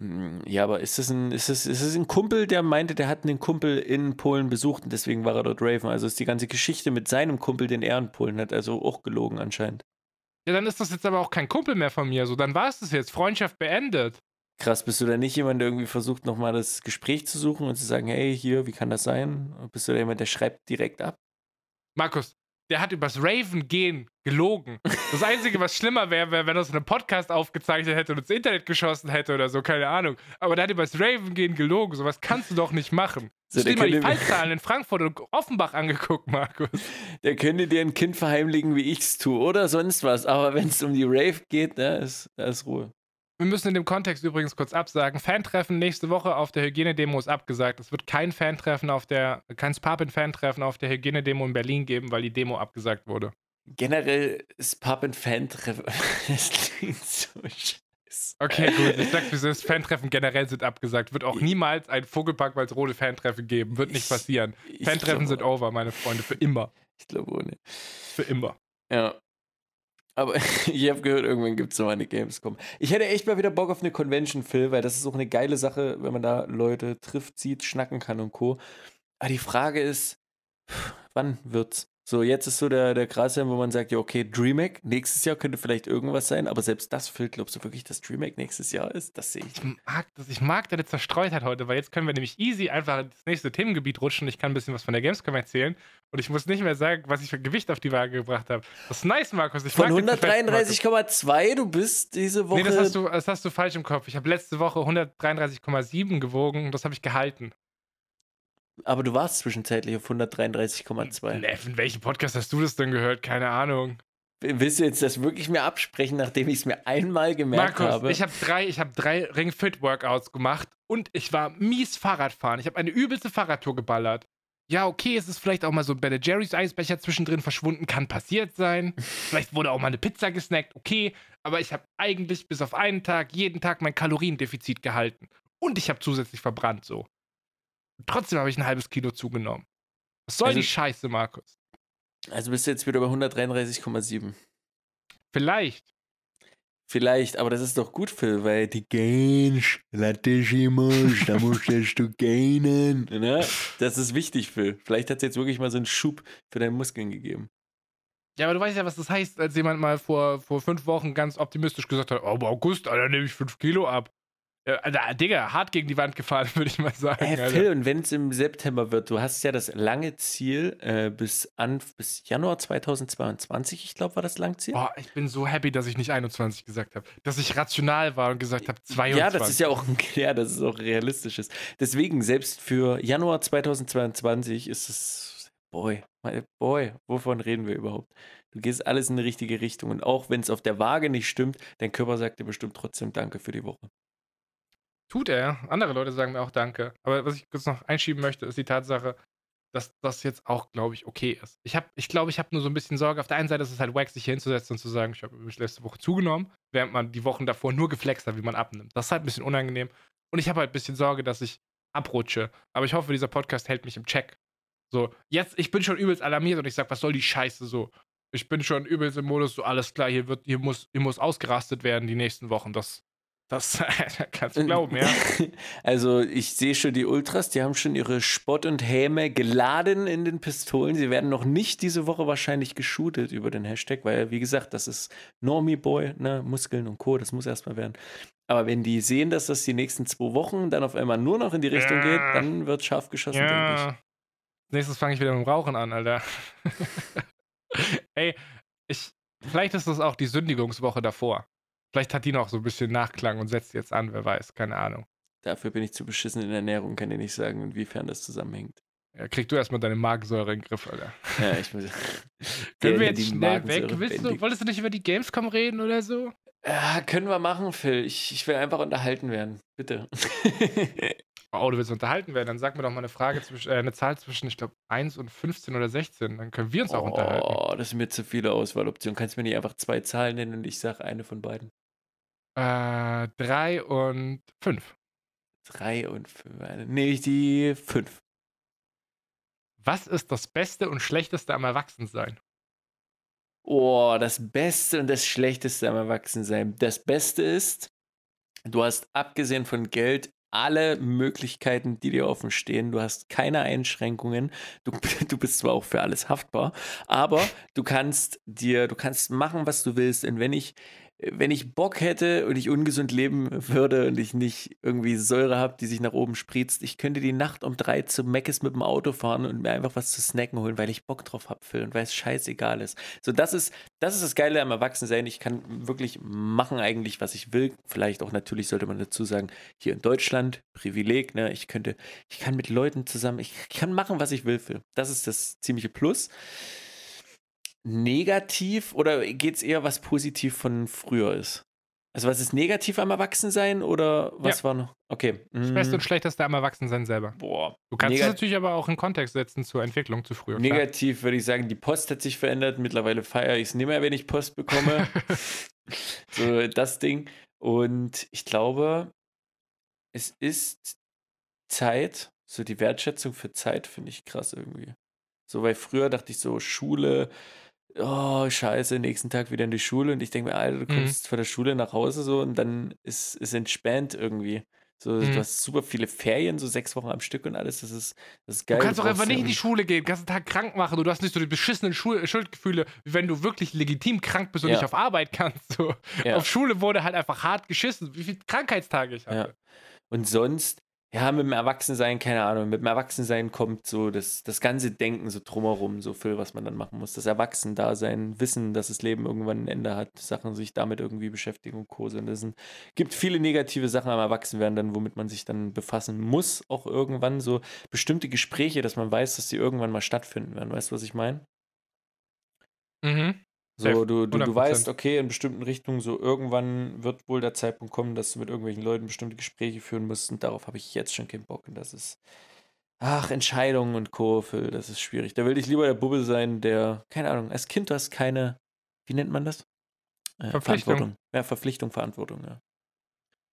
Hm, Ja, aber ist das ein, ist das, ist das ein Kumpel, der meinte, der hat einen Kumpel in Polen besucht und deswegen war er dort Raven? Also ist die ganze Geschichte mit seinem Kumpel, den er in Polen hat, also auch gelogen anscheinend. Ja, dann ist das jetzt aber auch kein Kumpel mehr von mir. So, dann war es das jetzt. Freundschaft beendet. Krass, bist du da nicht jemand, der irgendwie versucht, nochmal das Gespräch zu suchen und zu sagen, hey, hier, wie kann das sein? Bist du da jemand, der schreibt direkt ab? Markus, der hat übers Raven gehen gelogen. Das Einzige, was schlimmer wäre, wäre, wenn er so einen Podcast aufgezeichnet hätte und ins Internet geschossen hätte oder so, keine Ahnung. Aber der hat übers Raven gehen gelogen. Sowas kannst du doch nicht machen. So, dir mal die Fallzahlen in Frankfurt und Offenbach angeguckt, Markus. Der könnte dir ein Kind verheimlichen, wie ich's tue oder sonst was. Aber wenn es um die Rave geht, da ist, da ist Ruhe. Wir müssen in dem Kontext übrigens kurz absagen. Fantreffen nächste Woche auf der Hygienedemo ist abgesagt. Es wird kein Fantreffen auf der, kein Sparpin-Fantreffen auf der Hygienedemo in Berlin geben, weil die Demo abgesagt wurde. Generell ist Pub and Fan treffen. Das klingt so scheiße. Okay, gut. Ich sag, wie das Fantreffen generell sind abgesagt. Wird auch niemals ein Vogelpark rote Fantreffen geben. Wird nicht Ich- passieren. Ich Fantreffen sind over, meine Freunde. Für immer. Ich glaube ohne. Für immer. Ja. Aber ich habe gehört, irgendwann gibt es noch eine Gamescom. Ich hätte echt mal wieder Bock auf eine Convention, Phil, weil das ist auch eine geile Sache, wenn man da Leute trifft, sieht, schnacken kann und Co. Aber die Frage ist, wann wird's? So, jetzt ist so der, der Grashelm, wo man sagt, ja, okay, DreamHack, nächstes Jahr könnte vielleicht irgendwas sein, aber selbst das, Phil, glaubst du wirklich, dass DreamHack nächstes Jahr ist? Das sehe ich. Ich mag, das, ich mag deine Zerstreutheit heute, weil jetzt können wir nämlich easy einfach ins nächste Themengebiet rutschen. Ich kann ein bisschen was von der Gamescom erzählen und ich muss nicht mehr sagen, was ich für Gewicht auf die Waage gebracht habe. Das ist nice, Markus. Ich Von mag den Fest, Markus. 133,2, du bist diese Woche. Nee, das hast, du, das hast du falsch im Kopf. Ich habe letzte Woche 133,7 gewogen und das habe ich gehalten. Aber du warst zwischenzeitlich auf 133,2. Nee, in welchem Podcast hast du das denn gehört? Keine Ahnung. Willst du jetzt das wirklich mir absprechen, nachdem ich es mir einmal gemerkt Markus, habe? ich habe drei, ich hab drei Ring Fit Workouts gemacht und ich war mies Fahrradfahren. Ich habe eine übelste Fahrradtour geballert. Ja, okay, es ist vielleicht auch mal so ein Ben Jerry's Eisbecher zwischendrin verschwunden, kann passiert sein. Vielleicht wurde auch mal eine Pizza gesnackt, okay. Aber ich habe eigentlich bis auf einen Tag, jeden Tag mein Kaloriendefizit gehalten. Und ich habe zusätzlich verbrannt so. Trotzdem habe ich ein halbes Kilo zugenommen. Was soll Also- die Scheiße, Markus? also bist du jetzt wieder bei 133,7. Vielleicht. Vielleicht, aber das ist doch gut, Phil, weil die gainst, Latissimus, da musst du gainen. Ne? Das ist wichtig, Phil. Vielleicht hat es jetzt wirklich mal so einen Schub für deine Muskeln gegeben. Ja, aber du weißt ja, was das heißt, als jemand mal vor, vor fünf Wochen ganz optimistisch gesagt hat, oh, August, Alter, nehme ich fünf Kilo ab. Ja, Alter, Digga, hart gegen die Wand gefahren, würde ich mal sagen. Äh, Alter. Phil, und wenn es im September wird, du hast ja das lange Ziel äh, bis, an, bis Januar 2022, ich glaube, war das Langziel. Boah, ich bin so happy, dass ich nicht 21 gesagt habe. Dass ich rational war und gesagt habe 22. Ja, das ist ja auch ja, das ist auch realistisches. Deswegen, selbst für Januar 2022 ist es, boy, boy, wovon reden wir überhaupt? Du gehst alles in die richtige Richtung. Und auch wenn es auf der Waage nicht stimmt, dein Körper sagt dir bestimmt trotzdem Danke für die Woche. Tut er. Andere Leute sagen mir auch Danke. Aber was ich kurz noch einschieben möchte, ist die Tatsache, dass das jetzt auch, glaube ich, okay ist. Ich, hab, ich glaube, ich habe nur so ein bisschen Sorge. Auf der einen Seite ist es halt wack, sich hier hinzusetzen und zu sagen, ich habe letzte Woche zugenommen, während man die Wochen davor nur geflext hat, wie man abnimmt. Das ist halt ein bisschen unangenehm. Und ich habe halt ein bisschen Sorge, dass ich abrutsche. Aber ich hoffe, dieser Podcast hält mich im Check. So, jetzt, ich bin schon übelst alarmiert und ich sage, was soll die Scheiße so? Ich bin schon übelst im Modus, so alles klar, hier wird, hier muss, hier muss ausgerastet werden die nächsten Wochen. Das, das kannst du glauben, ja. Also ich sehe schon die Ultras, die haben schon ihre Spott und Häme geladen in den Pistolen. Sie werden noch nicht diese Woche wahrscheinlich geshootet über den Hashtag, weil wie gesagt, das ist Normie Boy, ne, Muskeln und Co. Das muss erstmal werden. Aber wenn die sehen, dass das die nächsten zwei Wochen dann auf einmal nur noch in die Richtung Ja. geht, dann wird scharf geschossen, denke Ja. Nächstes fange ich wieder mit dem Rauchen an, Alter. Ey, ich, vielleicht ist das auch die Sündigungswoche davor. Vielleicht hat die noch so ein bisschen Nachklang und setzt jetzt an, wer weiß, keine Ahnung. Dafür bin ich zu beschissen in der Ernährung, kann dir nicht sagen, inwiefern das zusammenhängt. Ja, krieg du erstmal deine Magensäure in den Griff, Alter. Ja, ich muss. Können wir jetzt die schnell weg? Magensäure Willst du, wolltest du nicht über die Gamescom reden oder so? Ja, können wir machen, Phil. Ich, ich will einfach unterhalten werden. Bitte. Oh, du willst unterhalten werden, dann sag mir doch mal eine Frage zwischen, äh, eine Zahl zwischen, ich glaube, 1 und 15 oder 16. Dann können wir uns auch unterhalten. Oh, das sind mir zu viele Auswahloptionen. Kannst du mir nicht einfach zwei Zahlen nennen und ich sage eine von beiden? Äh, 3 und 5. Drei und fünf. Nehme ich die fünf. Was ist das Beste und Schlechteste am Erwachsensein? Oh, das Beste und das Schlechteste am Erwachsensein. Das Beste ist, du hast abgesehen von Geld alle Möglichkeiten, die dir offen stehen. Du hast keine Einschränkungen. Du, du bist zwar auch für alles haftbar, aber du kannst dir, du kannst machen, was du willst. Und wenn ich, wenn ich Bock hätte und ich ungesund leben würde und ich nicht irgendwie Säure habe, die sich nach oben spritzt, ich könnte die Nacht um drei zu Meckes mit dem Auto fahren und mir einfach was zu snacken holen, weil ich Bock drauf habe, Phil, und weil es scheißegal ist. So, das ist, das ist das Geile am Erwachsensein. Ich kann wirklich machen eigentlich, was ich will. Vielleicht auch natürlich sollte man dazu sagen, hier in Deutschland, Privileg, ne? Ich könnte, ich kann mit Leuten zusammen, ich kann machen, was ich will, Phil. Das ist das ziemliche Plus. Negativ oder geht es eher, was positiv von früher ist? Also was ist negativ am Erwachsensein oder was war noch? Okay. Das mm, Beste und Schlechteste am Erwachsensein selber. boah. Du kannst es Negat- natürlich aber auch in Kontext setzen zur Entwicklung zu früher. klar. Negativ würde ich sagen, die Post hat sich verändert. Mittlerweile feiere ich es nicht mehr, wenn ich Post bekomme. so das Ding. Und ich glaube, es ist Zeit, so die Wertschätzung für Zeit finde ich krass irgendwie. So, weil früher dachte ich so, Schule, oh, scheiße, nächsten Tag wieder in die Schule. Und ich denke mir, Alter, du Mhm. kommst von der Schule nach Hause so und dann ist es entspannt irgendwie. So, Mhm. du hast super viele Ferien, so sechs Wochen am Stück und alles. Das ist, das ist geil. Du kannst doch einfach nicht in die Schule gehen, den ganzen Tag krank machen und du hast nicht so die beschissenen Schul Schuldgefühle, wie wenn du wirklich legitim krank bist und Ja. nicht auf Arbeit kannst. So. Ja. Auf Schule wurde halt einfach hart geschissen, wie viele Krankheitstage ich hatte. Und sonst, ja, mit dem Erwachsensein, keine Ahnung, mit dem Erwachsensein kommt so das, das ganze Denken so drumherum, so viel, was man dann machen muss. Das Erwachsendasein, Wissen, dass das Leben irgendwann ein Ende hat, Sachen sich damit irgendwie beschäftigen und Co. sind. Es gibt viele negative Sachen am Erwachsenwerden, dann, womit man sich dann befassen muss, auch irgendwann. So bestimmte Gespräche, dass man weiß, dass die irgendwann mal stattfinden werden. Weißt du, was ich meine? Mhm. So, du, du, du 100%. weißt, okay, in bestimmten Richtungen, so irgendwann wird wohl der Zeitpunkt kommen, dass du mit irgendwelchen Leuten bestimmte Gespräche führen musst und darauf habe ich jetzt schon keinen Bock und das ist, ach, Entscheidungen und. Phil, das ist schwierig. Da will ich lieber der Bubbel sein, der, keine Ahnung, als Kind du hast keine, wie nennt man das? Äh, Verpflichtung. Verantwortung. Ja, Verpflichtung, Verantwortung, ja.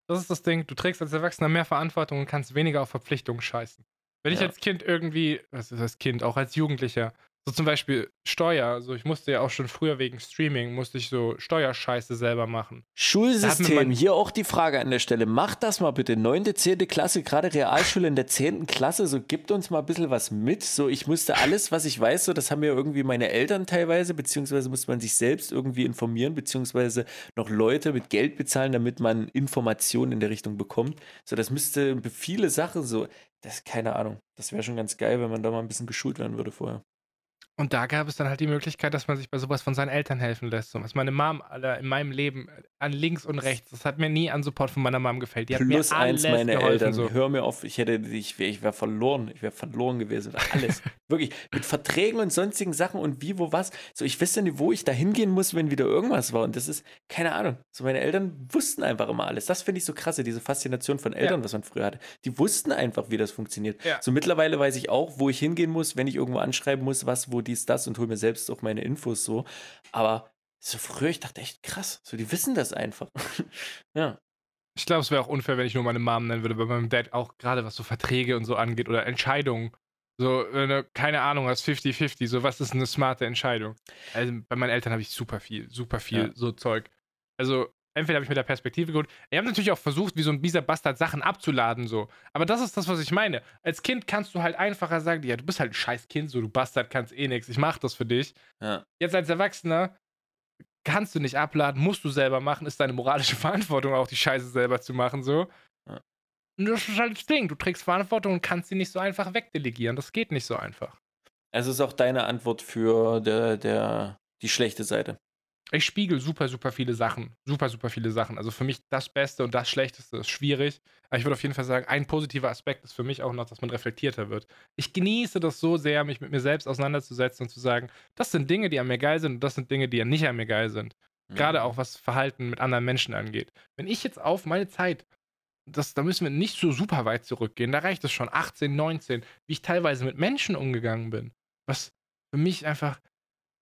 Das ist das Ding, du trägst als Erwachsener mehr Verantwortung und kannst weniger auf Verpflichtungen scheißen. Wenn ich Ja. als Kind irgendwie, was ist das Kind, auch als Jugendlicher, So zum Beispiel Steuer. Also ich musste ja auch schon früher wegen Streaming, musste ich so Steuerscheiße selber machen. Schulsystem, hier auch die Frage an der Stelle. Macht das mal bitte. Neunte, zehnte Klasse, gerade Realschule in der zehnten Klasse, so gibt uns mal ein bisschen was mit. So, ich musste alles, was ich weiß, so, das haben mir irgendwie meine Eltern teilweise, beziehungsweise musste man sich selbst irgendwie informieren, beziehungsweise noch Leute mit Geld bezahlen, damit man Informationen in der Richtung bekommt. So, das müsste viele Sachen so, das keine Ahnung. Das wäre schon ganz geil, wenn man da mal ein bisschen geschult werden würde vorher. Und da gab es dann halt die Möglichkeit, dass man sich bei sowas von seinen Eltern helfen lässt. So was meine Mom Alter, in meinem Leben äh, an links und rechts, das hat mir nie an Support von meiner Mom gefällt. Die hat Plus mir eins alles meine geholfen. Eltern. So. Hör mir auf, ich hätte, ich wäre wär verloren. Ich wäre verloren gewesen. Alles. Wirklich. Mit Verträgen und sonstigen Sachen und wie, wo, was. So, ich wüsste nicht, wo ich da hingehen muss, wenn wieder irgendwas war. Und das ist, keine Ahnung. So, meine Eltern wussten einfach immer alles. Das finde ich so krasse, diese Faszination von Eltern, Ja. was man früher hatte. Die wussten einfach, wie das funktioniert. Ja. So, mittlerweile weiß ich auch, wo ich hingehen muss, wenn ich irgendwo anschreiben muss, was, wo dies, das und hole mir selbst auch meine Infos so. Aber so früher, ich dachte echt krass. So, die wissen das einfach. ja. Ich glaube, es wäre auch unfair, wenn ich nur meine Mom nennen würde, bei meinem Dad auch gerade was so Verträge und so angeht oder Entscheidungen. So, wenn du keine Ahnung hast, 50-50, so was ist eine smarte Entscheidung? Also bei meinen Eltern habe ich super viel, super viel Ja. so Zeug. Also entweder habe ich mit der Perspektive geholt. Ich habe natürlich auch versucht, wie so ein mieser Bastard Sachen abzuladen, so. Aber das ist das, was ich meine. Als Kind kannst du halt einfacher sagen, ja, du bist halt ein scheiß Kind, so, du Bastard kannst eh nichts, ich mach das für dich. Ja. Jetzt als Erwachsener kannst du nicht abladen, musst du selber machen, ist deine moralische Verantwortung auch, die Scheiße selber zu machen, so. Ja. Und das ist halt das Ding, du trägst Verantwortung und kannst sie nicht so einfach wegdelegieren. Das geht nicht so einfach. Also ist auch deine Antwort für der, der, die schlechte Seite. Ich spiegel super, super viele Sachen. Super, super viele Sachen. Also für mich das Beste und das Schlechteste ist schwierig. Aber ich würde auf jeden Fall sagen, ein positiver Aspekt ist für mich auch noch, dass man reflektierter wird. Ich genieße das so sehr, mich mit mir selbst auseinanderzusetzen und zu sagen, das sind Dinge, die an mir geil sind und das sind Dinge, die nicht an mir geil sind. Gerade Mhm. auch was Verhalten mit anderen Menschen angeht. Wenn ich jetzt auf meine Zeit, das, da müssen wir nicht so super weit zurückgehen, da reicht es schon 18, 19, wie ich teilweise mit Menschen umgegangen bin, was für mich einfach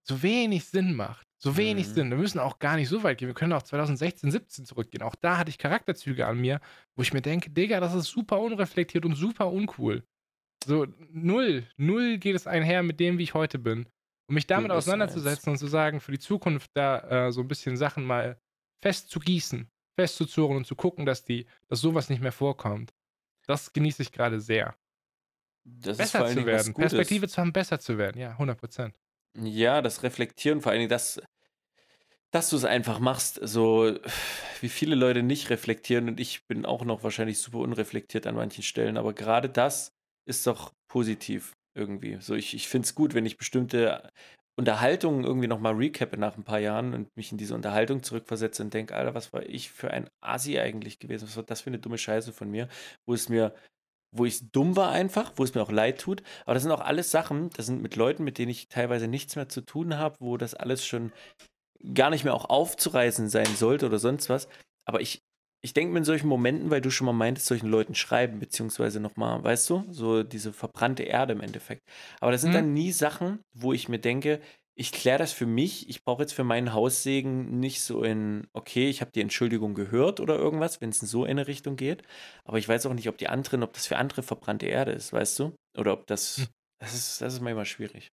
so wenig Sinn macht. So wenig Mhm. Sinn. Wir müssen auch gar nicht so weit gehen. Wir können auch 2016, 17 zurückgehen. Auch da hatte ich Charakterzüge an mir, wo ich mir denke, Digga, das ist super unreflektiert und super uncool. So, null, null geht es einher mit dem, wie ich heute bin. Um mich damit auseinanderzusetzen und zu sagen, für die Zukunft da äh, so ein bisschen Sachen mal fest zu gießen, festzuzurren und zu gucken, dass die, dass sowas nicht mehr vorkommt. Das genieße ich gerade sehr. Das Besser zu werden. Perspektive zu haben, besser zu werden. Ja, 100 Prozent. Ja, das Reflektieren, vor allen Dingen das, dass du es einfach machst, so wie viele Leute nicht reflektieren und ich bin auch noch wahrscheinlich super unreflektiert an manchen Stellen, aber gerade das ist doch positiv irgendwie. So, ich, ich finde es gut, wenn ich bestimmte Unterhaltungen irgendwie nochmal recappe nach ein paar Jahren und mich in diese Unterhaltung zurückversetze und denke, Alter, was war ich für ein Asi eigentlich gewesen? Was war das für eine dumme Scheiße von mir? Wo es mir, wo ich dumm war einfach, wo es mir auch leid tut. Aber das sind auch alles Sachen, das sind mit Leuten, mit denen ich teilweise nichts mehr zu tun habe, wo das alles schon gar nicht mehr auch aufzureißen sein sollte oder sonst was. Aber ich, ich denke mir in solchen Momenten, weil du schon mal meintest, solchen Leuten schreiben, beziehungsweise nochmal, weißt du, so diese verbrannte Erde im Endeffekt. Aber das sind Mhm. dann nie Sachen, wo ich mir denke, ich kläre das für mich. Ich brauche jetzt für meinen Haussegen nicht so in, okay, ich habe die Entschuldigung gehört oder irgendwas, wenn es in so eine Richtung geht. Aber ich weiß auch nicht, ob die anderen, ob das für andere verbrannte Erde ist, weißt du? Oder ob das, Hm. das ist, das ist manchmal schwierig.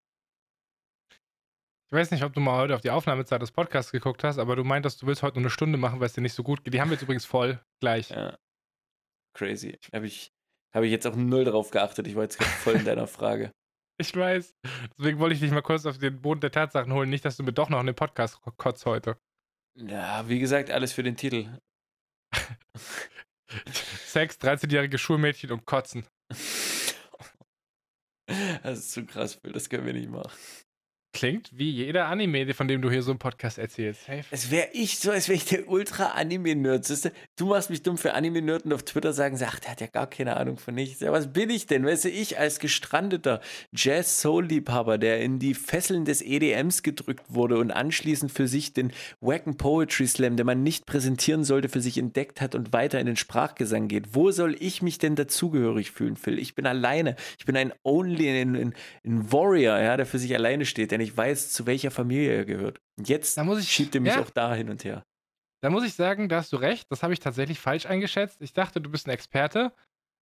Ich weiß nicht, ob du mal heute auf die Aufnahmezeit des Podcasts geguckt hast, aber du meintest, du willst heute nur eine Stunde machen, weil es dir nicht so gut geht. Die haben wir jetzt übrigens voll gleich. Ja. Crazy. Habe ich, hab ich jetzt auch null drauf geachtet. Ich war jetzt gerade voll in deiner Frage. Ich weiß. Deswegen wollte ich dich mal kurz auf den Boden der Tatsachen holen. Nicht, dass du mir doch noch einen Podcast kotzt heute. Ja, wie gesagt, alles für den Titel. Sex, 13-jährige Schulmädchen und Kotzen. Das ist zu krass, Phil. Das können wir nicht machen. Klingt wie jeder Anime, von dem du hier so im Podcast erzählst. Hey, Es wäre ich so, als wäre ich der Ultra-Anime-Nerd. Du, machst mich dumm für Anime-Nerd und auf Twitter sagen sie, ach, der hat ja gar keine Ahnung von nichts. Ja, was bin ich denn? Weißt du, ich als gestrandeter Jazz-Soul-Liebhaber, der in die Fesseln des EDMs gedrückt wurde und anschließend für sich den Wacken Poetry Slam, den man nicht präsentieren sollte, für sich entdeckt hat und weiter in den Sprachgesang geht. Wo soll ich mich denn dazugehörig fühlen, Phil? Ich bin alleine. Ich bin ein Only, ein, ein, ein Warrior, ja, der für sich alleine steht, der nicht weiß, zu welcher Familie er gehört. Und jetzt ich- schiebt er mich ja. auch da hin und her. Da muss ich sagen, da hast du recht. Das habe ich tatsächlich falsch eingeschätzt. Ich dachte, du bist ein Experte.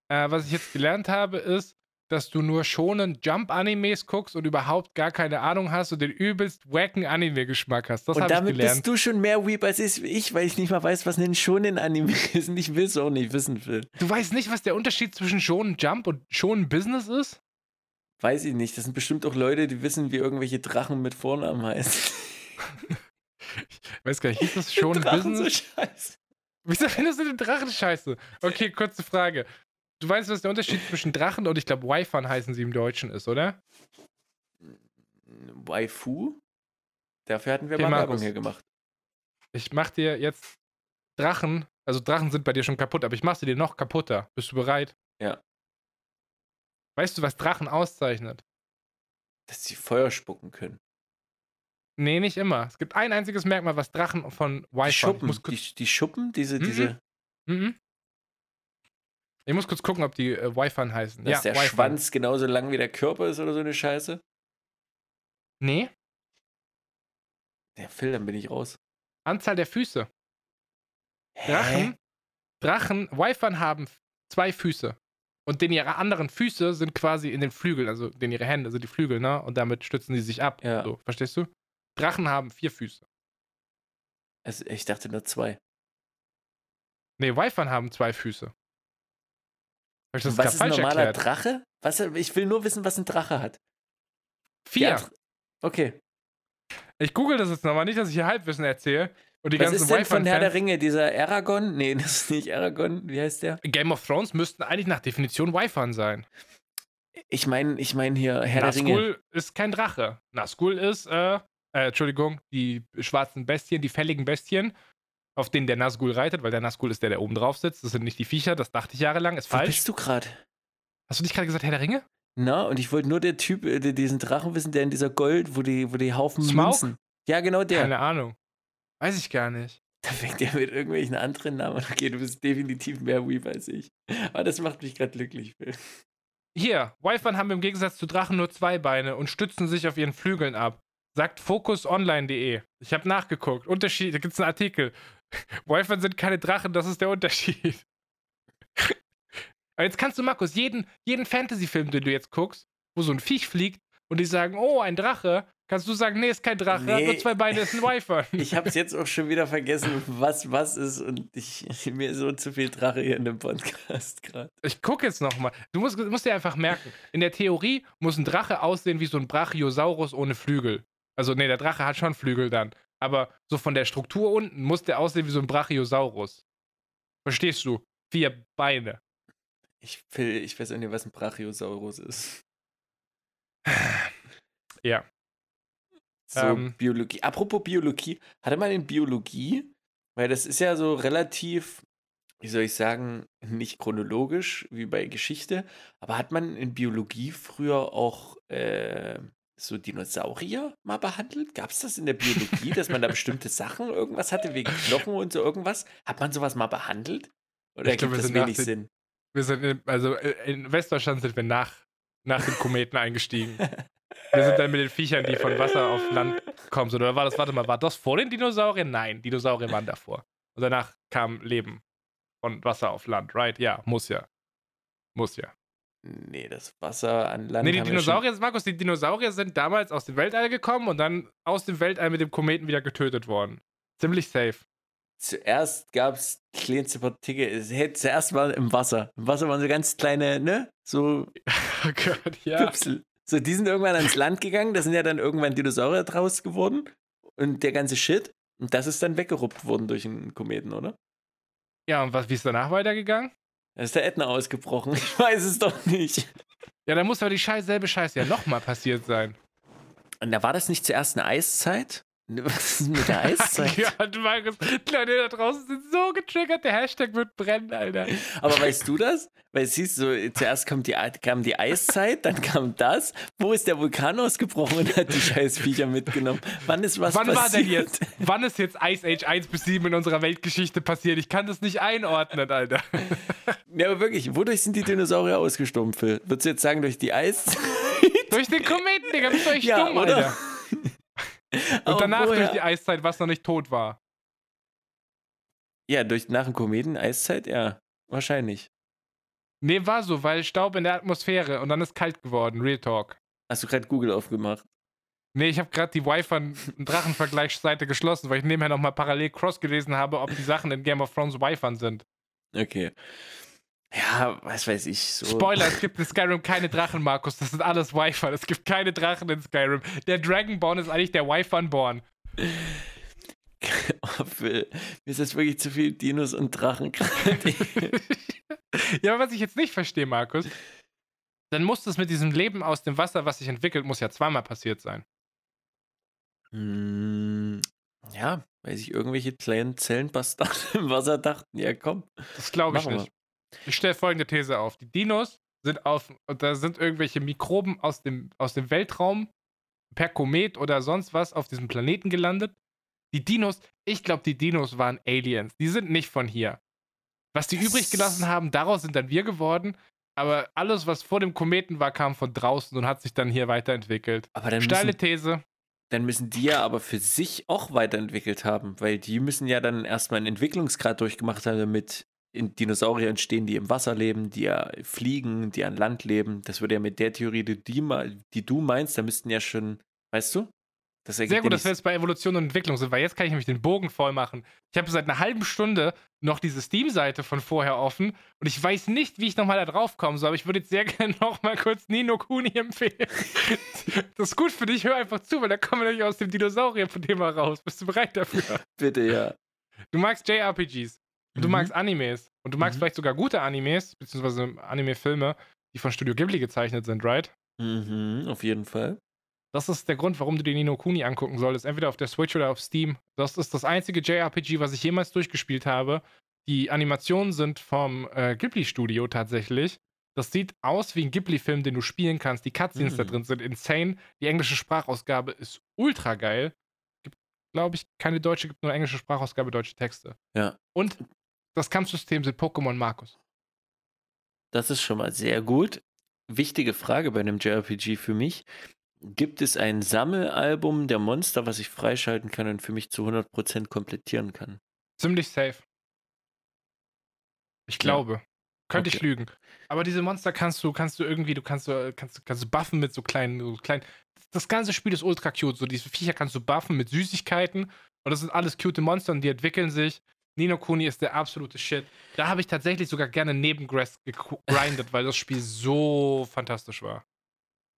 Äh, was ich jetzt gelernt habe, ist, dass du nur schonen Jump-Animes guckst und überhaupt gar keine Ahnung hast und den übelst wacken Anime-Geschmack hast. Das Und damit bist du schon mehr Weep als ich, weil ich nicht mal weiß, was ein schonen Anime ist und ich will es auch nicht wissen will. Du weißt nicht, was der Unterschied zwischen schonen Jump und schonen Business ist? Weiß ich nicht. Das sind bestimmt auch Leute, die wissen, wie irgendwelche Drachen mit Vornamen heißen. Ich weiß gar nicht, hieß das schonen Drachen Business? so scheiße. Wieso findest du den Drachen scheiße? Okay, kurze Frage. Du weißt, was der Unterschied zwischen Drachen und ich glaube Wi-Fi heißen sie im Deutschen ist, oder? Waifu? Dafür hatten wir Okay, mal. Werbung hier gemacht. Ich mach dir jetzt Drachen, also Drachen sind bei dir schon kaputt, aber ich mach sie dir noch kaputter. Bist du bereit? Ja. Weißt du, was Drachen auszeichnet? Dass sie Feuer spucken können. Nee, nicht immer. Es gibt ein einziges Merkmal, was Drachen von Die Wi-Fi. Ich Schuppen, die, die Schuppen, diese, Mhm. diese, Mhm. ich muss kurz gucken, ob die äh, Wi-Fi heißen. dass der Wi-Fi. Schwanz genauso lang wie der Körper ist oder so eine Scheiße. Nee, Der Phil, dann bin ich raus. Anzahl der Füße. Hä? Drachen, Drachen, Wi-Fi haben zwei Füße. Und denn ihre anderen Füße sind quasi in den Flügeln, also denn ihre Hände sind die Flügel, ne? Und damit stützen sie sich ab. Ja. So, verstehst du? Drachen haben vier Füße. Also, ich dachte nur zwei. Nee, Wi-Fi haben zwei Füße. Hab ich das was ist ein normaler erklärt? Drache? Was, ich will nur wissen, was ein Drache hat. Vier. andere- Okay. Ich google das jetzt nochmal, nicht, dass ich hier Halbwissen erzähle. Und die Was ganzen ist denn von Herr der. Ringe, dieser Aragorn? Nee, das ist nicht Aragorn. Wie heißt der? Game of Thrones müssten eigentlich nach Definition Wi-Fi sein. Ich meine ich mein hier Herr der Ringe. Nazgul ist kein Drache. Nazgul ist, äh, äh, Entschuldigung, die schwarzen Bestien, die fälligen Bestien, auf denen der Nazgul reitet, weil der Nazgul ist der, der oben drauf sitzt. Das sind nicht die Viecher, das dachte ich jahrelang, ist Wo falsch. bist du gerade? Hast du nicht gerade gesagt, Herr der Ringe? Na, und ich wollte nur der Typ, äh, diesen Drachen wissen, der in dieser Gold, wo die, wo die Haufen Smaug? Münzen. Ja, genau der. Keine Ahnung. Weiß ich gar nicht. Da fängt er mit irgendwelchen anderen Namen. an. Okay, du bist definitiv mehr Weeb als ich. Aber das macht mich gerade glücklich, Phil. Hier, Wi-Fi haben im Gegensatz zu Drachen nur zwei Beine und stützen sich auf ihren Flügeln ab. Sagt focusonline.de. Ich habe nachgeguckt. Unterschied, da gibt es einen Artikel. Wi-Fi sind keine Drachen, das ist der Unterschied. Aber jetzt kannst du, Markus, jeden, jeden Fantasy-Film, den du jetzt guckst, wo so ein Viech fliegt und die sagen, oh, ein Drache, kannst du sagen, nee, ist kein Drache, hat Nee. nur zwei Beine, ist ein Wi-Fi. Ich habe es jetzt auch schon wieder vergessen, was was ist. Und ich, mir so zu viel Drache hier in dem Podcast gerade. Ich gucke jetzt nochmal. Du musst, musst dir einfach merken, in der Theorie muss ein Drache aussehen wie so ein Brachiosaurus ohne Flügel. Also, nee, der Drache hat schon Flügel dann. Aber so von der Struktur unten muss der aussehen wie so ein Brachiosaurus. Verstehst du? Vier Beine. Ich, Phil, ich weiß auch nicht, was ein Brachiosaurus ist. Ja. So, Ähm. Biologie. Apropos Biologie, hatte man in Biologie, weil das ist ja so relativ, wie soll ich sagen, nicht chronologisch wie bei Geschichte, aber hat man in Biologie früher auch äh, so Dinosaurier mal behandelt? Gab es das in der Biologie, dass man da bestimmte Sachen, irgendwas hatte, wegen Knochen und so irgendwas? Hat man sowas mal behandelt? Oder Ich glaub, gibt wir das wenig Sinn? Wir sind in, also äh, in Westdeutschland sind wir nach, nach den Kometen eingestiegen. Wir sind dann mit den Viechern, die von Wasser auf Land kommen. Oder war das, warte mal, war das vor den Dinosauriern? Nein, Dinosaurier waren davor. Und danach kam Leben von Wasser auf Land, right? Ja, muss ja. Muss ja. Nee, das Wasser an Land. Nee, die wir schon- Dinosaurier, Markus, die Dinosaurier sind damals aus dem Weltall gekommen und dann aus dem Weltall mit dem Kometen wieder getötet worden. Ziemlich safe. Zuerst gab es kleinste Partikel, es hätte zuerst mal im Wasser. Im Wasser waren so ganz kleine, ne? So Oh Gott, ja. Püpsel. So, die sind irgendwann ans Land gegangen, da sind ja dann irgendwann Dinosaurier draus geworden und der ganze Shit. Und das ist dann weggeruppt worden durch einen Kometen, oder? Ja, und was, wie ist danach weitergegangen? Da ist der Ätna ausgebrochen. Ich weiß es doch nicht. Ja, dann muss aber die Scheiß, selbe Scheiße ja nochmal passiert sein. Und da war das nicht zuerst eine Eiszeit? Was ist mit der Eiszeit? Ja, Markus, Leute da draußen sind so getriggert, der Hashtag wird brennen, Alter. Aber weißt du das? Weil siehst du, zuerst kam die, kam die Eiszeit, dann kam das. Wo ist der Vulkan ausgebrochen und hat die Scheißviecher mitgenommen? Wann ist was Wann passiert? war denn jetzt? Wann ist jetzt Ice Age 1 bis 7 in unserer Weltgeschichte passiert? Ich kann das nicht einordnen, Alter. Ja, aber wirklich, wodurch sind die Dinosaurier ausgestorben, Phil? Würdest du jetzt sagen, durch die Eiszeit? durch den Kometen, Digga, bist du echt Ja, dumm, oder? Alter. Und danach durch die Eiszeit, was noch nicht tot war. Ja, durch, nach dem Kometen, Eiszeit, ja, wahrscheinlich. Nee, war so, weil Staub in der Atmosphäre und dann ist kalt geworden. Real Talk. Hast du gerade Google aufgemacht? Nee, ich habe gerade die Wi-Fi-Drachenvergleichsseite geschlossen, weil ich nebenher nochmal parallel cross gelesen habe, ob die Sachen in Game of Thrones Wi-Fi sind. Okay. Ja, was weiß ich. So. Spoiler, es gibt in Skyrim keine Drachen, Markus. Das sind alles Wi-Fi. Es gibt keine Drachen in Skyrim. Der Dragonborn ist eigentlich der Wi-Fi-Born. Oh, Phil, mir ist das wirklich zu viel Dinos und Drachen ja, aber was ich jetzt nicht verstehe, Markus, dann muss das mit diesem Leben aus dem Wasser, was sich entwickelt, muss ja zweimal passiert sein. Mm, ja, weil sich irgendwelche kleinen Zellenbastarde im Wasser dachten, ja komm. Das glaube ich nicht. Ich stelle folgende These auf. Die Dinos sind auf, da sind irgendwelche Mikroben aus dem, aus dem Weltraum per Komet oder sonst was auf diesem Planeten gelandet. Die Dinos, ich glaube, die Dinos waren Aliens. Die sind nicht von hier. Was die Das- übrig gelassen haben, daraus sind dann wir geworden. Aber alles, was vor dem Kometen war, kam von draußen und hat sich dann hier weiterentwickelt. Aber dann Steile müssen, These. dann müssen die ja aber für sich auch weiterentwickelt haben, weil die müssen ja dann erstmal einen Entwicklungsgrad durchgemacht haben, damit Dinosaurier entstehen, die im Wasser leben, die ja fliegen, die an Land leben. Das würde ja mit der Theorie, die, die, du meinst, da müssten ja schon, weißt du? Sehr ja gut, dass wir jetzt bei Evolution und Entwicklung sind, weil jetzt kann ich nämlich den Bogen voll machen. Ich habe seit einer halben Stunde noch diese Steam-Seite von vorher offen und ich weiß nicht, wie ich nochmal da drauf kommen soll, aber ich würde jetzt sehr gerne nochmal kurz Nino Kuni empfehlen. Das ist gut für dich, hör einfach zu, weil da kommen wir nämlich aus dem Dinosaurier-Thema raus. Bist du bereit dafür? Bitte, ja. Du magst JRPGs und du Mhm. magst Animes und du magst Mhm. vielleicht sogar gute Animes, beziehungsweise Anime-Filme, die von Studio Ghibli gezeichnet sind, right? Mhm, auf jeden Fall. Das ist der Grund, warum du dir Nino Kuni angucken solltest. Entweder auf der Switch oder auf Steam. Das ist das einzige JRPG, was ich jemals durchgespielt habe. Die Animationen sind vom äh, Ghibli-Studio tatsächlich. Das sieht aus wie ein Ghibli-Film, den du spielen kannst. Die Cutscenes da Mhm. drin sind insane. Die englische Sprachausgabe ist ultra geil. Gibt, glaube ich, keine deutsche, gibt nur englische Sprachausgabe, deutsche Texte. Ja. Und das Kampfsystem sind Pokémon Markus. Das ist schon mal sehr gut. Wichtige Frage bei einem JRPG für mich. Gibt es ein Sammelalbum der Monster, was ich freischalten kann und für mich zu 100% komplettieren kann? Ziemlich safe. Ich glaube. Könnte ich Okay. lügen. Aber diese Monster kannst du, kannst du irgendwie, du kannst, du- kannst, kannst du buffen mit so kleinen, so kleinen. Das ganze Spiel ist ultra cute. So diese Viecher kannst du buffen mit Süßigkeiten. Und das sind alles cute Monster und die entwickeln sich. Nino Kuni ist der absolute Shit. Da habe ich tatsächlich sogar gerne Nebengrass gegrindet, weil das Spiel so fantastisch war.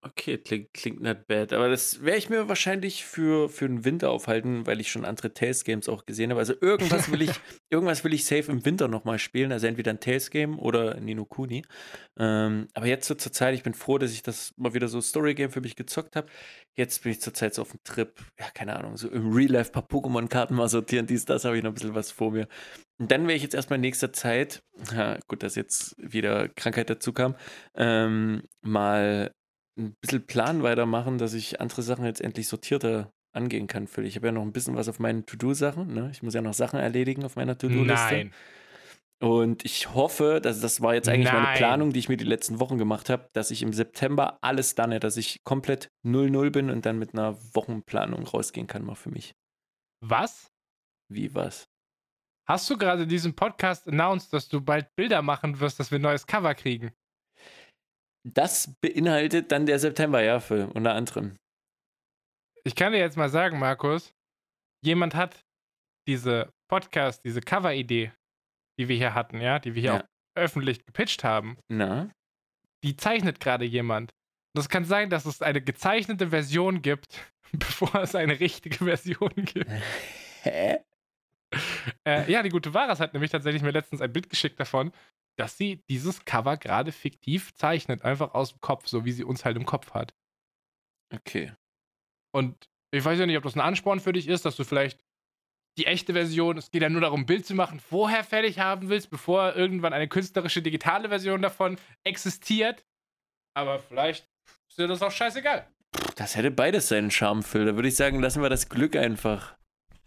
Okay, klingt, klingt not bad. Aber das werde ich mir wahrscheinlich für, für den Winter aufhalten, weil ich schon andere Tales Games auch gesehen habe. Also irgendwas will ich, irgendwas will ich safe im Winter nochmal spielen. Also entweder ein Tales Game oder ein Nino Kuni. Ähm, aber jetzt so zur Zeit, ich bin froh, dass ich das mal wieder so Story Game für mich gezockt habe. Jetzt bin ich zurzeit so auf dem Trip, ja, keine Ahnung, so im Real Life ein paar Pokémon-Karten mal sortieren, dies, das habe ich noch ein bisschen was vor mir. Und dann werde ich jetzt erstmal in nächster Zeit, ja, gut, dass jetzt wieder Krankheit dazu kam, ähm, mal ein bisschen Plan weitermachen, dass ich andere Sachen jetzt endlich sortierter angehen kann. Für Ich habe ja noch ein bisschen was auf meinen To-Do-Sachen. Ne? Ich muss ja noch Sachen erledigen auf meiner To-Do-Liste. Nein. Und ich hoffe, dass das war jetzt eigentlich meine Nein. Planung, die ich mir die letzten Wochen gemacht habe, dass ich im September alles dann, dass ich komplett 0-0 bin und dann mit einer Wochenplanung rausgehen kann, mal für mich. Was? Wie was? Hast du gerade in diesem Podcast announced, dass du bald Bilder machen wirst, dass wir ein neues Cover kriegen? Das beinhaltet dann der September, ja, für unter anderem. Ich kann dir jetzt mal sagen, Markus, jemand hat diese Podcast, diese Cover-Idee, die wir hier hatten, ja, die wir hier Ja. auch öffentlich gepitcht haben, Na? die zeichnet gerade jemand. Und es kann sein, dass es eine gezeichnete Version gibt, bevor es eine richtige Version gibt. Hä? Äh, ja, die gute Varas hat nämlich tatsächlich mir letztens ein Bild geschickt davon, dass sie dieses Cover gerade fiktiv zeichnet, einfach aus dem Kopf, so wie sie uns halt im Kopf hat. Okay. Und ich weiß ja nicht, ob das ein Ansporn für dich ist, dass du vielleicht die echte Version, es geht ja nur darum, ein Bild zu machen, vorher fertig haben willst, bevor irgendwann eine künstlerische digitale Version davon existiert. Aber vielleicht ist dir das auch scheißegal. Das hätte beides seinen Charme, Phil. Da würde ich sagen, lassen wir das Glück einfach.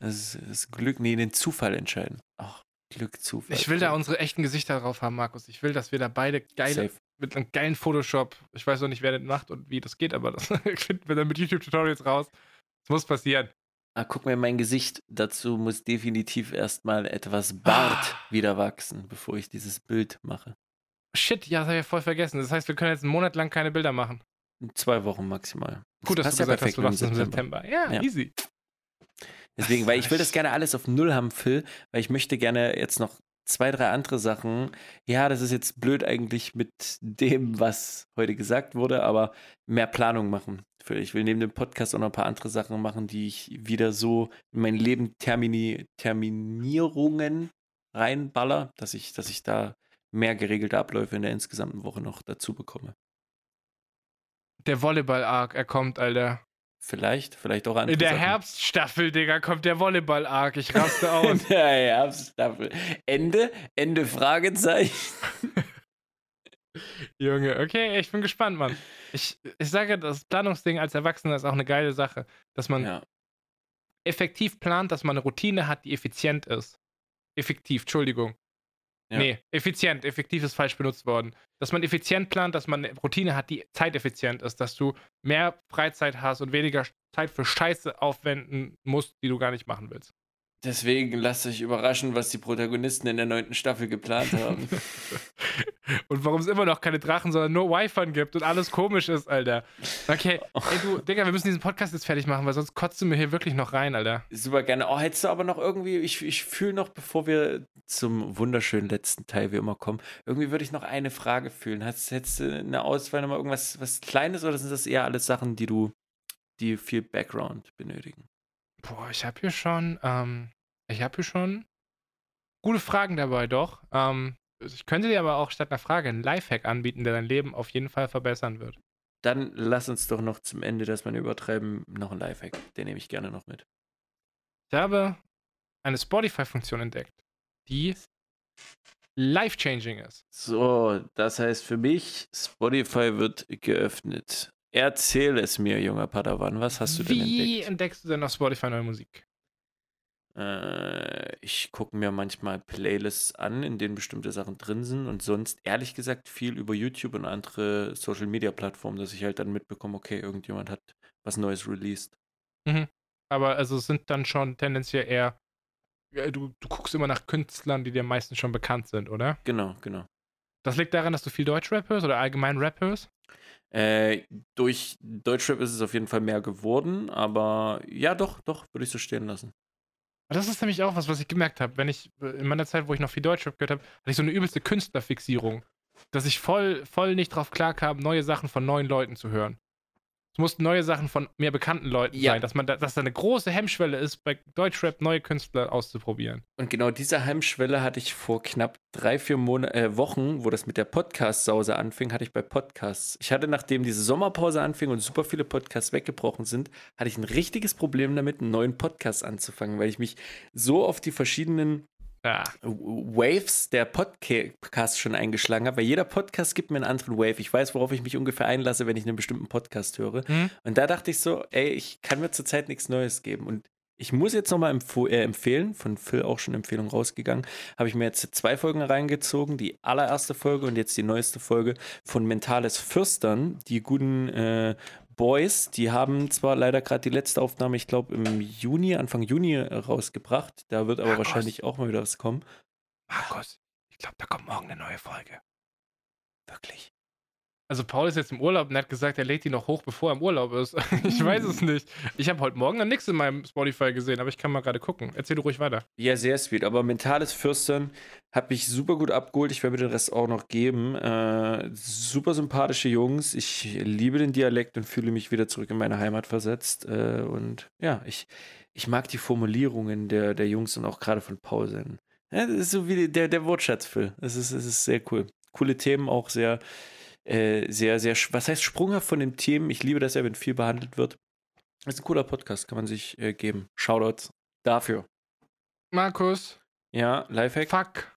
Das, das Glück, nee, den Zufall entscheiden. Ach, Glück, Zufall. Ich will da unsere echten Gesichter drauf haben, Markus. Ich will, dass wir da beide geile, Safe. mit einem geilen Photoshop, ich weiß noch nicht, wer das macht und wie das geht, aber das finden wir dann mit YouTube-Tutorials raus. Das muss passieren. Ah, guck mir mein Gesicht. Dazu muss definitiv erstmal etwas Bart Ah. wieder wachsen, bevor ich dieses Bild mache. Shit, ja, das habe ich ja voll vergessen. Das heißt, wir können jetzt einen Monat lang keine Bilder machen. Zwei Wochen maximal. Gut, dass passt du ja gesagt hast, du machst das im September. Ja, Ja. easy. Deswegen, weil ich will das gerne alles auf Null haben, Phil, weil ich möchte gerne jetzt noch zwei, drei andere Sachen. Ja, das ist jetzt blöd eigentlich mit dem, was heute gesagt wurde, aber mehr Planung machen. Phil, ich will neben dem Podcast auch noch ein paar andere Sachen machen, die ich wieder so in mein Leben termini Terminierungen reinballer, dass ich, dass ich da mehr geregelte Abläufe in der insgesamten Woche noch dazu bekomme. Der Volleyball-Arc, er kommt, Alter. Vielleicht, vielleicht auch andere In der Sachen. Herbststaffel, Digga, kommt der Volleyball-Arc. Ich raste aus. In der Herbststaffel. Ende, Ende Fragezeichen. Junge, okay, ich bin gespannt, Mann. Ich, ich sage, das Planungsding als Erwachsener ist auch eine geile Sache, dass man Ja. effektiv plant, dass man eine Routine hat, die effizient ist. Effektiv, Entschuldigung. Ja. Nee, effizient, effektiv ist falsch benutzt worden. Dass man effizient plant, dass man eine Routine hat, die zeiteffizient ist, dass du mehr Freizeit hast und weniger Zeit für Scheiße aufwenden musst, die du gar nicht machen willst. Deswegen lasst euch überraschen, was die Protagonisten in der neunten Staffel geplant haben. und warum es immer noch keine Drachen, sondern nur Wi-Fi gibt und alles komisch ist, Alter. Okay, ey du, Digga, wir müssen diesen Podcast jetzt fertig machen, weil sonst kotzt du mir hier wirklich noch rein, Alter. Super gerne. Oh, hättest du aber noch irgendwie, ich, ich fühle noch, bevor wir zum wunderschönen letzten Teil wie immer kommen, irgendwie würde ich noch eine Frage fühlen. Hast, hättest du eine Auswahl nochmal irgendwas was Kleines oder sind das eher alles Sachen, die du, die viel Background benötigen? Boah, ich habe hier schon, ähm, ich habe hier schon gute Fragen dabei, doch. Ähm, ich könnte dir aber auch statt einer Frage einen Lifehack anbieten, der dein Leben auf jeden Fall verbessern wird. Dann lass uns doch noch zum Ende, dass wir übertreiben, noch einen Lifehack. Den nehme ich gerne noch mit. Ich habe eine Spotify-Funktion entdeckt, die life-changing ist. So, das heißt für mich, Spotify wird geöffnet. Erzähl es mir, junger Padawan, was hast du denn Wie entdeckt? entdeckst du denn auf Spotify neue Musik? Äh, ich gucke mir manchmal Playlists an, in denen bestimmte Sachen drin sind und sonst ehrlich gesagt viel über YouTube und andere Social Media Plattformen, dass ich halt dann mitbekomme, okay, irgendjemand hat was Neues released. Aber also es sind dann schon tendenziell eher, du, du guckst immer nach Künstlern, die dir meistens schon bekannt sind, oder? Genau, genau. Das liegt daran, dass du viel Deutschrap hörst oder allgemein Rap hörst? Äh, durch Deutschrap ist es auf jeden Fall mehr geworden, aber ja, doch, doch, würde ich so stehen lassen. Das ist nämlich auch was, was ich gemerkt habe. Wenn ich äh, in meiner Zeit, wo ich noch viel Deutschrap gehört habe, hatte ich so eine übelste Künstlerfixierung. Dass ich voll, voll nicht drauf klarkam, neue Sachen von neuen Leuten zu hören. Es mussten neue Sachen von mir bekannten Leuten Ja. sein, dass man da, dass da eine große Hemmschwelle ist, bei Deutschrap neue Künstler auszuprobieren. Und genau diese Hemmschwelle hatte ich vor knapp drei, vier Mon äh, Wochen, wo das mit der Podcast-Sause anfing, hatte ich bei Podcasts. Ich hatte, nachdem diese Sommerpause anfing und super viele Podcasts weggebrochen sind, hatte ich ein richtiges Problem damit, einen neuen Podcast anzufangen, weil ich mich so auf die verschiedenen Ja. Waves der Podcast schon eingeschlagen habe, weil jeder Podcast gibt mir einen anderen Wave. Ich weiß, worauf ich mich ungefähr einlasse, wenn ich einen bestimmten Podcast höre. Mhm. Und da dachte ich so, ey, ich kann mir zurzeit nichts Neues geben. Und ich muss jetzt nochmal empf äh, empfehlen, von Phil auch schon Empfehlung rausgegangen, habe ich mir jetzt zwei Folgen reingezogen. Die allererste Folge und jetzt die neueste Folge von Mentales Fürstern. Die guten äh, Boys, die haben zwar leider gerade die letzte Aufnahme, ich glaube im Juni, Anfang Juni rausgebracht. Da wird aber Markus. wahrscheinlich auch mal wieder was kommen. Markus, ich glaube, da kommt morgen eine neue Folge. Wirklich. Also Paul ist jetzt im Urlaub und hat gesagt, er lädt die noch hoch, bevor er im Urlaub ist. ich weiß es nicht. Ich habe heute Morgen dann nichts in meinem Spotify gesehen, aber ich kann mal gerade gucken. Erzähl du ruhig weiter. Ja, sehr sweet. Aber mentales Fürstern hat mich super gut abgeholt. Ich werde mir den Rest auch noch geben. Äh, super sympathische Jungs. Ich liebe den Dialekt und fühle mich wieder zurück in meine Heimat versetzt. Äh, und ja, ich, ich mag die Formulierungen der, der Jungs und auch gerade von Paul sein. Ja, das ist so wie der, der Wortschatz, Phil. Es ist, es ist sehr cool. Coole Themen, auch sehr, äh, sehr, sehr, was heißt sprunghaft von den Themen. Ich liebe das ja, wenn viel behandelt wird. Das ist ein cooler Podcast, kann man sich äh, geben. Shoutouts dafür. Markus, Ja, Lifehack. fuck.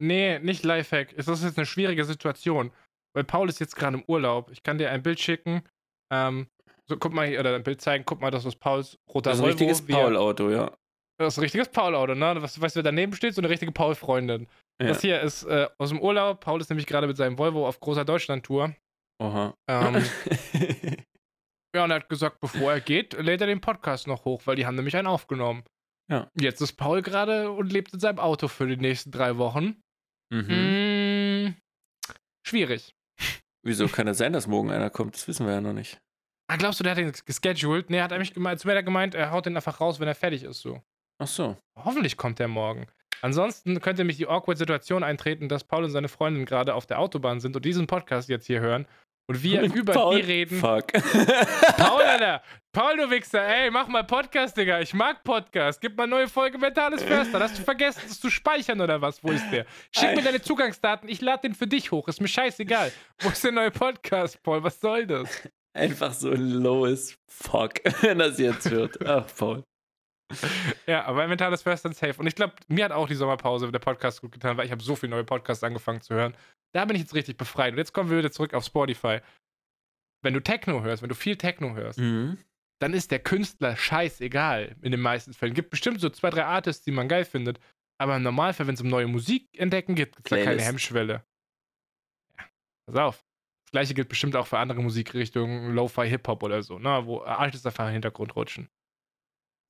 Nee, nicht Lifehack. Es ist jetzt eine schwierige Situation. Weil Paul ist jetzt gerade im Urlaub. Ich kann dir ein Bild schicken. Ähm, so, guck mal hier, oder ein Bild zeigen. Guck mal, das ist Pauls roter Das ist ein richtiges Paul-Auto, ja. Das ist ein richtiges Paul-Auto, ne? Was, weißt du, wer daneben steht? So eine richtige Paul-Freundin. Ja. Das hier ist äh, aus dem Urlaub. Paul ist nämlich gerade mit seinem Volvo auf großer Deutschland-Tour. Oha. Ähm, ja, und er hat gesagt, bevor er geht, lädt er den Podcast noch hoch, weil die haben nämlich einen aufgenommen. Ja. Jetzt ist Paul gerade und lebt in seinem Auto für die nächsten drei Wochen. mhm. Mm, schwierig. Wieso kann es sein, dass morgen einer kommt? Das wissen wir ja noch nicht. Ah, glaubst du, der hat den gescheduled? Nee, hat er mich gemeint, zu mir hat er gemeint, er haut den einfach raus, wenn er fertig ist, so. Ach so. Hoffentlich kommt er morgen. Ansonsten könnte mich die awkward Situation eintreten, dass Paul und seine Freundin gerade auf der Autobahn sind und diesen Podcast jetzt hier hören und wir über Paul, die reden. Fuck. Paul, Alter. Paul, du Wichser, ey, mach mal Podcast, Digga. Ich mag Podcast. Gib mal neue Folge Mentales Förster. Hast du vergessen, das zu speichern oder was? Wo ist der? Schick mir deine Zugangsdaten, ich lade den für dich hoch. Ist mir scheißegal. Wo ist der neue Podcast, Paul? Was soll das? Einfach so ein lowes Fuck, wenn das jetzt hört. Ach, Paul. Ja, aber mentales First and Safe. Und ich glaube, mir hat auch die Sommerpause der Podcast gut getan, weil ich habe so viele neue Podcasts angefangen zu hören. Da bin ich jetzt richtig befreit. Und jetzt kommen wir wieder zurück auf Spotify. Wenn du Techno hörst, wenn du viel Techno hörst, Mhm. dann ist der Künstler scheißegal in den meisten Fällen. Gibt bestimmt so zwei, drei Artists, die man geil findet. Aber im Normalfall, wenn es um neue Musik entdecken geht, gibt es da keine. Hemmschwelle. Ja, pass auf. Das gleiche gilt bestimmt auch für andere Musikrichtungen, Lo-Fi Hip-Hop oder so, ne, wo Artists einfach im Hintergrund rutschen.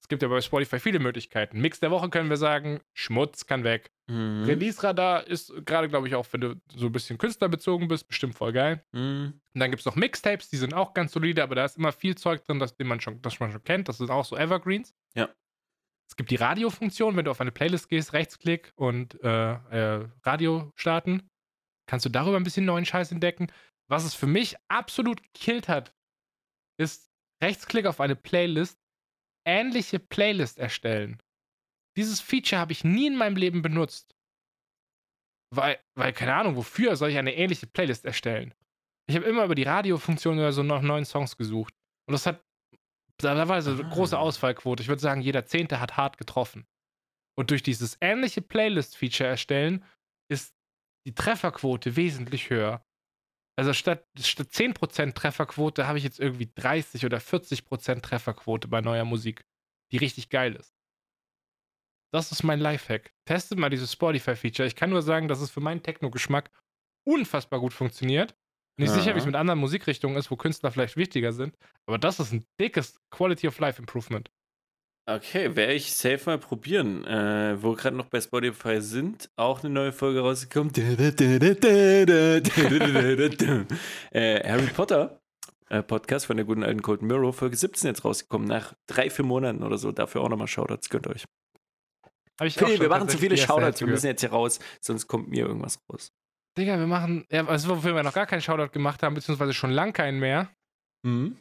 Es gibt ja bei Spotify viele Möglichkeiten. Mix der Woche können wir sagen, Schmutz kann weg. Mhm. Release-Radar ist gerade, glaube ich, auch, wenn du so ein bisschen künstlerbezogen bist, bestimmt voll geil. Mhm. Und dann gibt es noch Mixtapes, die sind auch ganz solide, aber da ist immer viel Zeug drin, das, den man schon, das man schon kennt. Das sind auch so Evergreens. Ja. Es gibt die Radiofunktion, wenn du auf eine Playlist gehst, Rechtsklick und äh, äh, Radio starten. Kannst du darüber ein bisschen neuen Scheiß entdecken. Was es für mich absolut gekillt hat, ist Rechtsklick auf eine Playlist, ähnliche Playlist erstellen. Dieses Feature habe ich nie in meinem Leben benutzt. Weil, weil, keine Ahnung, wofür soll ich eine ähnliche Playlist erstellen? Ich habe immer über die Radiofunktion oder so nach neuen Songs gesucht. Und das hat, da, war so eine Ah. große Ausfallquote. Ich würde sagen, jeder Zehnte hat hart getroffen. Und durch dieses ähnliche Playlist-Feature erstellen, ist die Trefferquote wesentlich höher. Also statt, statt 10% Trefferquote habe ich jetzt irgendwie 30 oder 40% Trefferquote bei neuer Musik, die richtig geil ist. Das ist mein Lifehack. Testet mal dieses Spotify-Feature. Ich kann nur sagen, dass es für meinen Techno-Geschmack unfassbar gut funktioniert. Nicht Ja. sicher, wie es mit anderen Musikrichtungen ist, wo Künstler vielleicht wichtiger sind, aber das ist ein dickes Quality of Life Improvement. Okay, werde ich safe mal probieren. Äh, wo wir gerade noch bei Spotify sind, auch eine neue Folge rausgekommen. äh, Harry Potter äh, Podcast von der guten alten Cold Mirror, Folge 17 jetzt rausgekommen, nach drei, vier Monaten oder so. Dafür auch nochmal Shoutouts, gönnt euch. Hab ich schon wir machen zu viele Shoutouts, wir müssen jetzt hier raus, sonst kommt mir irgendwas raus. Digga, wir machen, ja, also wofür wir noch gar keinen Shoutout gemacht haben, beziehungsweise schon lang keinen mehr. Mhm.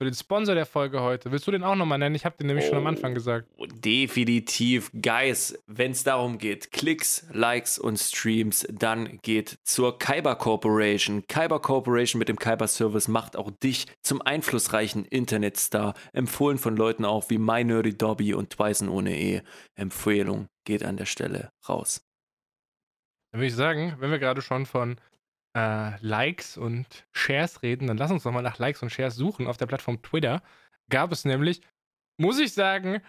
Für den Sponsor der Folge heute. Willst du den auch nochmal nennen? Ich habe den nämlich schon am Anfang gesagt. Oh, Definitiv, Guys, wenn es darum geht, Klicks, Likes und Streams, dann geht zur Kyber Corporation. Kyber Corporation mit dem Kyber Service macht auch dich zum einflussreichen Internetstar. Empfohlen von Leuten auch wie My Nerdy Dobby und Twice ohne E. Empfehlung geht an der Stelle raus. Dann würde ich sagen, wenn wir gerade schon von äh, Likes und Shares reden, dann lass uns doch mal nach Likes und Shares suchen. Auf der Plattform Twitter gab es nämlich, muss ich sagen,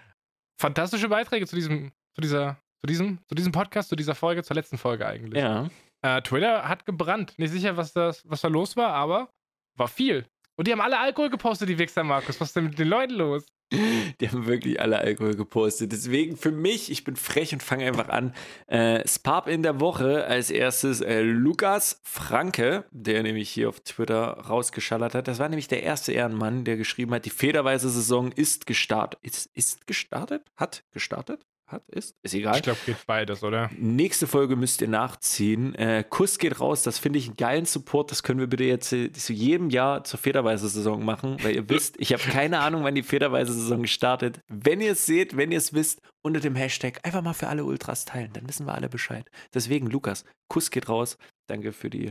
fantastische Beiträge zu diesem, zu dieser, zu diesem, zu diesem Podcast, zu dieser Folge, zur letzten Folge eigentlich. Ja. Äh, Twitter hat gebrannt. Nicht sicher, was, das, was da los war, aber war viel. Und die haben alle Alkohol gepostet, die Wichser, Markus. Was ist denn mit den Leuten los? Die haben wirklich alle Alkohol gepostet. Deswegen für mich, ich bin frech und fange einfach an. Äh, Spap in der Woche als erstes äh, Lukas Franke, der nämlich hier auf Twitter rausgeschallert hat. Das war nämlich der erste Ehrenmann, der geschrieben hat, die federweise Saison ist gestartet. Ist, ist gestartet? Hat gestartet? Hat? Ist? Ist egal. Ich glaube, geht beides, oder? Nächste Folge müsst ihr nachziehen. Äh, Kuss geht raus, das finde ich einen geilen Support. Das können wir bitte jetzt äh, zu jedem Jahr zur Federweise-Saison machen, weil ihr wisst, ich habe keine Ahnung, wann die Federweise-Saison startet. Wenn ihr es seht, wenn ihr es wisst, unter dem Hashtag einfach mal für alle Ultras teilen, dann wissen wir alle Bescheid. Deswegen, Lukas, Kuss geht raus. Danke für die.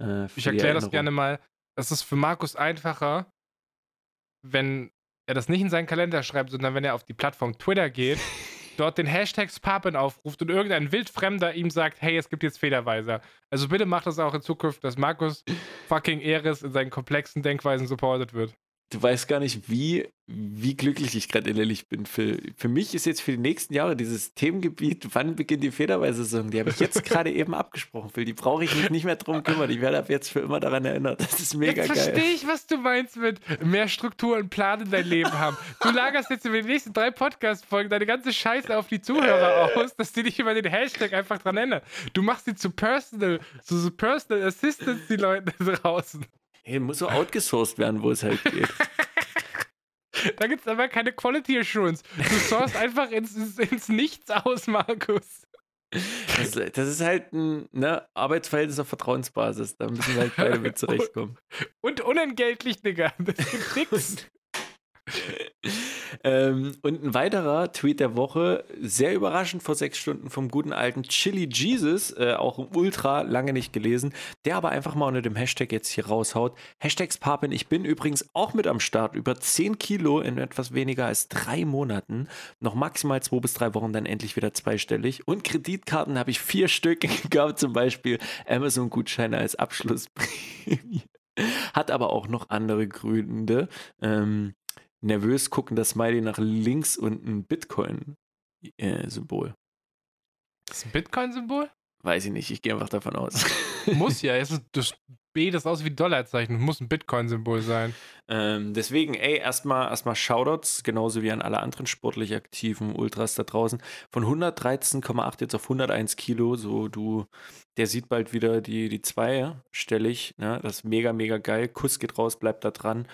Äh, für Ich erkläre das gerne mal. Es ist für Markus einfacher, wenn er das nicht in seinen Kalender schreibt, sondern wenn er auf die Plattform Twitter geht, dort den Hashtag Spapen aufruft und irgendein Wildfremder ihm sagt, hey, es gibt jetzt Federweiser. Also bitte macht das auch in Zukunft, dass Markus fucking Eris in seinen komplexen Denkweisen supported wird. Du weißt gar nicht, wie, wie glücklich ich gerade innerlich bin. Für, für mich ist jetzt für die nächsten Jahre dieses Themengebiet, wann beginnt die Federweise-Saison, die habe ich jetzt gerade eben abgesprochen, Phil. Die brauche ich mich nicht mehr drum kümmern. Ich werde ab jetzt für immer daran erinnert. Das ist mega jetzt geil. verstehe ich, was du meinst mit mehr Struktur und Plan in dein Leben haben. Du lagerst jetzt über die nächsten drei Podcast-Folgen deine ganze Scheiße auf die Zuhörer aus, dass die dich über den Hashtag einfach dran erinnern. Du machst sie zu Personal, zu so Personal Assistants, die Leute draußen. Hey, muss so outgesourced werden, wo es halt geht. Da gibt es aber keine Quality Assurance. Du sourst einfach ins, ins, Nichts aus, Markus. Das, das ist halt ein ne, Arbeitsverhältnis auf Vertrauensbasis. Da müssen wir halt beide mit zurechtkommen. Und unentgeltlich, Digga. Das gibt nix. Ähm, und ein weiterer Tweet der Woche, sehr überraschend vor sechs Stunden vom guten alten Chili Jesus, äh, auch ultra lange nicht gelesen, der aber einfach mal unter dem Hashtag jetzt hier raushaut. Hashtags Papin, ich bin übrigens auch mit am Start, über 10 Kilo in etwas weniger als drei Monaten, noch maximal zwei bis drei Wochen, dann endlich wieder zweistellig. Und Kreditkarten habe ich vier Stück, gab zum Beispiel Amazon-Gutscheine als Abschlussprämie. Hat aber auch noch andere Gründe. Ähm, nervös guckender Smiley nach links und ein Bitcoin-Symbol. Das ist ein Bitcoin-Symbol? Weiß ich nicht, ich gehe einfach davon aus. Muss ja, es ist das B, das aus wie Dollarzeichen, muss ein Bitcoin-Symbol sein. Ähm, deswegen, ey, erstmal erstmal Shoutouts, genauso wie an alle anderen sportlich aktiven Ultras da draußen. Von 113,8 jetzt auf 101 Kilo, so du, der sieht bald wieder die, die zwei stellig, ne? Das ist mega, mega geil. Kuss geht raus, bleibt da dran.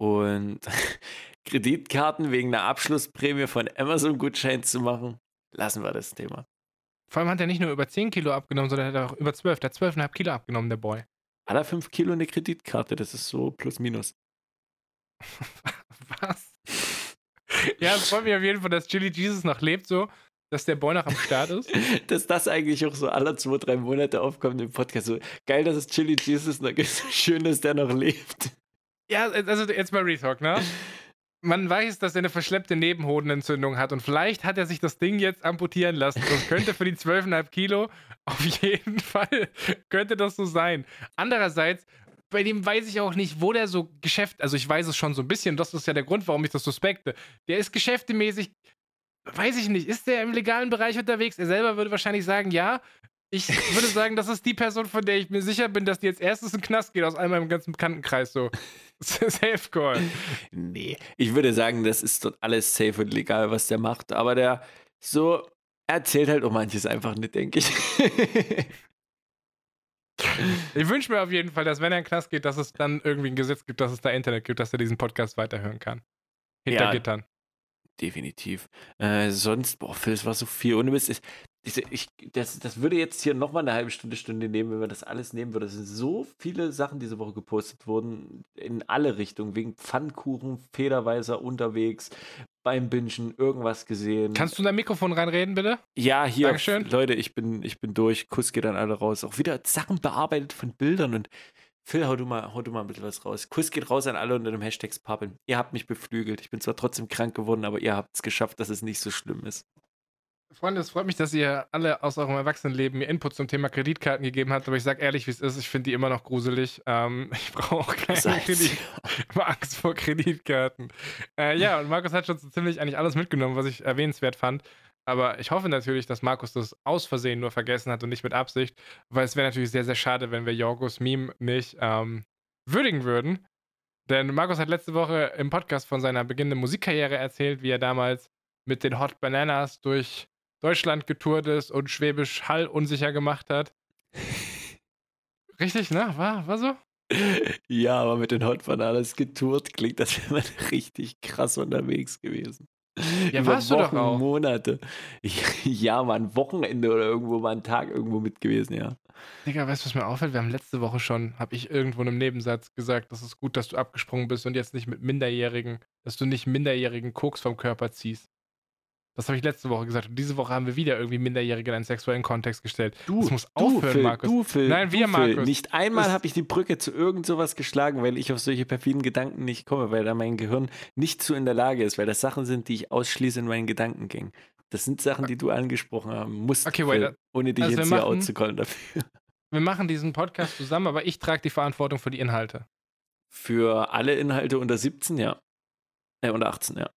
Und Kreditkarten wegen einer Abschlussprämie von Amazon-Gutschein zu machen, lassen wir das Thema. Vor allem hat er nicht nur über 10 Kilo abgenommen, sondern er hat auch über 12. Der hat 12,5 Kilo abgenommen, der Boy. Hat er 5 Kilo eine Kreditkarte? Das ist so plus minus. Was? ja, es freut mich auf jeden Fall, dass Chili Jesus noch lebt, so, dass der Boy noch am Start ist. dass das eigentlich auch so alle zwei, drei Monate aufkommt im Podcast. So geil, dass es Chili Jesus noch ist. Schön, dass der noch lebt. Ja, also jetzt mal Retalk, ne? Man weiß, dass er eine verschleppte Nebenhodenentzündung hat und vielleicht hat er sich das Ding jetzt amputieren lassen. Das könnte für die 12,5 Kilo auf jeden Fall, könnte das so sein. Andererseits, bei dem weiß ich auch nicht, wo der so Geschäft, also ich weiß es schon so ein bisschen, das ist ja der Grund, warum ich das suspekte. Der ist geschäftemäßig, weiß ich nicht, ist der im legalen Bereich unterwegs? Er selber würde wahrscheinlich sagen, ja. Ich würde sagen, das ist die Person, von der ich mir sicher bin, dass die jetzt erstes in den Knast geht aus all meinem ganzen Bekanntenkreis so. Safe Call. Nee, ich würde sagen, das ist dort alles safe und legal, was der macht. Aber der so erzählt halt auch manches einfach nicht, denke ich. ich wünsche mir auf jeden Fall, dass wenn er in den Knast geht, dass es dann irgendwie ein Gesetz gibt, dass es da Internet gibt, dass er diesen Podcast weiterhören kann. Hinter Ja. Gittern. Definitiv. Äh, sonst, boah, Phil, es war so viel. Ohne Mist, ich, ich, das, das würde jetzt hier nochmal eine halbe Stunde, Stunde nehmen, wenn wir das alles nehmen würden. Es sind so viele Sachen diese Woche gepostet worden, in alle Richtungen, wegen Pfannkuchen, Federweiser unterwegs, beim Bingen, irgendwas gesehen. Kannst du in dein Mikrofon reinreden, bitte? ja, hier, Dankeschön. Leute, ich bin, ich bin durch. Kuss geht an alle raus. Auch wieder Sachen bearbeitet von Bildern und Phil, hau du mal, hau du mal ein bisschen was raus. Kuss geht raus an alle unter dem Hashtag Pappen. Ihr habt mich beflügelt. Ich bin zwar trotzdem krank geworden, aber ihr habt es geschafft, dass es nicht so schlimm ist. Freunde, es freut mich, dass ihr alle aus eurem Erwachsenenleben mir Input zum Thema Kreditkarten gegeben habt, aber ich sag ehrlich, wie es ist, ich finde die immer noch gruselig. Ähm, ich brauche auch keine Kredit. Angst vor Kreditkarten. Äh, ja, und Markus hat schon so ziemlich eigentlich alles mitgenommen, was ich erwähnenswert fand. Aber ich hoffe natürlich, dass Markus das aus Versehen nur vergessen hat und nicht mit Absicht, weil es wäre natürlich sehr, sehr schade, wenn wir Jorgos Meme nicht ähm, würdigen würden. Denn Markus hat letzte Woche im Podcast von seiner beginnenden Musikkarriere erzählt, wie er damals mit den Hot Bananas durch Deutschland getourt ist und Schwäbisch Hall unsicher gemacht hat. Richtig, ne? War, war so? Ja, aber mit den Hot Bananas getourt klingt, als wäre man richtig krass unterwegs gewesen. Ja, Über warst du doch Wochen, auch. Monate. Ja, mal ein Wochenende oder irgendwo mal ein Tag irgendwo mit gewesen, ja. Digga, weißt du, was mir auffällt? Wir haben letzte Woche schon, habe ich irgendwo in einem Nebensatz gesagt, das ist gut, dass du abgesprungen bist und jetzt nicht mit Minderjährigen, dass du nicht minderjährigen Koks vom Körper ziehst. Das habe ich letzte Woche gesagt. Und diese Woche haben wir wieder irgendwie Minderjährige in einen sexuellen Kontext gestellt. Du, das muss du, aufhören, Phil, Markus. Du, Phil, Nein, wir, du, Phil. Markus. Nicht einmal habe ich die Brücke zu irgend sowas geschlagen, weil ich auf solche perfiden Gedanken nicht komme, weil da mein Gehirn nicht zu in der Lage ist, weil das Sachen sind, die ich ausschließe in meinen Gedankengängen. Das sind Sachen, die du angesprochen haben musst, Okay, wait, Phil, ohne dich also jetzt hier machen- auszukollen dafür. Wir machen diesen Podcast zusammen, aber ich trage die Verantwortung für die Inhalte. Für alle Inhalte unter 17, ja. Äh, unter 18, ja.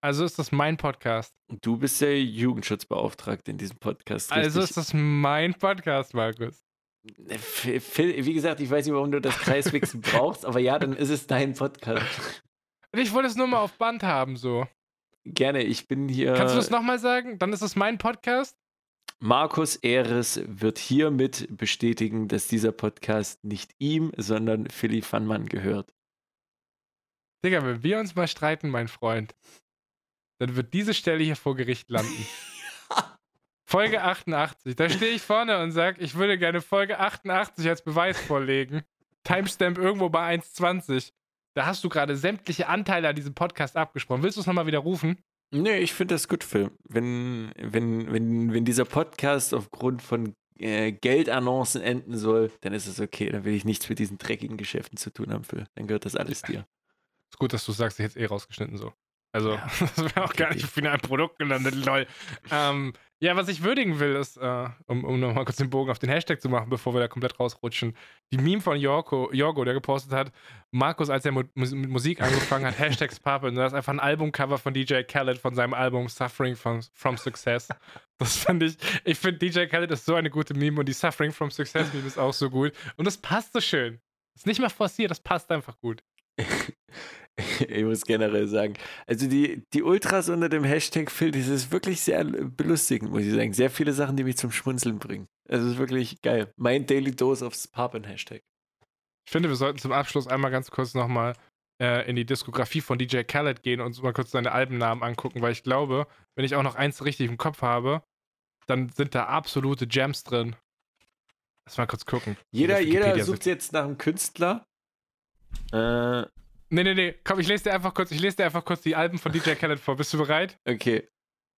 Also ist das mein Podcast. Und du bist der Jugendschutzbeauftragte in diesem Podcast. Also richtig? ist das mein Podcast, Markus. Äh, Phil, wie gesagt, ich weiß nicht, warum du das Kreiswechsel brauchst, aber ja, dann ist es dein Podcast. Ich wollte es nur mal auf Band haben, so. Gerne, ich bin hier. Kannst du das nochmal sagen? Dann ist es mein Podcast. Markus Ehres wird hiermit bestätigen, dass dieser Podcast nicht ihm, sondern Philly Fannmann gehört. Digga, wenn wir uns mal streiten, mein Freund, dann wird diese Stelle hier vor Gericht landen. Folge 88. Da stehe ich vorne und sage, ich würde gerne Folge 88 als Beweis vorlegen. Timestamp irgendwo bei 1,20. Da hast du gerade sämtliche Anteile an diesem Podcast abgesprochen. Willst du es nochmal widerrufen? Nee, ich finde das gut, Phil. Wenn, wenn, wenn, wenn dieser Podcast aufgrund von äh, Geldannoncen enden soll, dann ist es okay. Dann will ich nichts mit diesen dreckigen Geschäften zu tun haben, Phil. Dann gehört das alles dir. Ist gut, dass du sagst, ich hätte es eh rausgeschnitten so. Also, Ja. das wäre auch gar nicht auf final Produkt gelandet, lol. Ähm, ja, was ich würdigen will, ist, äh, um, um nochmal kurz den Bogen auf den Hashtag zu machen, bevor wir da komplett rausrutschen, die Meme von Jorgo, Jorgo der gepostet hat, Markus, als er mit Musik angefangen hat, Hashtags Pape, und da ist einfach ein Albumcover von DJ Khaled von seinem Album Suffering from, from Success. Das fand ich, ich finde DJ Khaled ist so eine gute Meme und die Suffering from Success Meme ist auch so gut. Und das passt so schön. Ist nicht mal forciert, das passt einfach gut. ich muss generell sagen, also die, die Ultras unter dem Hashtag Phil, das ist wirklich sehr belustigend, muss ich sagen. Sehr viele Sachen, die mich zum Schmunzeln bringen. Es ist wirklich geil. Mein Daily Dose of Papen Hashtag. Ich finde, wir sollten zum Abschluss einmal ganz kurz nochmal äh, in die Diskografie von DJ Khaled gehen und uns mal kurz seine Albennamen angucken, weil ich glaube, wenn ich auch noch eins richtig im Kopf habe, dann sind da absolute Gems drin. Lass mal kurz gucken. Jeder, jeder sucht sind- jetzt nach einem Künstler. Äh, Nee, nee, nee. Komm, ich lese dir einfach kurz, ich lese dir einfach kurz die Alben von DJ Khaled vor. Bist du bereit? okay.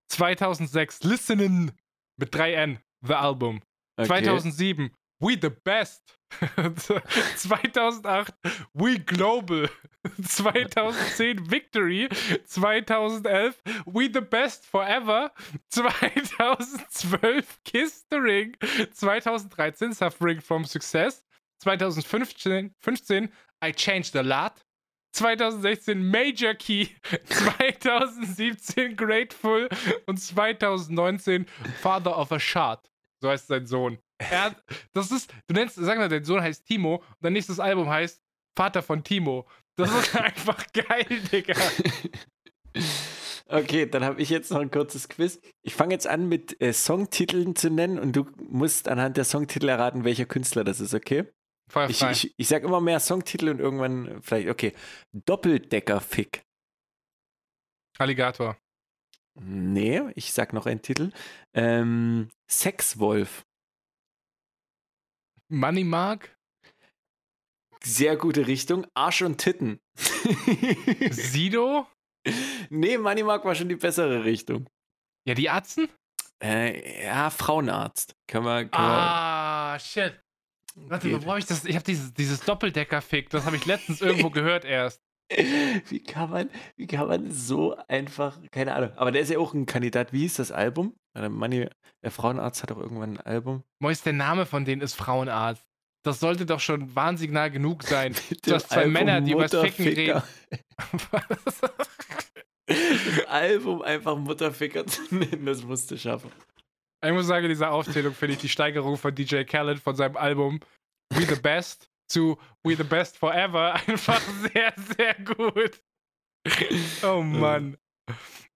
2006, Listenin mit 3N, The Album. okay. 2007, We the Best. 2008, We Global. 2010, Victory. 2011, We the Best Forever. 2012, Kiss the Ring. 2013, Suffering from Success. 2015, 15, I Changed a Lot. 2016 Major Key, 2017 Grateful und 2019 Father of a Shard. So heißt sein Sohn. Er hat, das ist, du nennst, sag mal, dein Sohn heißt Timo und dein nächstes Album heißt Vater von Timo. Das ist einfach geil, Digga. Okay, dann habe ich jetzt noch ein kurzes Quiz. Ich fange jetzt an mit äh, Songtiteln zu nennen und du musst anhand der Songtitel erraten, welcher Künstler das ist, okay? Ich, ich, ich sag immer mehr Songtitel und irgendwann vielleicht, okay. Doppeldecker-Fick. Alligator. Nee, ich sag noch einen Titel. Ähm, Sexwolf. Money Mark. Sehr gute Richtung. Arsch und Titten. Sido. nee, Moneymark war schon die bessere Richtung. Ja, die Atzen. Äh, ja, Frauenarzt. Können wir. Können Ah, shit. Warte, Geht. wo hab ich das? Ich habe dieses, dieses Doppeldecker-Fick, das habe ich letztens irgendwo gehört erst. wie, kann man, wie kann man so einfach. Keine Ahnung. Aber der ist ja auch ein Kandidat. Wie hieß das Album? Äh, Money, der Frauenarzt hat auch irgendwann ein Album. Mois, der Name von denen ist Frauenarzt. Das sollte doch schon Warnsignal genug sein. Hast zwei Album Männer, die übers Ficken Mutterficker. Das Album einfach Mutterficker zu nennen, das musste schaffen. Ich muss sagen, in dieser Aufzählung finde ich die Steigerung von DJ Khaled von seinem Album We the Best zu We the Best Forever einfach sehr, sehr gut. Oh Mann.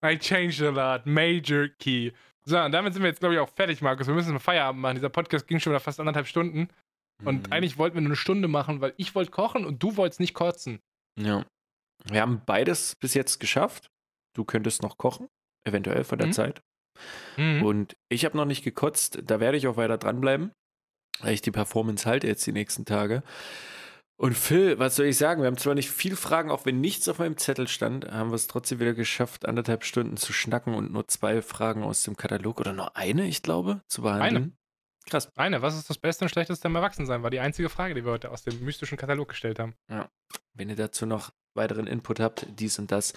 I changed a lot. Major Key. So, und damit sind wir jetzt, glaube ich, auch fertig, Markus. Wir müssen mal Feierabend machen. Dieser Podcast ging schon wieder fast anderthalb Stunden. Und Mhm. eigentlich wollten wir nur eine Stunde machen, weil ich wollte kochen und du wolltest nicht kotzen. Ja. Wir haben beides bis jetzt geschafft. Du könntest noch kochen, eventuell von der Mhm. Zeit. Mhm. Und ich habe noch nicht gekotzt. Da werde ich auch weiter dranbleiben, weil ich die Performance halte jetzt die nächsten Tage. Und Phil, was soll ich sagen? Wir haben zwar nicht viel Fragen, auch wenn nichts auf meinem Zettel stand, haben wir es trotzdem wieder geschafft, anderthalb Stunden zu schnacken und nur zwei Fragen aus dem Katalog oder nur eine, ich glaube, zu behandeln. Krass. Eine, was ist das Beste und Schlechteste am Erwachsensein? War die einzige Frage, die wir heute aus dem mystischen Katalog gestellt haben. Wenn ihr dazu noch weiteren Input habt, dies und das,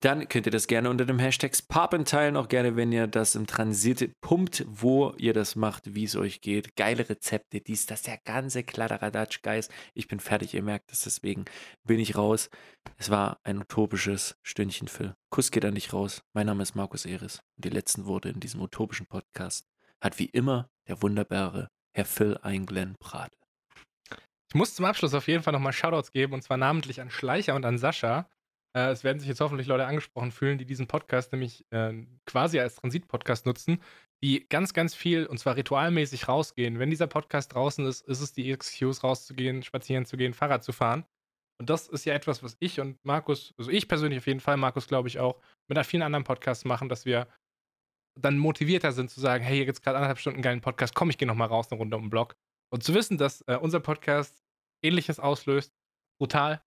dann könnt ihr das gerne unter dem Hashtag Papen teilen. Auch gerne, wenn ihr das im Transit pumpt, wo ihr das macht, wie es euch geht. Geile Rezepte, dies, das, der ganze Kladderadatsch, Guys. Ich bin fertig, ihr merkt es, deswegen bin ich raus. Es war ein utopisches Stündchen, Phil. Kuss geht da nicht raus. Mein Name ist Markus Eris und die letzten Worte in diesem utopischen Podcast hat wie immer der wunderbare Herr Phil Einglen Brate. Ich muss zum Abschluss auf jeden Fall nochmal Shoutouts geben und zwar namentlich an Schleicher und an Sascha. Äh, es werden sich jetzt hoffentlich Leute angesprochen fühlen, die diesen Podcast nämlich äh, quasi als Transit-Podcast nutzen, die ganz, ganz viel und zwar ritualmäßig rausgehen. Wenn dieser Podcast draußen ist, ist es die Excuse, rauszugehen, spazieren zu gehen, Fahrrad zu fahren. Und das ist ja etwas, was ich und Markus, also ich persönlich auf jeden Fall, Markus glaube ich auch, mit vielen anderen Podcasts machen, dass wir dann motivierter sind zu sagen, hey, hier gibt es gerade anderthalb Stunden einen geilen Podcast, komm, ich gehe nochmal raus eine Runde um den Block. Und zu wissen, dass äh, unser Podcast ähnliches auslöst, brutal.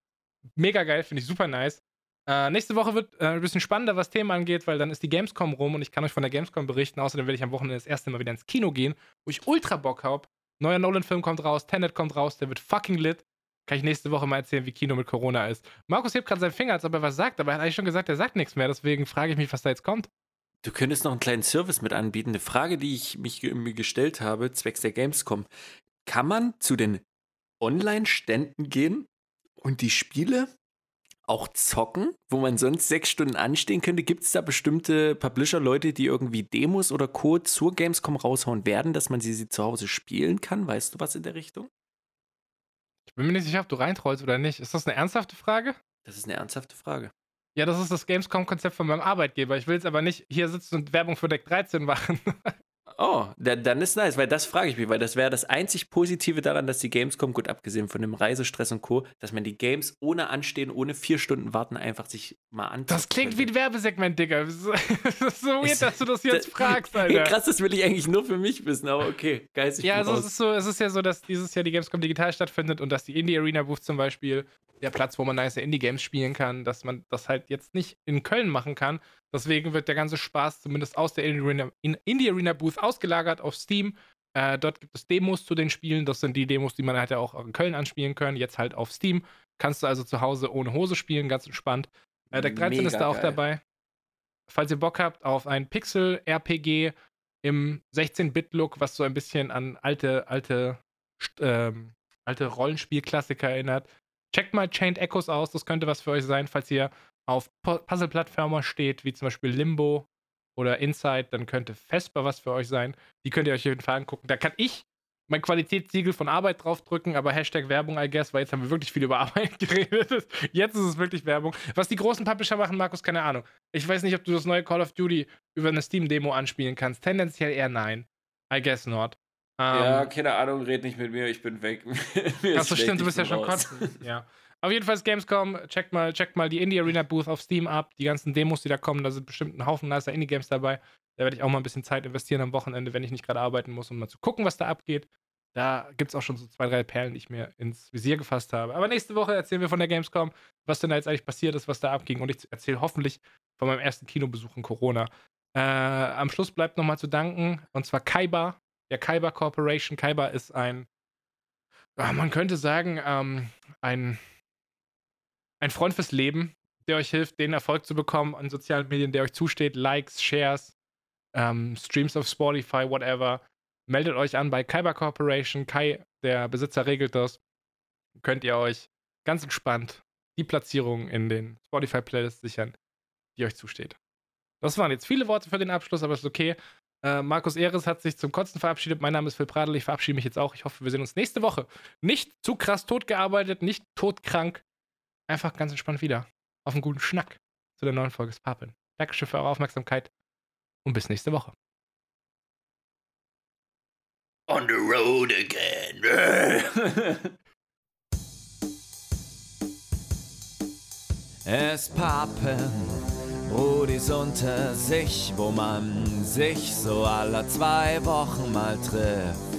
Mega geil, finde ich super nice. Äh, nächste Woche wird äh, ein bisschen spannender, was Themen angeht, weil dann ist die Gamescom rum und ich kann euch von der Gamescom berichten. Außerdem werde ich am Wochenende das erste Mal wieder ins Kino gehen, wo ich ultra Bock habe. Neuer Nolan-Film kommt raus, Tenet kommt raus, der wird fucking lit. Kann ich nächste Woche mal erzählen, wie Kino mit Corona ist. Markus hebt gerade seinen Finger, als ob er was sagt, aber er hat eigentlich schon gesagt, er sagt nichts mehr. Deswegen frage ich mich, was da jetzt kommt. Du könntest noch einen kleinen Service mit anbieten. Eine Frage, die ich mich mir gestellt habe, zwecks der Gamescom. Kann man zu den Online-Ständen gehen und die Spiele auch zocken, wo man sonst sechs Stunden anstehen könnte? Gibt es da bestimmte Publisher-Leute, die irgendwie Demos oder Code zur Gamescom raushauen werden, dass man sie, sie zu Hause spielen kann? Weißt du was in der Richtung? Ich bin mir nicht sicher, ob du reintrollst oder nicht. Ist das eine ernsthafte Frage? Das ist eine ernsthafte Frage. Ja, das ist das Gamescom-Konzept von meinem Arbeitgeber. Ich will jetzt aber nicht hier sitzen und Werbung für Deck 13 machen. Oh, dann ist nice, weil das frage ich mich, weil das wäre das einzig Positive daran, dass die Gamescom, gut abgesehen von dem Reisestress und Co., dass man die Games ohne Anstehen, ohne vier Stunden warten, einfach sich mal anschaut. Das klingt könnte. wie ein Werbesegment, Digga. Das ist so weird, dass du das jetzt das, fragst, Alter. Krass, das will ich eigentlich nur für mich wissen, aber okay, geistig. Ja, also es ist, so, es ist ja so, dass dieses Jahr die Gamescom digital stattfindet und dass die Indie Arena Booth zum Beispiel der Platz, wo man nice Indie-Games spielen kann, dass man das halt jetzt nicht in Köln machen kann, Deswegen wird der ganze Spaß zumindest aus der Indie Arena, Indie Arena Booth ausgelagert auf Steam. Äh, dort gibt es Demos zu den Spielen. Das sind die Demos, die man halt auch in Köln anspielen können. Jetzt halt auf Steam. Kannst du also zu Hause ohne Hose spielen, ganz entspannt. Äh, Deck 13 Mega ist da auch geil. dabei. Falls ihr Bock habt auf ein Pixel-RPG im 16-Bit-Look, was so ein bisschen an alte, alte, ähm, alte Rollenspielklassiker erinnert, checkt mal Chained Echoes aus. Das könnte was für euch sein, falls ihr auf Puzzle-Plattformer steht, wie zum Beispiel Limbo oder Inside, dann könnte Vesper was für euch sein. Die könnt ihr euch auf jeden Fall angucken. Da kann ich mein Qualitätssiegel von Arbeit draufdrücken, aber Hashtag Werbung, I guess, weil jetzt haben wir wirklich viel über Arbeit geredet. Jetzt ist es wirklich Werbung. Was die großen Publisher machen, Markus, keine Ahnung. Ich weiß nicht, ob du das neue Call of Duty über eine Steam-Demo anspielen kannst. Tendenziell eher nein. I guess not. Um, ja, ähm, keine Ahnung, red nicht mit mir, ich bin weg. Achso, stimmt, du bist ja schon kotzen. Ja. Auf jeden Fall Gamescom, checkt mal, checkt mal die Indie Arena Booth auf Steam ab. Die ganzen Demos, die da kommen, da sind bestimmt ein Haufen nicer Indie-Games dabei. Da werde ich auch mal ein bisschen Zeit investieren am Wochenende, wenn ich nicht gerade arbeiten muss, um mal zu gucken, was da abgeht. Da gibt es auch schon so zwei, drei Perlen, die ich mir ins Visier gefasst habe. Aber nächste Woche erzählen wir von der Gamescom, was denn da jetzt eigentlich passiert ist, was da abging. Und ich erzähle hoffentlich von meinem ersten Kinobesuch in Corona. Äh, am Schluss bleibt nochmal zu danken, und zwar Kaiba, der Kaiba Corporation. Kaiba ist ein, man könnte sagen, ähm, ein ein Freund fürs Leben, der euch hilft, den Erfolg zu bekommen an sozialen Medien, der euch zusteht. Likes, Shares, ähm, Streams auf Spotify, whatever. Meldet euch an bei Kaiba Corporation. Kai, der Besitzer, regelt das. Könnt ihr euch ganz entspannt die Platzierung in den Spotify-Playlists sichern, die euch zusteht. Das waren jetzt viele Worte für den Abschluss, aber ist okay. Äh, Markus Ehres hat sich zum Kotzen verabschiedet. Mein Name ist Phil Pradel. Ich verabschiede mich jetzt auch. Ich hoffe, wir sehen uns nächste Woche. Nicht zu krass totgearbeitet, nicht todkrank, einfach ganz entspannt wieder auf einen guten Schnack zu der neuen Folge Spapeln. Dankeschön für eure Aufmerksamkeit und bis nächste Woche. On the road again. es pappen Brudis unter sich, wo man sich so alle zwei Wochen mal trifft